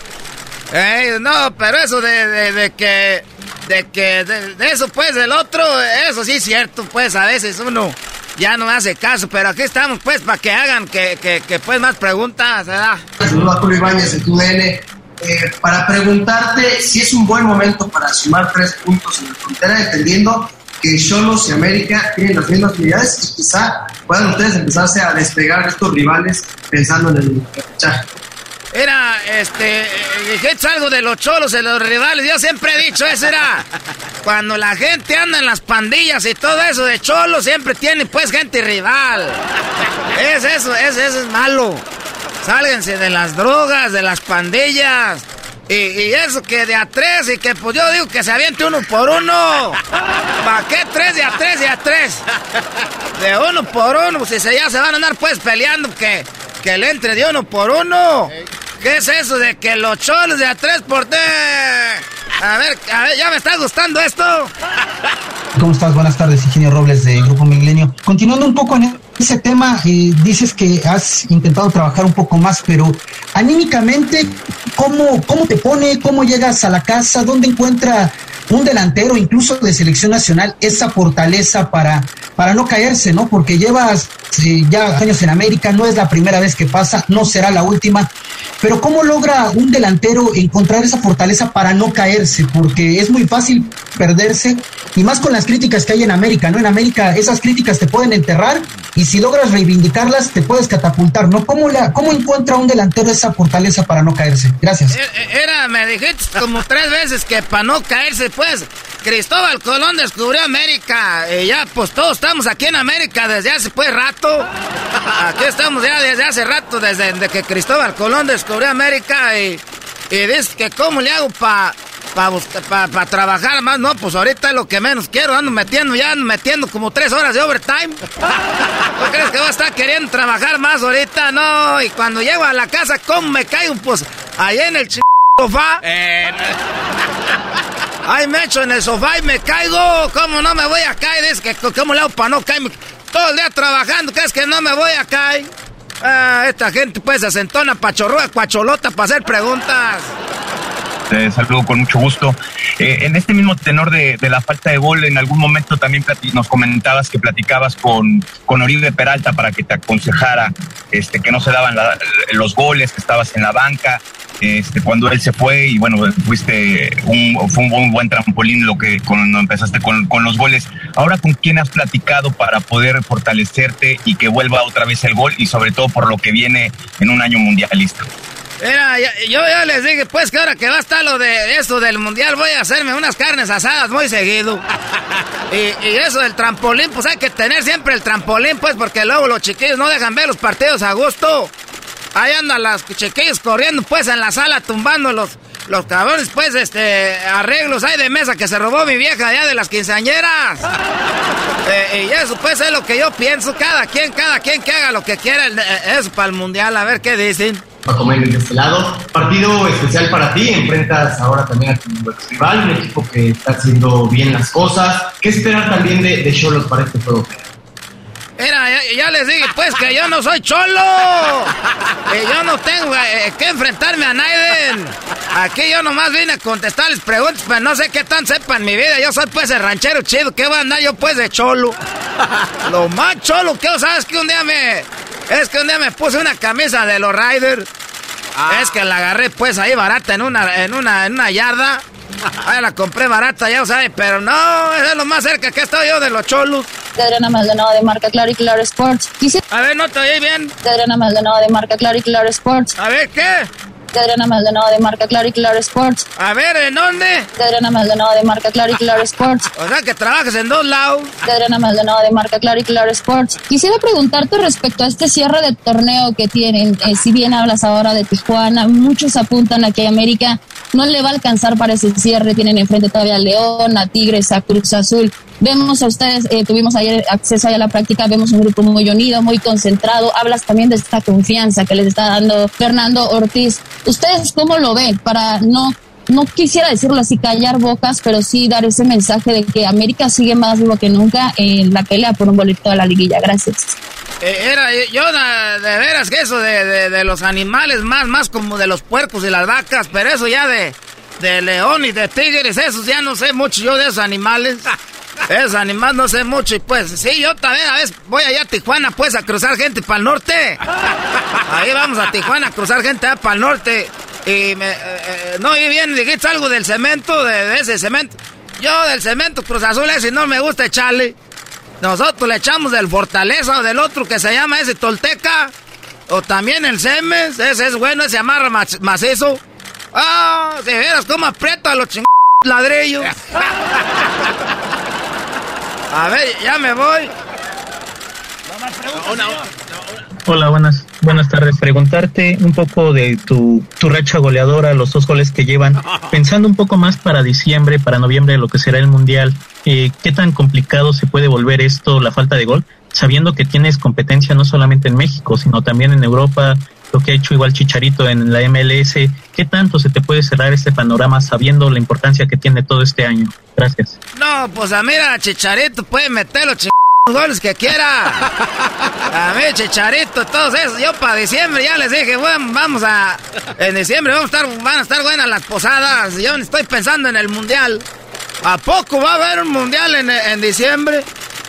Eh, no, pero eso de, de- de que, de que, de, de eso pues, del otro, eso sí es cierto, pues, a veces uno ya no hace caso, pero aquí estamos, pues, para que hagan, que, que, que, pues, más preguntas, ¿verdad? Saludos a Julio Ibáñez de TUDN. Eh, para preguntarte si es un buen momento para sumar tres puntos en la frontera, entendiendo que Cholos y América tienen las mismas unidades y quizá puedan ustedes empezarse a despegar de estos rivales pensando en el repechaje. Era, este, eh, dijiste algo de los cholos, de los rivales. Yo siempre he dicho eso, era cuando la gente anda en las pandillas y todo eso de cholos, siempre tiene pues gente rival. Es eso, es, eso es malo. Sálganse de las drogas, de las pandillas. Y, y eso que de a tres, y que pues yo digo que se aviente uno por uno. [laughs] ¿Para qué tres de a tres de a tres? De uno por uno, si se, ya se van a andar pues peleando, que, que le entre de uno por uno. ¿Qué es eso de que los cholos de a tres por tres? A ver, a ver, ya me está gustando esto. ¿Cómo estás? Buenas tardes, Ingenio Robles de Grupo Milenio. Continuando un poco en ese tema, eh, dices que has intentado trabajar un poco más, pero anímicamente, ¿cómo, ¿cómo te pone? ¿Cómo llegas a la casa? ¿Dónde encuentra un delantero, incluso de selección nacional, esa fortaleza para, para no caerse, ¿no? Porque llevas eh, ya años en América, no es la primera vez que pasa, no será la última. Pero ¿cómo logra un delantero encontrar esa fortaleza para no caerse? Porque es muy fácil perderse y más con las críticas que hay en América, ¿no? En América esas críticas te pueden enterrar y si logras reivindicarlas te puedes catapultar, ¿no? ¿Cómo, la, cómo encuentra un delantero esa fortaleza para no caerse? Gracias. Eh, eh, Era, me dijiste como tres veces que para no caerse, pues, Cristóbal Colón descubrió América. Y ya, pues todos estamos aquí en América desde hace pues rato. [laughs] Aquí estamos ya desde hace rato, desde, desde que Cristóbal Colón descubrió América. Y, y dices que cómo le hago para pa, pa trabajar más. No, pues ahorita es lo que menos quiero. Ando metiendo ya, ando metiendo como tres horas de overtime. [laughs] ¿No crees que voy a estar queriendo trabajar más ahorita? No, y cuando llego a la casa, ¿cómo me caigo? Pues ahí en el ch... sofá. Ay, me echo en el sofá y me caigo. ¿Cómo no me voy a caer? Es que, ¿cómo le hago para no caerme? Todo el día trabajando, ¿crees que no me voy a caer? Ah, esta gente pues se sentona pachorrúa, cuacholota para hacer preguntas. Te saludo con mucho gusto. Eh, en este mismo tenor de, la falta de gol, en algún momento también nos comentabas que platicabas con, con Oribe Peralta para que te aconsejara este, que no se daban los goles, que estabas en la banca. Este, cuando él se fue y bueno, fuiste un, fue un buen, trampolín lo que cuando empezaste con, con, los goles. Ahora, ¿con quién has platicado para poder fortalecerte y que vuelva otra vez el gol y sobre todo por lo que viene en un año mundialista? Mira, yo ya les dije, pues, que ahora que va a estar lo de eso del mundial, voy a hacerme unas carnes asadas muy seguido. [laughs] Y, y, eso del trampolín, pues hay que tener siempre el trampolín, pues, porque luego los chiquillos no dejan ver los partidos a gusto. Ahí andan las chiquillos corriendo, pues, en la sala, tumbando los, cabrones, pues, este, arreglos hay de mesa que se robó mi vieja allá de las quinceañeras. [laughs] Eh, y eso, pues, es lo que yo pienso. Cada quien, cada quien que haga lo que quiera. Eh, eso para el mundial, a ver qué dicen. Paco Méndez de este lado. Partido especial para ti, enfrentas ahora también a tu rival, un equipo que está haciendo bien las cosas. ¿Qué esperar también de Cholos para este juego? Mira, ya, les dije pues que yo no soy cholo. Que yo no tengo eh, que enfrentarme a Naiden. Aquí yo nomás vine a contestarles preguntas, pero no sé qué tan sepan mi vida. Yo soy pues el ranchero chido. ¿Qué va a andar yo pues de cholo? Lo más cholo que sabes que un día me... Es que un día me puse una camisa de los Riders. Ah. Es que la agarré pues ahí barata en una, en una, en una yarda. [laughs] Ahí la compré barata, ya sabes, pero no, es lo más cerca que he estado yo de los cholos. De Adriana Maldonado de marca Claro y Claro Sports. A ver, no te oí bien. De Adriana Maldonado de marca Claro y Claro Sports. A ver, ¿qué? De Adriana Maldonado de marca Claro y Claro Sports. A ver, ¿en dónde? De Adriana Maldonado de marca Claro y Claro Sports. O sea que trabajas en dos lados. De Adriana Maldonado de marca Claro y Claro Sports. Quisiera preguntarte respecto a este cierre de torneo que tienen. Eh, si bien hablas ahora de Tijuana, muchos apuntan a que América no le va a alcanzar para ese cierre. Tienen enfrente todavía a León, a Tigres, a Cruz Azul. Vemos a ustedes, eh, tuvimos ayer acceso a la práctica, vemos un grupo muy unido, muy concentrado. Hablas también de esta confianza que les está dando Fernando Ortiz. ¿Ustedes cómo lo ven? Para no, no quisiera decirlo así, callar bocas, pero sí dar ese mensaje de que América sigue más vivo que nunca en la pelea por un boleto de la liguilla. Gracias. Eh, era, eh, yo de, veras que eso de, de, los animales, más, más como de los puercos y las vacas, pero eso ya de, de león y de tigres, esos ya no sé mucho yo de esos animales. [laughs] Es animal, no sé mucho. Y pues, sí, yo también a veces voy allá a Tijuana, pues, a cruzar gente para el norte. [laughs] Ahí vamos a Tijuana a cruzar gente para el norte. Y me. Eh, eh, no, y bien, dijiste algo del cemento, de, ese cemento. Yo del cemento Cruz Azul ese no me gusta echarle. Nosotros le echamos del Fortaleza o del otro que se llama ese Tolteca. O también el Semes. Ese es bueno, ese amarra macizo. Ah, de veras, cómo aprieta a los chingados ladrillos. [laughs] A ver, ya me voy. Hola, buenas, buenas tardes. Preguntarte un poco de tu, tu racha goleadora, los dos goles que llevan. [laughs] Pensando un poco más para diciembre, para noviembre, lo que será el Mundial, eh, ¿qué tan complicado se puede volver esto, la falta de gol? Sabiendo que tienes competencia no solamente en México, sino también en Europa, lo que ha hecho igual Chicharito en la MLS. ¿Qué tanto se te puede cerrar este panorama sabiendo la importancia que tiene todo este año? Gracias. No, pues a mira, Chicharito puede meter los goles que quiera. A mí, Chicharito, todos esos. Yo para diciembre ya les dije, bueno, vamos a. En diciembre vamos a estar, van a estar buenas las posadas. Yo estoy pensando en el mundial. ¿A poco va a haber un mundial en, en diciembre?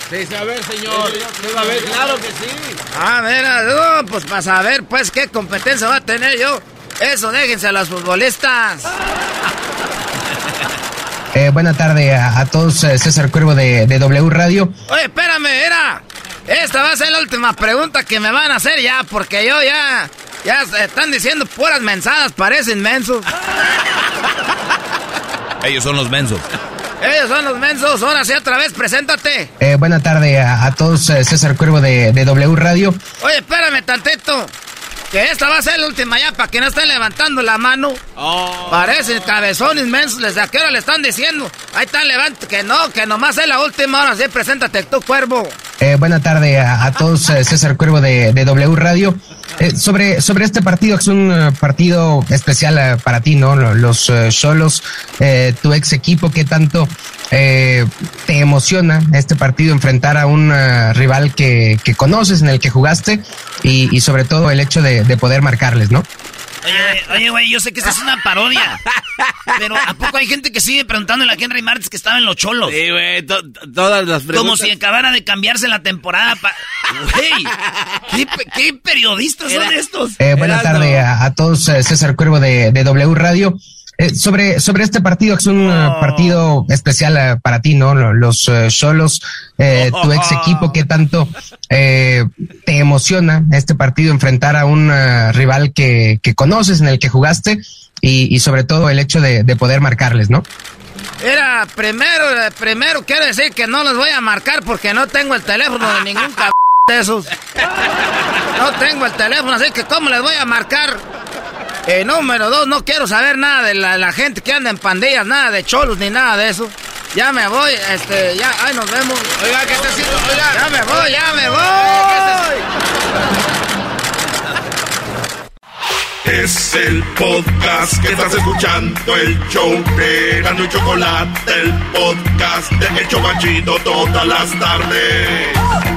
Sí, a ver, señor. a ver, claro que sí. Ah, mira, pues para saber, pues, qué competencia va a tener yo. Eso, déjense a los futbolistas. [laughs] Eh, buena tarde a, todos, eh, César Cuervo de, W Radio. Oye, espérame, era. Esta va a ser la última pregunta que me van a hacer ya, porque yo ya. Ya están diciendo puras mensadas, parecen mensos. Ellos son los mensos. Ellos son los mensos. Ahora sí, otra vez, preséntate. Eh, buena tarde a, todos, eh, César Cuervo de, W Radio. Oye, espérame tantito. Que esta va a ser la última ya para que no estén levantando la mano. Oh. Parecen cabezones mensos. ¿Desde a qué hora le están diciendo? Ahí están levantando. Que no, que nomás es la última hora. Sí, preséntate tú, Cuervo. Eh, buena tarde a, todos, eh, [laughs] César Cuervo de, W Radio. Eh, sobre, sobre este partido, que es un partido especial para ti, ¿no? Los solos, tu ex equipo, ¿qué tanto te emociona este partido enfrentar a un rival que, que, conoces, en el que jugaste y, y sobre todo el hecho de, de poder marcarles, ¿no? Oye, oye, güey, yo sé que esta es una parodia. Pero ¿a poco hay gente que sigue preguntándole a Henry Martins que estaba en los cholos? Sí, güey, todas las preguntas. Como si acabara de cambiarse la temporada. Güey, ¿qué, periodistas son estos? Eh, buena tarde a, todos, eh, César Cuervo de, de W Radio. Eh, sobre, sobre este partido, que es un eh, partido especial eh, para ti, ¿no? Los solos, [laughs] tu ex equipo, ¿qué tanto te emociona este partido enfrentar a un rival que, que, conoces, en el que jugaste y, y sobre todo el hecho de, de, poder marcarles, ¿no? Era, primero, primero quiero decir que no los voy a marcar porque no tengo el teléfono de ningún [laughs] cabrón de esos. No tengo el teléfono, así que ¿cómo les voy a marcar? Eh, número dos, no quiero saber nada de la, gente que anda en pandillas, nada de cholos ni nada de eso. Ya me voy, este, ya, ay, nos vemos. Oiga, ¿qué está haciendo? Oiga. Ya me voy, ya me voy. Es el podcast que estás escuchando, el show de Gano y Chocolate, el podcast de El Chobachito todas las tardes.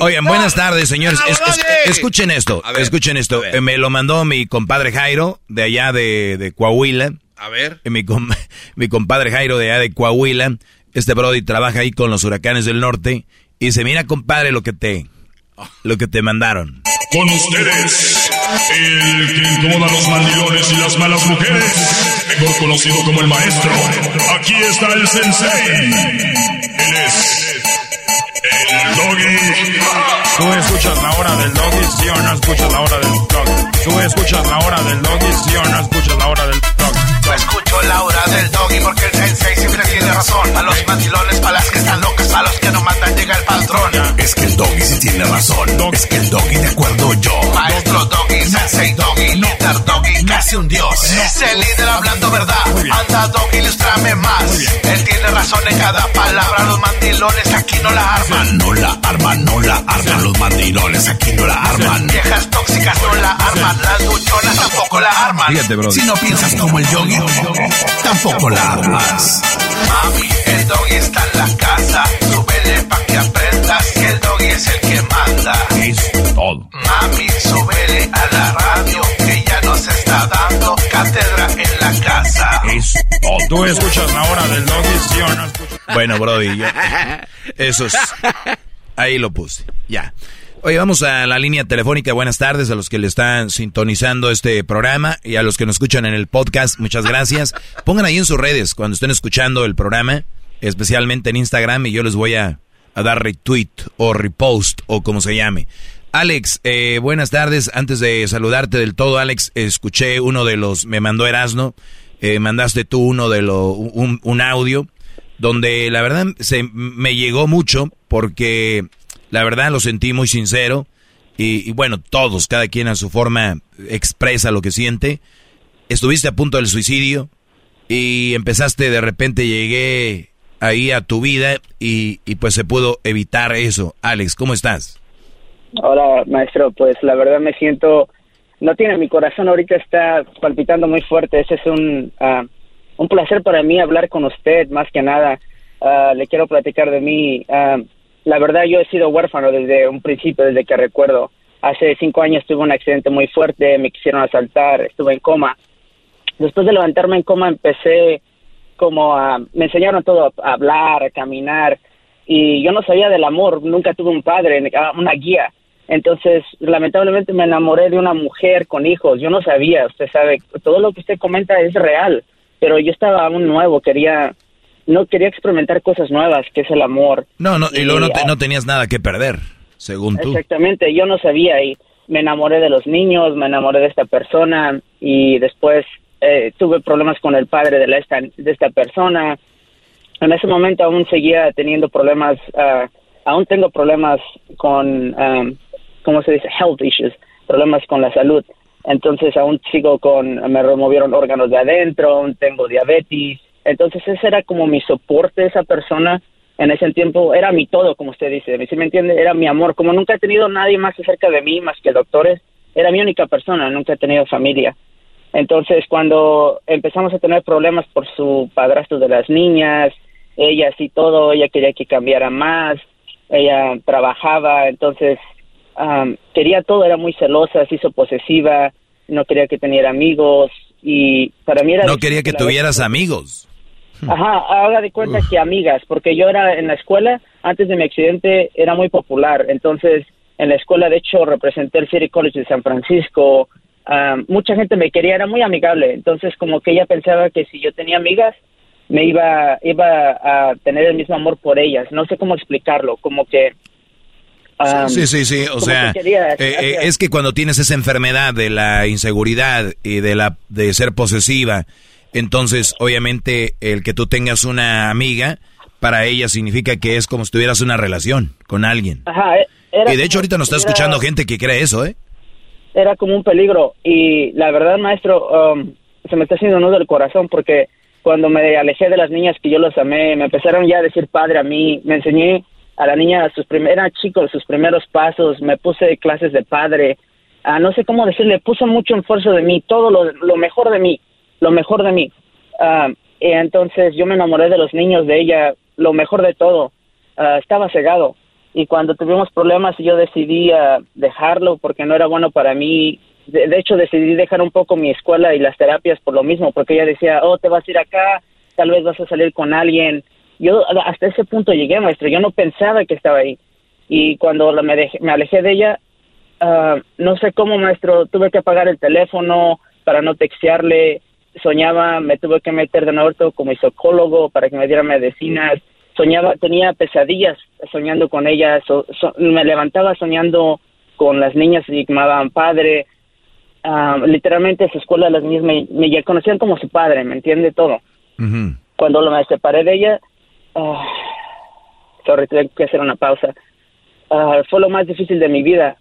Oigan, buenas tardes, señores. escuchen esto, escuchen esto. Me lo mandó mi compadre Jairo, de allá de, de Coahuila. A ver. Mi, [laughs] mi compadre Jairo de allá de Coahuila. Este Brody trabaja ahí con los huracanes del norte. Y dice, mira compadre lo que te, lo que te mandaron. Con ustedes, el que incomoda a los mandilones y las malas mujeres, mejor conocido como el maestro. Aquí está el sensei. Él es Tú escuchas la hora del doggy, o no escuchas la hora del doggy. Tú escuchas la hora del doggy, o no escuchas la hora del Yo escucho la hora del doggy porque el sensei siempre tiene razón. A los mandilones, para las que están locas, a los que no matan llega el patrón. Es que el doggy sí tiene razón. Es que el doggy de acuerdo yo. Maestro doggy, sensei doggy, líder doggy, casi un dios. Es el líder hablando verdad. Anda doggy, ilustrame más. Él tiene razón en cada palabra. Los mandilones aquí no la arman. No la arman, no la arman. Los mandilones aquí no la arman. Viejas tóxicas no la arman. Las luchonas tampoco la arman. Si no piensas como el yogi, tampoco la armas. Mami, el doggy está en la casa. Súbele pa' que aprendas que el doggy es el que manda. Es todo. Mami, súbele a la radio que ya nos está dando cátedra en la casa. Es todo. Tú escuchas la hora del doggy, ¿sí o no? Bueno, Brody, eso es. [laughs] Ahí lo puse. Ya. Oye, vamos a la línea telefónica. Buenas tardes a los que le están sintonizando este programa y a los que nos escuchan en el podcast. Muchas gracias. [laughs] Pongan ahí en sus redes cuando estén escuchando el programa, especialmente en Instagram, y yo les voy a, dar retweet o repost o como se llame. Alex, eh, buenas tardes. Antes de saludarte del todo, Alex, escuché uno de los, me mandó Erasno, eh, mandaste tú uno de los, un, un audio donde la verdad se me llegó mucho porque la verdad lo sentí muy sincero. Y, bueno, todos, cada quien a su forma expresa lo que siente. Estuviste a punto del suicidio y empezaste de repente, llegué ahí a tu vida y, y pues se pudo evitar eso. Alex, ¿cómo estás? Hola, maestro. Pues la verdad me siento, no tiene mi corazón ahorita está palpitando muy fuerte. Ese es un, ah, un placer para mí hablar con usted, más que nada. Ah, le quiero platicar de mí. Uh, la verdad yo he sido huérfano desde un principio, desde que recuerdo. Hace cinco años tuve un accidente muy fuerte, me quisieron asaltar, estuve en coma. Después de levantarme en coma empecé como a, me enseñaron todo, a hablar, a caminar, y yo no sabía del amor, nunca tuve un padre, una guía. Entonces, lamentablemente me enamoré de una mujer con hijos, yo no sabía, usted sabe, todo lo que usted comenta es real, pero yo estaba aún nuevo, quería no quería experimentar cosas nuevas, que es el amor. No, no, y, luego no, no, tenías nada que perder, según tú. Exactamente, yo no sabía y me enamoré de los niños, me enamoré de esta persona y después eh, tuve problemas con el padre de, la esta, de esta persona. En ese momento aún seguía teniendo problemas, uh, aún tengo problemas con, um, ¿cómo se dice? Health issues, problemas con la salud. Entonces aún sigo con, me removieron órganos de adentro, aún tengo diabetes. Entonces ese era como mi soporte, esa persona en ese tiempo era mi todo, como usted dice, si me entiende, era mi amor. Como nunca he tenido nadie más cerca de mí, más que doctores, era mi única persona, nunca he tenido familia. Entonces, cuando empezamos a tener problemas por su padrastro de las niñas, ella sí todo, ella quería que cambiara más, ella trabajaba, entonces quería todo, era muy celosa, se hizo posesiva, no quería que tuviera amigos y para mí era... No quería que tuvieras amigos. Ajá, haga de cuenta que amigas, porque yo era en la escuela, antes de mi accidente, era muy popular, entonces en la escuela de hecho representé el City College de San Francisco, mucha gente me quería, era muy amigable, entonces como que ella pensaba que si yo tenía amigas, me iba, iba a tener el mismo amor por ellas, no sé cómo explicarlo, como que sí, sí, sí, o sea, eh, eh, es que cuando tienes esa enfermedad de la inseguridad y de la de ser posesiva, entonces obviamente el que tú tengas una amiga para ella significa que es como si tuvieras una relación con alguien. Ajá, e, y de hecho ahorita nos está escuchando gente que cree eso, ¿eh? Era como un peligro. Y la verdad, maestro, um, se me está haciendo nudo el corazón porque cuando me alejé de las niñas que yo los amé, me empezaron ya a decir padre a mí, me enseñé a la niña sus primeros chicos, sus primeros pasos, me puse clases de padre, ah, no sé cómo decirle, puso mucho esfuerzo de mí, todo lo, lo mejor de mí, lo mejor de mí. Ah, y entonces yo me enamoré de los niños, de ella, lo mejor de todo. Ah, estaba cegado. Y cuando tuvimos problemas yo decidí dejarlo porque no era bueno para mí. De, de, hecho decidí dejar un poco mi escuela y las terapias por lo mismo, porque ella decía, oh, te vas a ir acá, tal vez vas a salir con alguien yo hasta ese punto llegué, maestro, yo no pensaba que estaba ahí. Y cuando me, me alejé de ella, ah, no sé cómo, maestro, tuve que apagar el teléfono para no textearle, soñaba, me tuve que meter de nuevo como psicólogo para que me diera medicinas, soñaba, tenía pesadillas soñando con ella, me levantaba soñando con las niñas y me llamaban padre, uh, literalmente su escuela las niñas me, me, conocían como su padre, ¿me entiende todo? Cuando me separé de ella, Uh, sorry, tuve que hacer una pausa. Ah, fue lo más difícil de mi vida.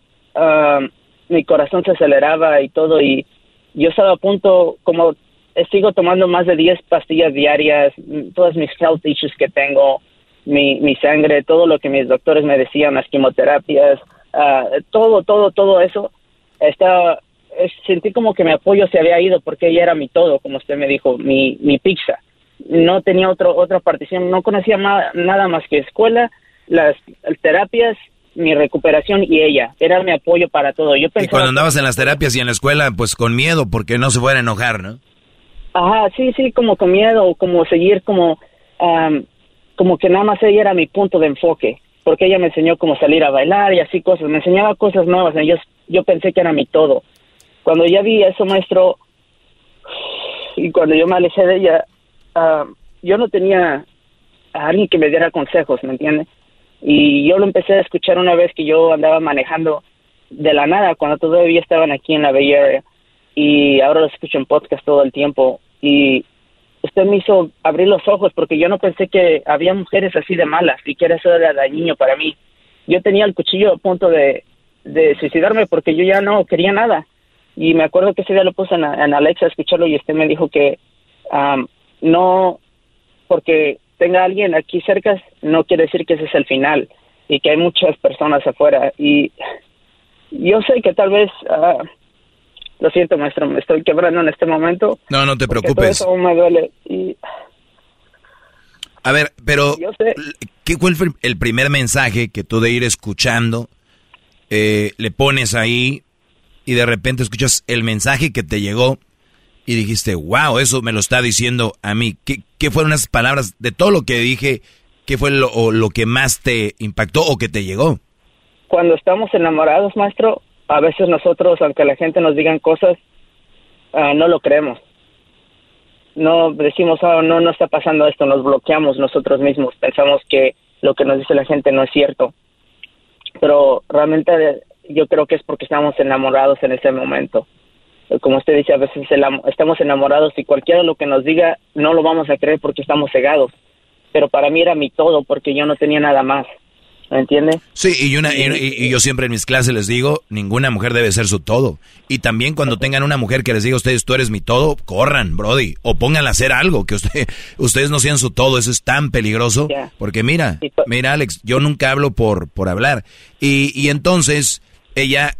Mi corazón se aceleraba y todo, y yo estaba a punto, como sigo tomando más de 10 pastillas diarias, todas mis health issues que tengo, mi, mi sangre, todo lo que mis doctores me decían, las quimioterapias, todo, todo, todo eso, estaba, sentí como que mi apoyo se había ido porque ella era mi todo, como usted me dijo, mi, mi pizza no tenía otro, otra partición, no conocía nada más que escuela, las terapias, mi recuperación y ella. Era mi apoyo para todo. Yo y cuando andabas en las terapias y en la escuela, pues con miedo, porque no se fuera a enojar, ¿no? Ajá, sí, sí, como con miedo, como seguir como, como que nada más ella era mi punto de enfoque, porque ella me enseñó cómo salir a bailar y así cosas, me enseñaba cosas nuevas, yo, yo pensé que era mi todo. Cuando ya vi eso, maestro, y cuando yo me alejé de ella, yo no tenía a alguien que me diera consejos, ¿me entiende? Y yo lo empecé a escuchar una vez que yo andaba manejando de la nada, cuando todavía estaban aquí en la Bay Area, y ahora lo escucho en podcast todo el tiempo. Y usted me hizo abrir los ojos porque yo no pensé que había mujeres así de malas y que eso era dañino para mí. Yo tenía el cuchillo a punto de, de suicidarme porque yo ya no quería nada. Y me acuerdo que ese día lo puse en, Alexa a escucharlo y usted me dijo que no porque tenga alguien aquí cerca no quiere decir que ese es el final y que hay muchas personas afuera y yo sé que tal vez ah, lo siento maestro me estoy quebrando en este momento no no te preocupes todo me duele y a ver pero qué fue el, primer mensaje que tú de ir escuchando eh, le pones ahí y de repente escuchas el mensaje que te llegó y dijiste, wow, eso me lo está diciendo a mí. ¿Qué, qué fueron esas palabras de todo lo que dije? ¿Qué fue lo, lo que más te impactó o que te llegó? Cuando estamos enamorados, maestro, a veces nosotros, aunque la gente nos digan cosas, ah, no lo creemos. No decimos, oh, no, no está pasando esto, nos bloqueamos nosotros mismos, pensamos que lo que nos dice la gente no es cierto. Pero realmente yo creo que es porque estamos enamorados en ese momento como usted dice, a veces estamos enamorados y cualquiera lo que nos diga no lo vamos a creer porque estamos cegados. Pero para mí era mi todo porque yo no tenía nada más. ¿Me entiende? Sí, y, una, y, y, yo siempre en mis clases les digo, ninguna mujer debe ser su todo. Y también cuando tengan una mujer que les diga a ustedes, tú eres mi todo, corran, Brody. O pónganla a hacer algo, que usted, [laughs] ustedes no sean su todo. Eso es tan peligroso. Porque mira, mira Alex, yo nunca hablo por, por hablar. Y, y entonces, ella,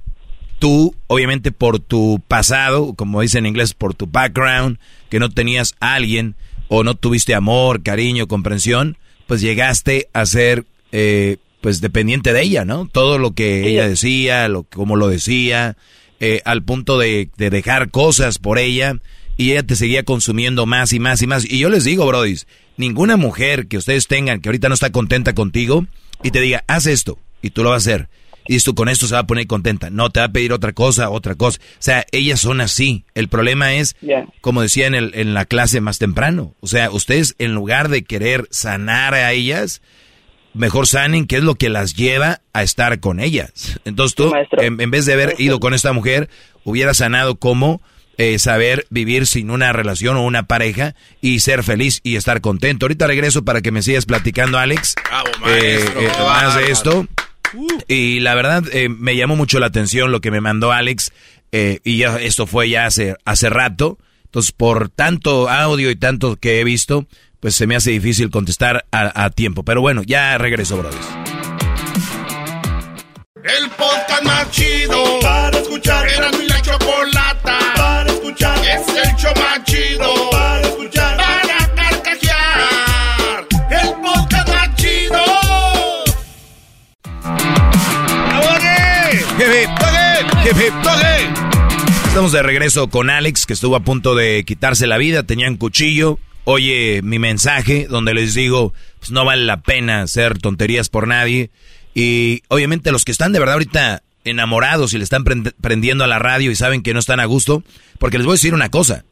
tú, obviamente por tu pasado, como dice en inglés, por tu background, que no tenías a alguien, o no tuviste amor, cariño, comprensión, pues llegaste a ser... Eh, pues dependiente de ella, ¿no? Todo lo que ella decía, lo cómo lo decía, eh, al punto de, de, dejar cosas por ella y ella te seguía consumiendo más y más y más. Y yo les digo, Brody, ninguna mujer que ustedes tengan que ahorita no está contenta contigo y te diga, haz esto y tú lo vas a hacer. Y esto con esto se va a poner contenta. No te va a pedir otra cosa, otra cosa. O sea, ellas son así. El problema es, como decía en, el, en la clase más temprano, o sea, ustedes en lugar de querer sanar a ellas, mejor sanen qué es lo que las lleva a estar con ellas. Entonces tú, en, vez de haber ido con esta mujer, hubiera sanado cómo eh, saber vivir sin una relación o una pareja y ser feliz y estar contento. Ahorita regreso para que me sigas platicando, Alex, eh, eh, más de esto. Y la verdad, me llamó mucho la atención lo que me mandó Alex. y ya, esto fue ya hace, hace rato. Entonces, por tanto audio y tanto que he visto, pues se me hace difícil contestar a, tiempo. Pero bueno, ya regreso, brothers. El podcast más chido para escuchar. Era mi la chocolata para escuchar. Es el show más chido para escuchar. Para carcajear. El podcast más chido. Estamos de regreso con Alex, que estuvo a punto de quitarse la vida. Tenía un cuchillo oye mi mensaje donde les digo, pues no vale la pena hacer tonterías por nadie. Y obviamente los que están de verdad ahorita enamorados y le están prendiendo a la radio y saben que no están a gusto, porque les voy a decir una cosa,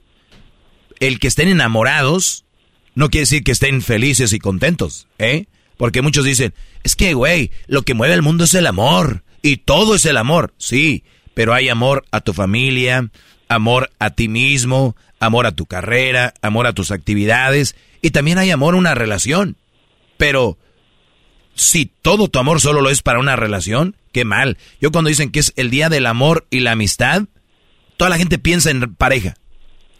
el que estén enamorados no quiere decir que estén felices y contentos, ¿eh? Porque muchos dicen, es que, güey, lo que mueve el mundo es el amor, y todo es el amor, sí, pero hay amor a tu familia, amor a ti mismo, amor a tu carrera, amor a tus actividades y también hay amor a una relación. Pero si todo tu amor solo lo es para una relación, qué mal. Yo cuando dicen que es el día del amor y la amistad, toda la gente piensa en pareja.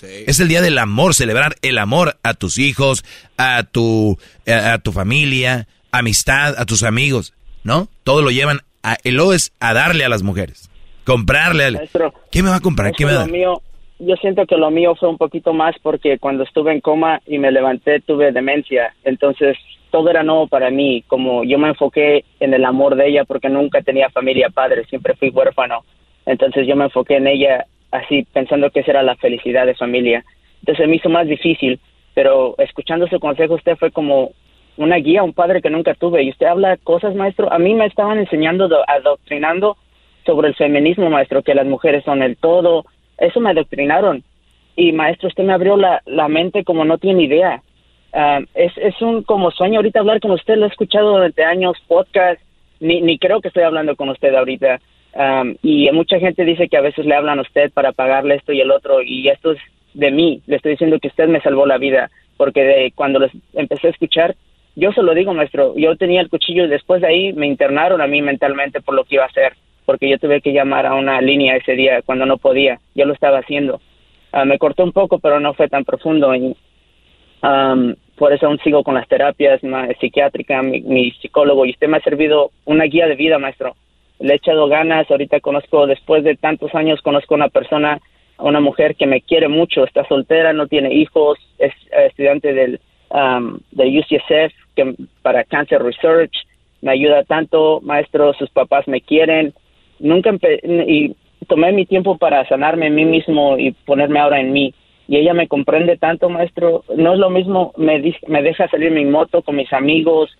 Es el día del amor, celebrar el amor a tus hijos, a tu, a, tu familia, amistad, a tus amigos, ¿no? Todo lo llevan a, el O es a darle a las mujeres, comprarle. A, ¿Qué me va a comprar? ¿Qué me va a dar? yo siento que lo mío fue un poquito más porque cuando estuve en coma y me levanté tuve demencia, entonces todo era nuevo para mí, como yo me enfoqué en el amor de ella porque nunca tenía familia, padre, siempre fui huérfano, entonces yo me enfoqué en ella así pensando que esa era la felicidad de familia, entonces me hizo más difícil, pero escuchando su consejo usted fue como una guía, un padre que nunca tuve y usted habla cosas, maestro, a mí me estaban enseñando, adoctrinando sobre el feminismo, maestro, que las mujeres son el todo, eso me adoctrinaron. Y maestro, usted me abrió la, la mente como no tiene idea. Ah, es, es un como sueño ahorita hablar con usted, lo he escuchado durante años, podcast, ni, ni creo que estoy hablando con usted ahorita. y mucha gente dice que a veces le hablan a usted para pagarle esto y el otro, y esto es de mí, le estoy diciendo que usted me salvó la vida, porque de cuando les empecé a escuchar, yo se lo digo, maestro, yo tenía el cuchillo y después de ahí me internaron a mí mentalmente por lo que iba a hacer porque yo tuve que llamar a una línea ese día cuando no podía. Yo lo estaba haciendo. Ah, me cortó un poco, pero no fue tan profundo. Y, por eso aún sigo con las terapias psiquiátricas, mi, mi, psicólogo, y usted me ha servido una guía de vida, maestro. Le he echado ganas, ahorita conozco, después de tantos años, conozco una persona, una mujer que me quiere mucho, está soltera, no tiene hijos, es estudiante del, del UCSF que, para Cancer Research, me ayuda tanto, maestro, sus papás me quieren, nunca y tomé mi tiempo para sanarme a mí mismo y ponerme ahora en mí. Y ella me comprende tanto, maestro. No es lo mismo, me, me deja salir mi moto con mis amigos,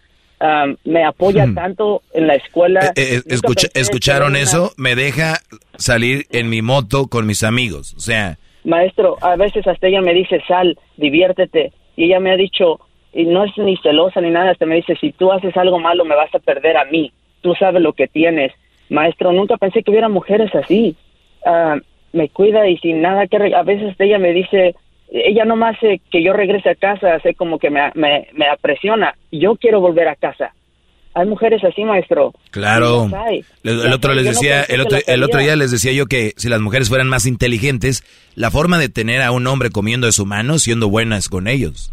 me apoya hmm. tanto en la escuela. Eh, eh, ¿Escucharon eso? Me deja salir en mi moto con mis amigos. O sea... Maestro, a veces hasta ella me dice, sal, diviértete. Y ella me ha dicho, y no es ni celosa ni nada, hasta me dice, si tú haces algo malo me vas a perder a mí. Tú sabes lo que tienes maestro, nunca pensé que hubiera mujeres así. Ah, me cuida y sin nada que... A veces ella me dice, ella no me hace que yo regrese a casa, hace como que me, me, me apresiona. Yo quiero volver a casa. hay mujeres así, maestro. Claro. El, otro les no decía, el otro, el otro día les decía yo que si las mujeres fueran más inteligentes, la forma de tener a un hombre comiendo de su mano siendo buenas con ellos.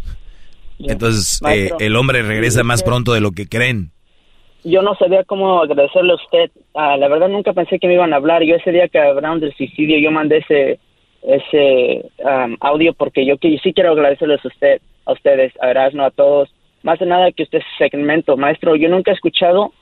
Entonces, eh, el hombre regresa más pronto de lo que creen. Yo no sabía cómo agradecerle a usted. Ah, la verdad nunca pensé que me iban a hablar. Yo ese día que hablaron del suicidio, yo mandé ese ese am, audio porque yo que sí quiero agradecerles a usted, a ustedes, a Erasmo, a todos. Más de nada que usted segmento, maestro. Yo nunca he escuchado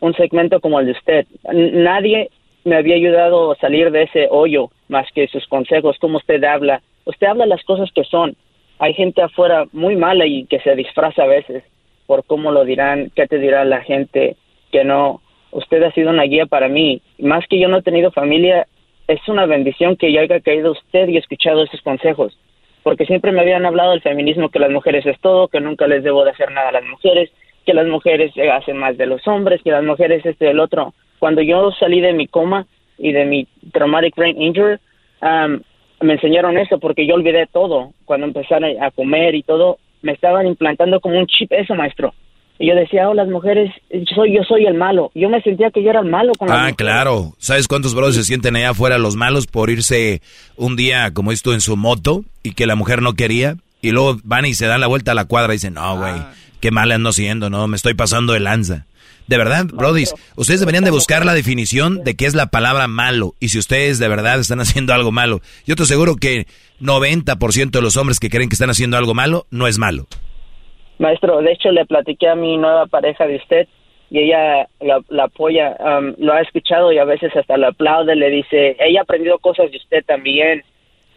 un segmento como el de usted. Nadie me había ayudado a salir de ese hoyo más que sus consejos, cómo usted habla. Usted habla las cosas que son. Hay gente afuera muy mala y que se disfraza a veces por cómo lo dirán, qué te dirá la gente, que no. Usted ha sido una guía para mí. Más que yo no he tenido familia, es una bendición que yo haya caído usted y escuchado esos consejos. Porque siempre me habían hablado del feminismo, que las mujeres es todo, que nunca les debo de hacer nada a las mujeres, que las mujeres hacen más de los hombres, que las mujeres este el otro. Cuando yo salí de mi coma y de mi traumatic brain injury, um, me enseñaron eso porque yo olvidé todo. Cuando empezaron a comer y todo, me estaban implantando como un chip eso, maestro. Y yo decía, oh, las mujeres, soy, yo soy el malo. Yo me sentía que yo era el malo con Ah, claro. ¿Sabes cuántos brothers se sienten allá afuera los malos por irse un día, como esto, en su moto y que la mujer no quería? Y luego van y se dan la vuelta a la cuadra y dicen, no, güey, qué mal ando siendo, no, me estoy pasando de lanza. De verdad, brodis, ustedes deberían de buscar la definición de qué es la palabra malo y si ustedes de verdad están [laughs] haciendo algo malo. Yo te aseguro que 90% de los hombres que creen que están haciendo algo malo no es malo. Maestro, de hecho le platiqué a mi nueva pareja de usted y ella la, la apoya, um, lo ha escuchado y a veces hasta lo aplaude, le dice, ella ha aprendido cosas de usted también.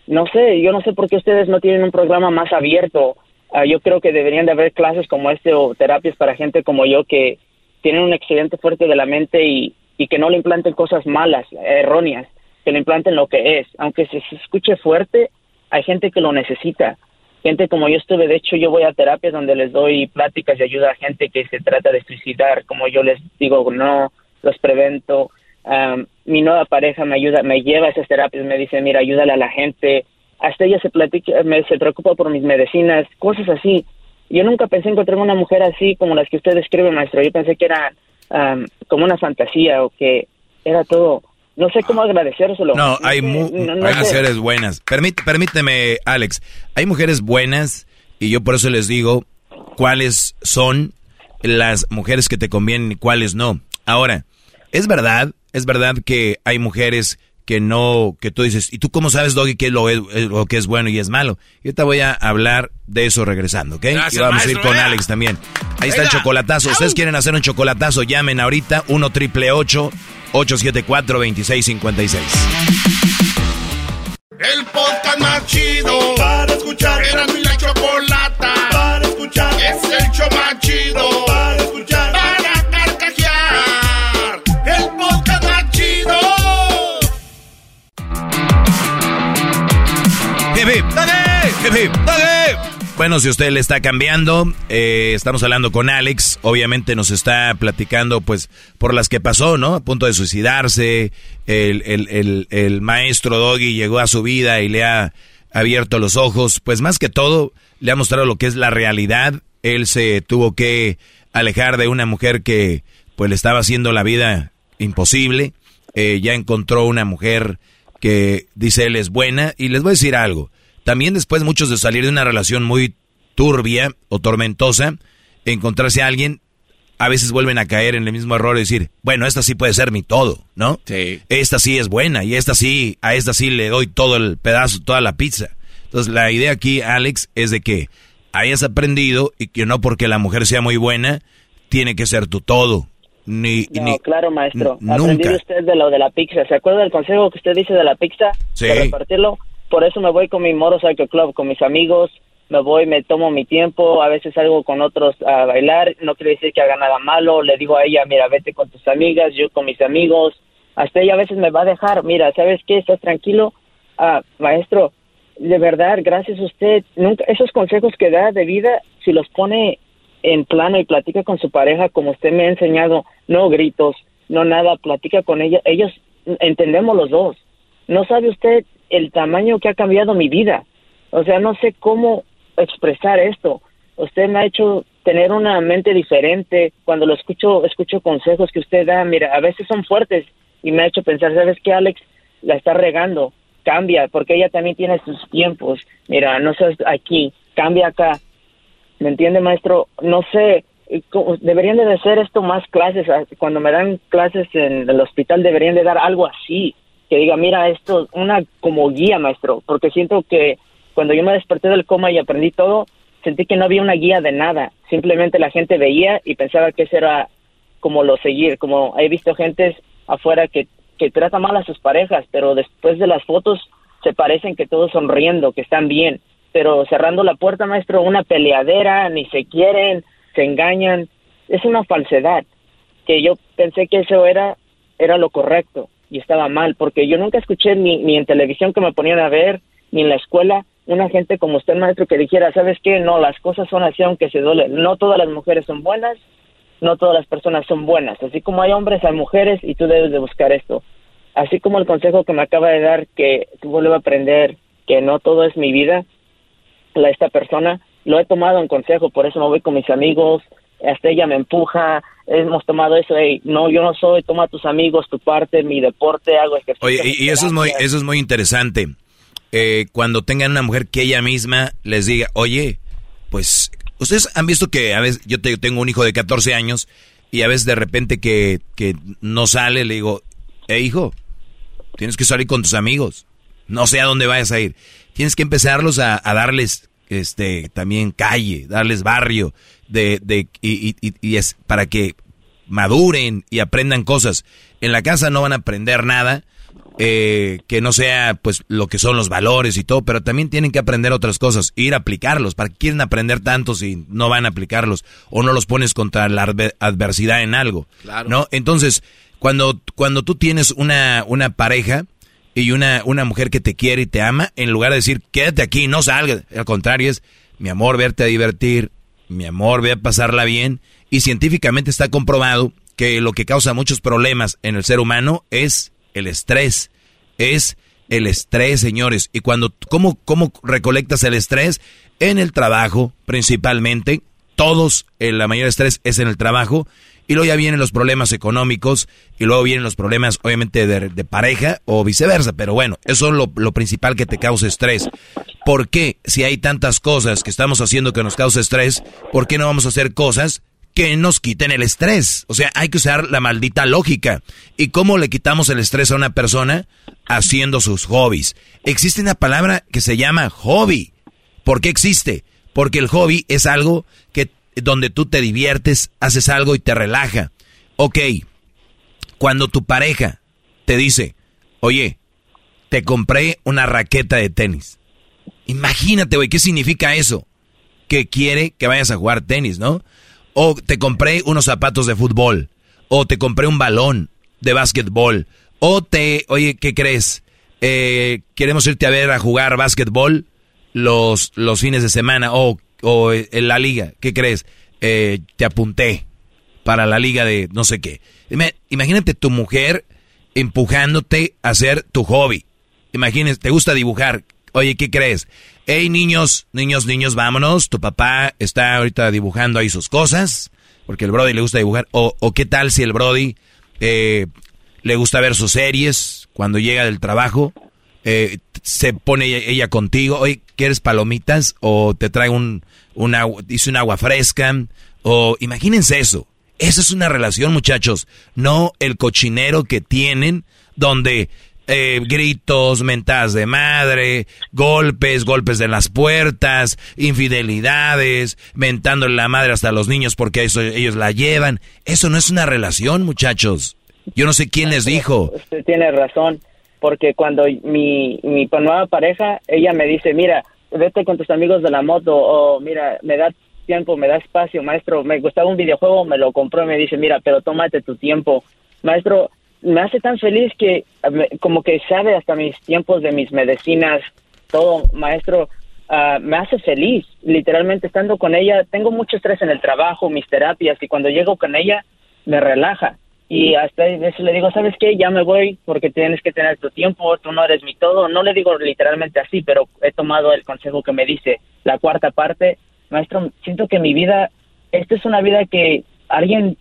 No sé, yo no sé por qué ustedes no tienen un programa más abierto. Ah, yo creo que deberían de haber clases como este o terapias para gente como yo que tienen un accidente fuerte de la mente y, que no le implanten cosas malas, erróneas, que le implanten lo que es. Aunque se, escuche fuerte, hay gente que lo necesita gente como yo estuve, de hecho yo voy a terapias donde les doy pláticas y ayuda a gente que se trata de suicidar, como yo les digo, no, los prevento. Am, mi nueva pareja me ayuda, me lleva a esas terapias, me dice, mira, ayúdale a la gente. Hasta ella se platica, me, se preocupa por mis medicinas, cosas así. Yo nunca pensé encontrar una mujer así como las que usted describe, maestro. Yo pensé que era am, como una fantasía o que era todo. No sé cómo agradecérselo. No, hay, sé, mu- no- no hay sé. mujeres buenas. Permít- permíteme, Alex. Hay mujeres buenas y yo por eso les digo cuáles son las mujeres que te convienen y cuáles no. Ahora, es verdad, es verdad que hay mujeres que no, que tú dices, ¿y tú cómo sabes, Doggy, qué es lo, es- es lo que es bueno y es malo? Yo te voy a hablar de eso regresando, ¿ok? Gracias, y vamos a ir maestro, con venga. Alex también. Ahí está el Venga. chocolatazo. ¿Ustedes quieren hacer un chocolatazo? Llamen ahorita 1 triple 874 2656 El podcast más chido para escuchar. Era mi la chocolata Bueno, si usted le está cambiando, eh, estamos hablando con Alex. Obviamente nos está platicando, pues, por las que pasó, ¿no? A punto de suicidarse. El, el, el, el maestro Doggy llegó a su vida y le ha abierto los ojos. Pues, más que todo, le ha mostrado lo que es la realidad. Él se tuvo que alejar de una mujer que, pues, le estaba haciendo la vida imposible. Eh, ya encontró una mujer que dice él es buena. Y les voy a decir algo. También después muchos de salir de una relación muy turbia o tormentosa, encontrarse a alguien, a veces vuelven a caer en el mismo error y decir, bueno, esta sí puede ser mi todo, ¿no? Sí. Esta sí es buena y esta sí, a esta sí le doy todo el pedazo, toda la pizza. Entonces la idea aquí, Alex, es de que hayas aprendido y que no porque la mujer sea muy buena, tiene que ser tu todo. Ni, No, ni, claro, maestro. Aprendí nunca. usted de lo de la pizza. ¿Se acuerda del consejo que usted dice de la pizza? Sí. De repartirlo. Por eso me voy con mi motorcycle club, con mis amigos. Me voy, me tomo mi tiempo. A veces salgo con otros a bailar. No quiere decir que haga nada malo. Le digo a ella, mira, vete con tus amigas, yo con mis amigos. Hasta ella a veces me va a dejar. Mira, ¿sabes qué? ¿Estás tranquilo? Ah, maestro, de verdad, gracias a usted. Nunca, esos consejos que da de vida, si los pone en plano y platica con su pareja como usted me ha enseñado, no gritos, no nada, platica con ella, ellos entendemos los dos. No sabe usted el tamaño que ha cambiado mi vida. O sea, no sé cómo expresar esto. Usted me ha hecho tener una mente diferente. Cuando lo escucho, escucho consejos que usted da, mira, a veces son fuertes y me ha hecho pensar, ¿sabes qué, Alex? La está regando, cambia, porque ella también tiene sus tiempos. Mira, no seas aquí, cambia acá. ¿Me entiende, maestro? No sé, deberían de hacer esto más clases. Cuando me dan clases en el hospital deberían de dar algo así, que diga, mira, esto, una como guía, maestro, porque siento que cuando yo me desperté del coma y aprendí todo, sentí que no había una guía de nada. Simplemente la gente veía y pensaba que eso era como lo seguir, como he visto gente afuera que, que trata mal a sus parejas, pero después de las fotos se parecen que todos sonriendo, que están bien, pero cerrando la puerta, maestro, una peleadera, ni se quieren, se engañan, es una falsedad, que yo pensé que eso era, era lo correcto y estaba mal, porque yo nunca escuché ni, ni en televisión que me ponían a ver, ni en la escuela, una gente como usted, maestro, que dijera, ¿sabes qué? No, las cosas son así aunque se duele. No todas las mujeres son buenas, no todas las personas son buenas. Así como hay hombres, hay mujeres y tú debes de buscar esto. Así como el consejo que me acaba de dar, que tú vuelves a aprender que no todo es mi vida, la, esta persona, lo he tomado en consejo, por eso me voy con mis amigos, hasta ella me empuja, hemos tomado eso, hey, no, yo no soy, toma tus amigos, tu parte, mi deporte, hago ejercicio. Oye, y, eso es muy, eso es muy interesante eh, cuando tengan una mujer que ella misma les diga, oye, pues ustedes han visto que a veces yo tengo un hijo de 14 años y a veces de repente que, que no sale, le digo, eh hijo, tienes que salir con tus amigos, no sé a dónde vayas a ir, tienes que empezarlos a, darles este también calle, darles barrio, de, de y, y, y es para que maduren y aprendan cosas. En la casa no van a aprender nada eh, que no sea pues lo que son los valores y todo, pero también tienen que aprender otras cosas, ir a aplicarlos. ¿Para qué quieren aprender tanto si no van a aplicarlos o no los pones contra la adversidad en algo? ¿No? Entonces, cuando, cuando tú tienes una, una pareja y una, una mujer que te quiere y te ama, en lugar de decir, quédate aquí, no salgas, al contrario es, mi amor, verte a divertir, mi amor, ve a pasarla bien, y científicamente está comprobado que lo que causa muchos problemas en el ser humano es el estrés. Es el estrés, señores. Y cuando, ¿cómo, cómo recolectas el estrés? En el trabajo, principalmente. Todos, el, la mayor estrés es en el trabajo. Y luego ya vienen los problemas económicos. Y luego vienen los problemas, obviamente, de, pareja o viceversa. Pero bueno, eso es lo, lo, principal que te causa estrés. ¿Por qué, si hay tantas cosas que estamos haciendo que nos causa estrés, por qué no vamos a hacer cosas que nos quiten el estrés. O sea, hay que usar la maldita lógica. ¿Y cómo le quitamos el estrés a una persona? Haciendo sus hobbies. Existe una palabra que se llama hobby. ¿Por qué existe? Porque el hobby es algo que donde tú te diviertes, haces algo y te relaja. Ok, cuando tu pareja te dice, oye, te compré una raqueta de tenis. Imagínate, güey, ¿qué significa eso? Que quiere que vayas a jugar tenis, ¿no? O te compré unos zapatos de fútbol. O te compré un balón de básquetbol. O te, oye, ¿qué crees? Eh, queremos irte a ver a jugar básquetbol los, los fines de semana o, o en la liga. ¿Qué crees? Eh, te apunté para la liga de no sé qué. Imagínate tu mujer empujándote a hacer tu hobby. Imagínate, te gusta dibujar. Oye, ¿qué crees? Hey, niños, niños, niños, vámonos. Tu papá está ahorita dibujando ahí sus cosas, porque el Brody le gusta dibujar. O, o qué tal si el Brody eh, le gusta ver sus series cuando llega del trabajo, eh, se pone ella, contigo. Oye, ¿quieres palomitas? O te trae un, una, dice un agua fresca. O imagínense eso. Esa es una relación, muchachos. No el cochinero que tienen donde eh, gritos, mentadas de madre, golpes, golpes de las puertas, infidelidades, mentándole la madre hasta a los niños porque eso, ellos la llevan. Eso no es una relación, muchachos. Yo no sé quién les dijo. Usted tiene razón, porque cuando mi, mi nueva pareja, ella me dice, mira, vete con tus amigos de la moto, o mira, me da tiempo, me da espacio, maestro, me gustaba un videojuego, me lo compró y me dice, mira, pero tómate tu tiempo. Maestro, me hace tan feliz que como que sabe hasta mis tiempos de mis medicinas, todo, maestro, ah, me hace feliz, literalmente estando con ella, tengo mucho estrés en el trabajo, mis terapias, y cuando llego con ella, me relaja. Y hasta veces le digo, ¿sabes qué? Ya me voy porque tienes que tener tu tiempo, tú no eres mi todo. No le digo literalmente así, pero he tomado el consejo que me dice la cuarta parte. Maestro, siento que mi vida esta es una vida que alguien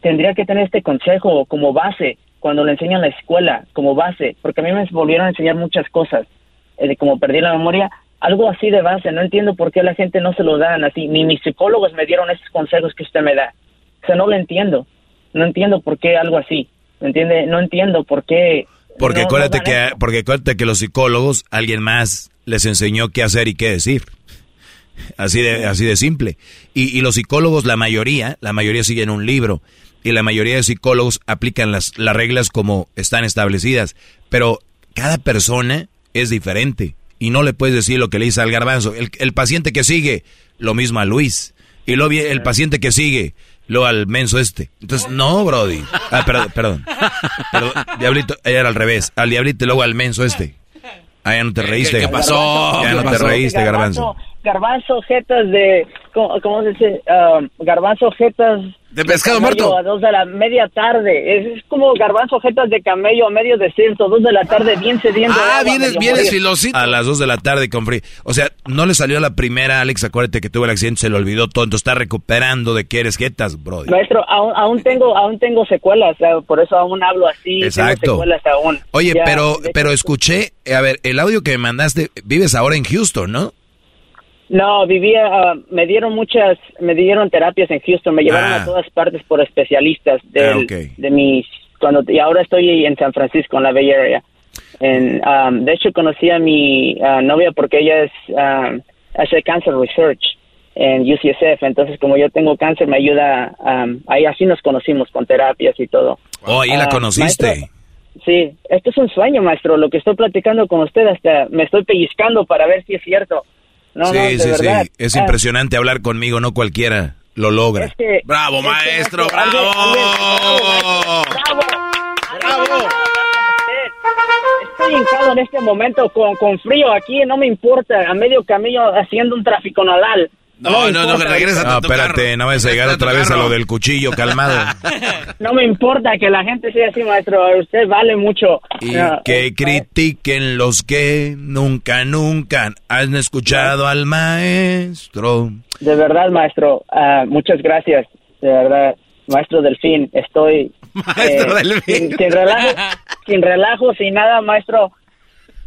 tendría que tener este consejo como base cuando le enseñan la escuela, como base, porque a mí me volvieron a enseñar muchas cosas, eh, como perdí la memoria, algo así de base, no entiendo por qué la gente no se lo dan así, ni mis psicólogos me dieron esos consejos que usted me da, o sea, no lo entiendo, no entiendo por qué algo así, ¿me entiende? No entiendo por qué... Porque no- acuérdate no que porque acuérdate que los psicólogos alguien más les enseñó qué hacer y qué decir. Así de así de simple. Y, y los psicólogos la mayoría, la mayoría siguen un libro y la mayoría de psicólogos aplican las las reglas como están establecidas, pero cada persona es diferente y no le puedes decir lo que le dice al garbanzo. El, el paciente que sigue, lo mismo a Luis. Y luego el paciente que sigue, luego al menso este. Entonces, no, Brody. Ah, perdón, perdón. Perdón, Diablito, era al revés. Al diablito y luego al menso este. Ah, ya no te reíste. qué pasó? Ya ¿Qué no te pasó? reíste, garbanzo. Garbanzo, jetas de, ¿cómo, cómo se dice? Um, garbanzo, jetas... De pescado camello muerto. A dos de la media tarde. Es, es como garbanzo, jetas de camello a medio desierto, dos de la tarde bien sediento. de Ah, agua, vienes, vienes filosito. A las 2 de la tarde con frío. O sea, no le salió la primera, Alex. Acuérdate que tuvo el accidente, se le olvidó todo. Entonces está recuperando de que eres jetas, Brody. Maestro, aún, aún tengo aún tengo secuelas, eh, por eso aún hablo así. Exacto. Tengo secuelas aún. Oye, Ya, pero, de pero escuché, a ver, el audio que me mandaste, vives ahora en Houston, ¿no? No, vivía, ah, me dieron muchas, me dieron terapias en Houston, me llevaron Ah. a todas partes por especialistas del- Ah, ok. de mis, cuando, y ahora estoy en San Francisco, en la Bay Area. En, um, de hecho, conocí a mi ah, novia porque ella es, um, hace cancer research en UCSF, entonces como yo tengo cáncer me ayuda, um, ahí así nos conocimos con terapias y todo. Oh, ahí la Ah, conociste. maestro, Sí, esto es un sueño, maestro. Lo que estoy platicando con usted, hasta me estoy pellizcando para ver si es cierto. No, sí, no, de sí, verdad. sí. Es Ah, impresionante hablar conmigo, no cualquiera lo logra. es que- Bravo, es que, maestro, maestro, bravo. alguien- bravo, bravo. Estoy hincado en este momento con, con frío aquí, no me importa, a medio camino haciendo un tráfico No, me no, no, importa. regresa No, espérate, no vayas a llegar otra vez a lo del cuchillo, calmado. [laughs] No me importa que la gente sea así, maestro. Usted vale mucho. Y No, que eh, critiquen los que nunca, nunca han escuchado al maestro. De verdad, maestro, ah, muchas gracias. De verdad, maestro Delfín, estoy... [laughs] Maestro eh, Delfín. Sin, sin relajo, sin relajo, sin nada, maestro.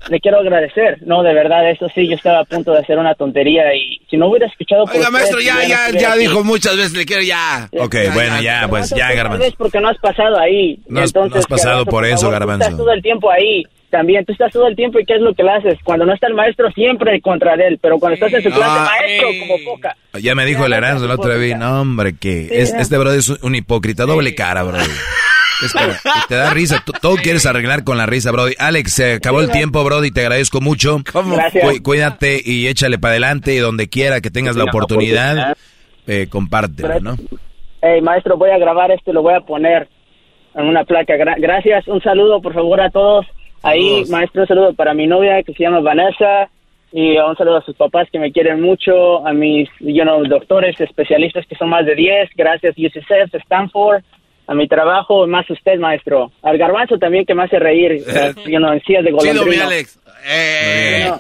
Le quiero agradecer. No, de verdad, eso sí, yo estaba a punto de hacer una tontería y si no hubiera escuchado... por Oiga, usted, maestro, si ya, no ya, ya aquí. dijo muchas veces, le quiero ya. Ok, bueno, ya, pues ya, garbanzo. vez porque no has pasado ahí. No has- no has pasado por eso, favor, Tú Garbanzo. estás todo el tiempo ahí. También, tú estás todo el tiempo y ¿qué es lo que le haces? Cuando no está el maestro, siempre contra él. Pero cuando estás en su clase, Ah. maestro, como poca. Ya me dijo el Aranzo la otra vez, no hombre, que es- ya. este brother es un hipócrita, doble cara, brother. [laughs] Espera, te da risa, todo quieres arreglar con la risa, Brody. Alex, se acabó el tiempo, Brody, te agradezco mucho. Gracias. Cu- cuídate y échale para adelante y donde quiera que tengas la oportunidad, eh, compártelo, ¿no? Hey, maestro, voy a grabar esto y lo voy a poner en una placa. Gra- gracias, un saludo, por favor, a todos. Ahí, Saludos. maestro, un saludo para mi novia que se llama Vanessa. Y un saludo a sus papás que me quieren mucho, a mis you know, doctores, especialistas que son más de 10. Gracias, UCSF, Stanford, a mi trabajo, más usted, maestro. Al garbanzo también que me hace reír, [laughs] eh, you know, en sillas de Chido, mi golondrino. Alex. Eh.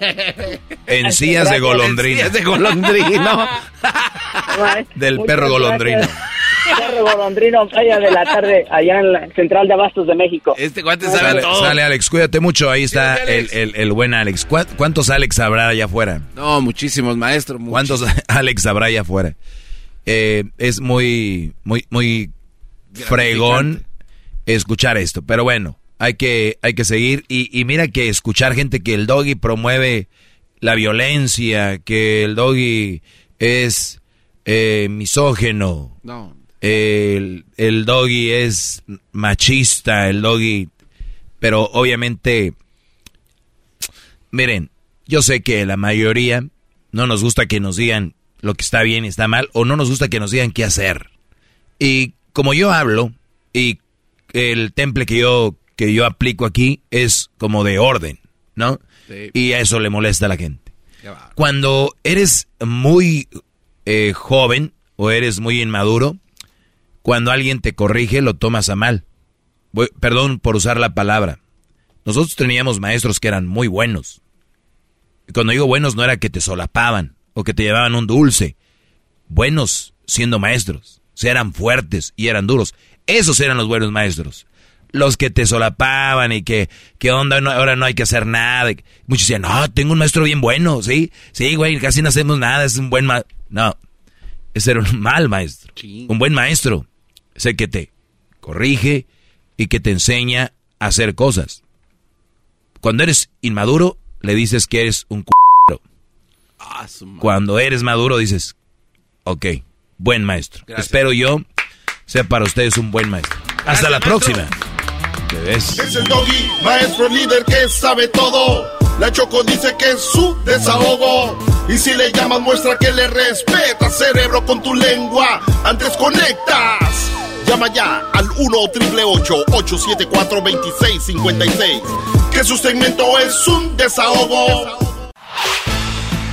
Encías de golondrina. Encías de golondrino. [laughs] Del Muchas perro golondrino. gracias. Perro golondrino, vaya de la tarde, allá en la central de Abastos de México. Este guante Sale, sabe todo. sale, Alex, cuídate mucho. Ahí está el, el- el buen Alex. ¿Cuá- ¿Cuántos Alex habrá allá afuera? No, muchísimos, maestro. ¿Cuántos [laughs] Alex habrá allá afuera? Eh, es muy, muy, muy fregón escuchar esto. Pero bueno, hay que, hay que seguir. Y, y mira que escuchar gente que el doggy promueve la violencia, que el doggy es eh, misógeno, No. el, el doggy es machista, el doggy... Pero obviamente, miren, yo sé que la mayoría no nos gusta que nos digan lo que está bien y está mal, o no nos gusta que nos digan qué hacer. Y como yo hablo, y el temple que yo, que yo aplico aquí es como de orden, ¿no? Sí. Y a eso le molesta a la gente. Cuando eres muy eh, joven o eres muy inmaduro, cuando alguien te corrige lo tomas a mal. Voy- perdón por usar la palabra. Nosotros teníamos maestros que eran muy buenos. Y cuando digo buenos no era que te solapaban o que te llevaban un dulce. Buenos siendo maestros. Sea, eran fuertes y eran duros. Esos eran los buenos maestros. Los que te solapaban y que, ¿qué onda? ahora no hay que hacer nada. Muchos decían, no, tengo un maestro bien bueno, ¿sí? Sí, güey, casi no hacemos nada, es un buen maestro. No, ese era un mal maestro. Un buen maestro es el que te corrige y que te enseña a hacer cosas. Cuando eres inmaduro, le dices que eres un c ah, Cuando eres maduro, dices, ok, buen maestro. Espero yo sea para ustedes un buen maestro. Hasta la próxima. Es el doggy, maestro líder que sabe todo. La Choco dice que es su desahogo. Y si le llamas, muestra que le respeta, cerebro, con tu lengua. Antes conectas. Llama ya al 1-888-874-2656. Que su segmento es un desahogo.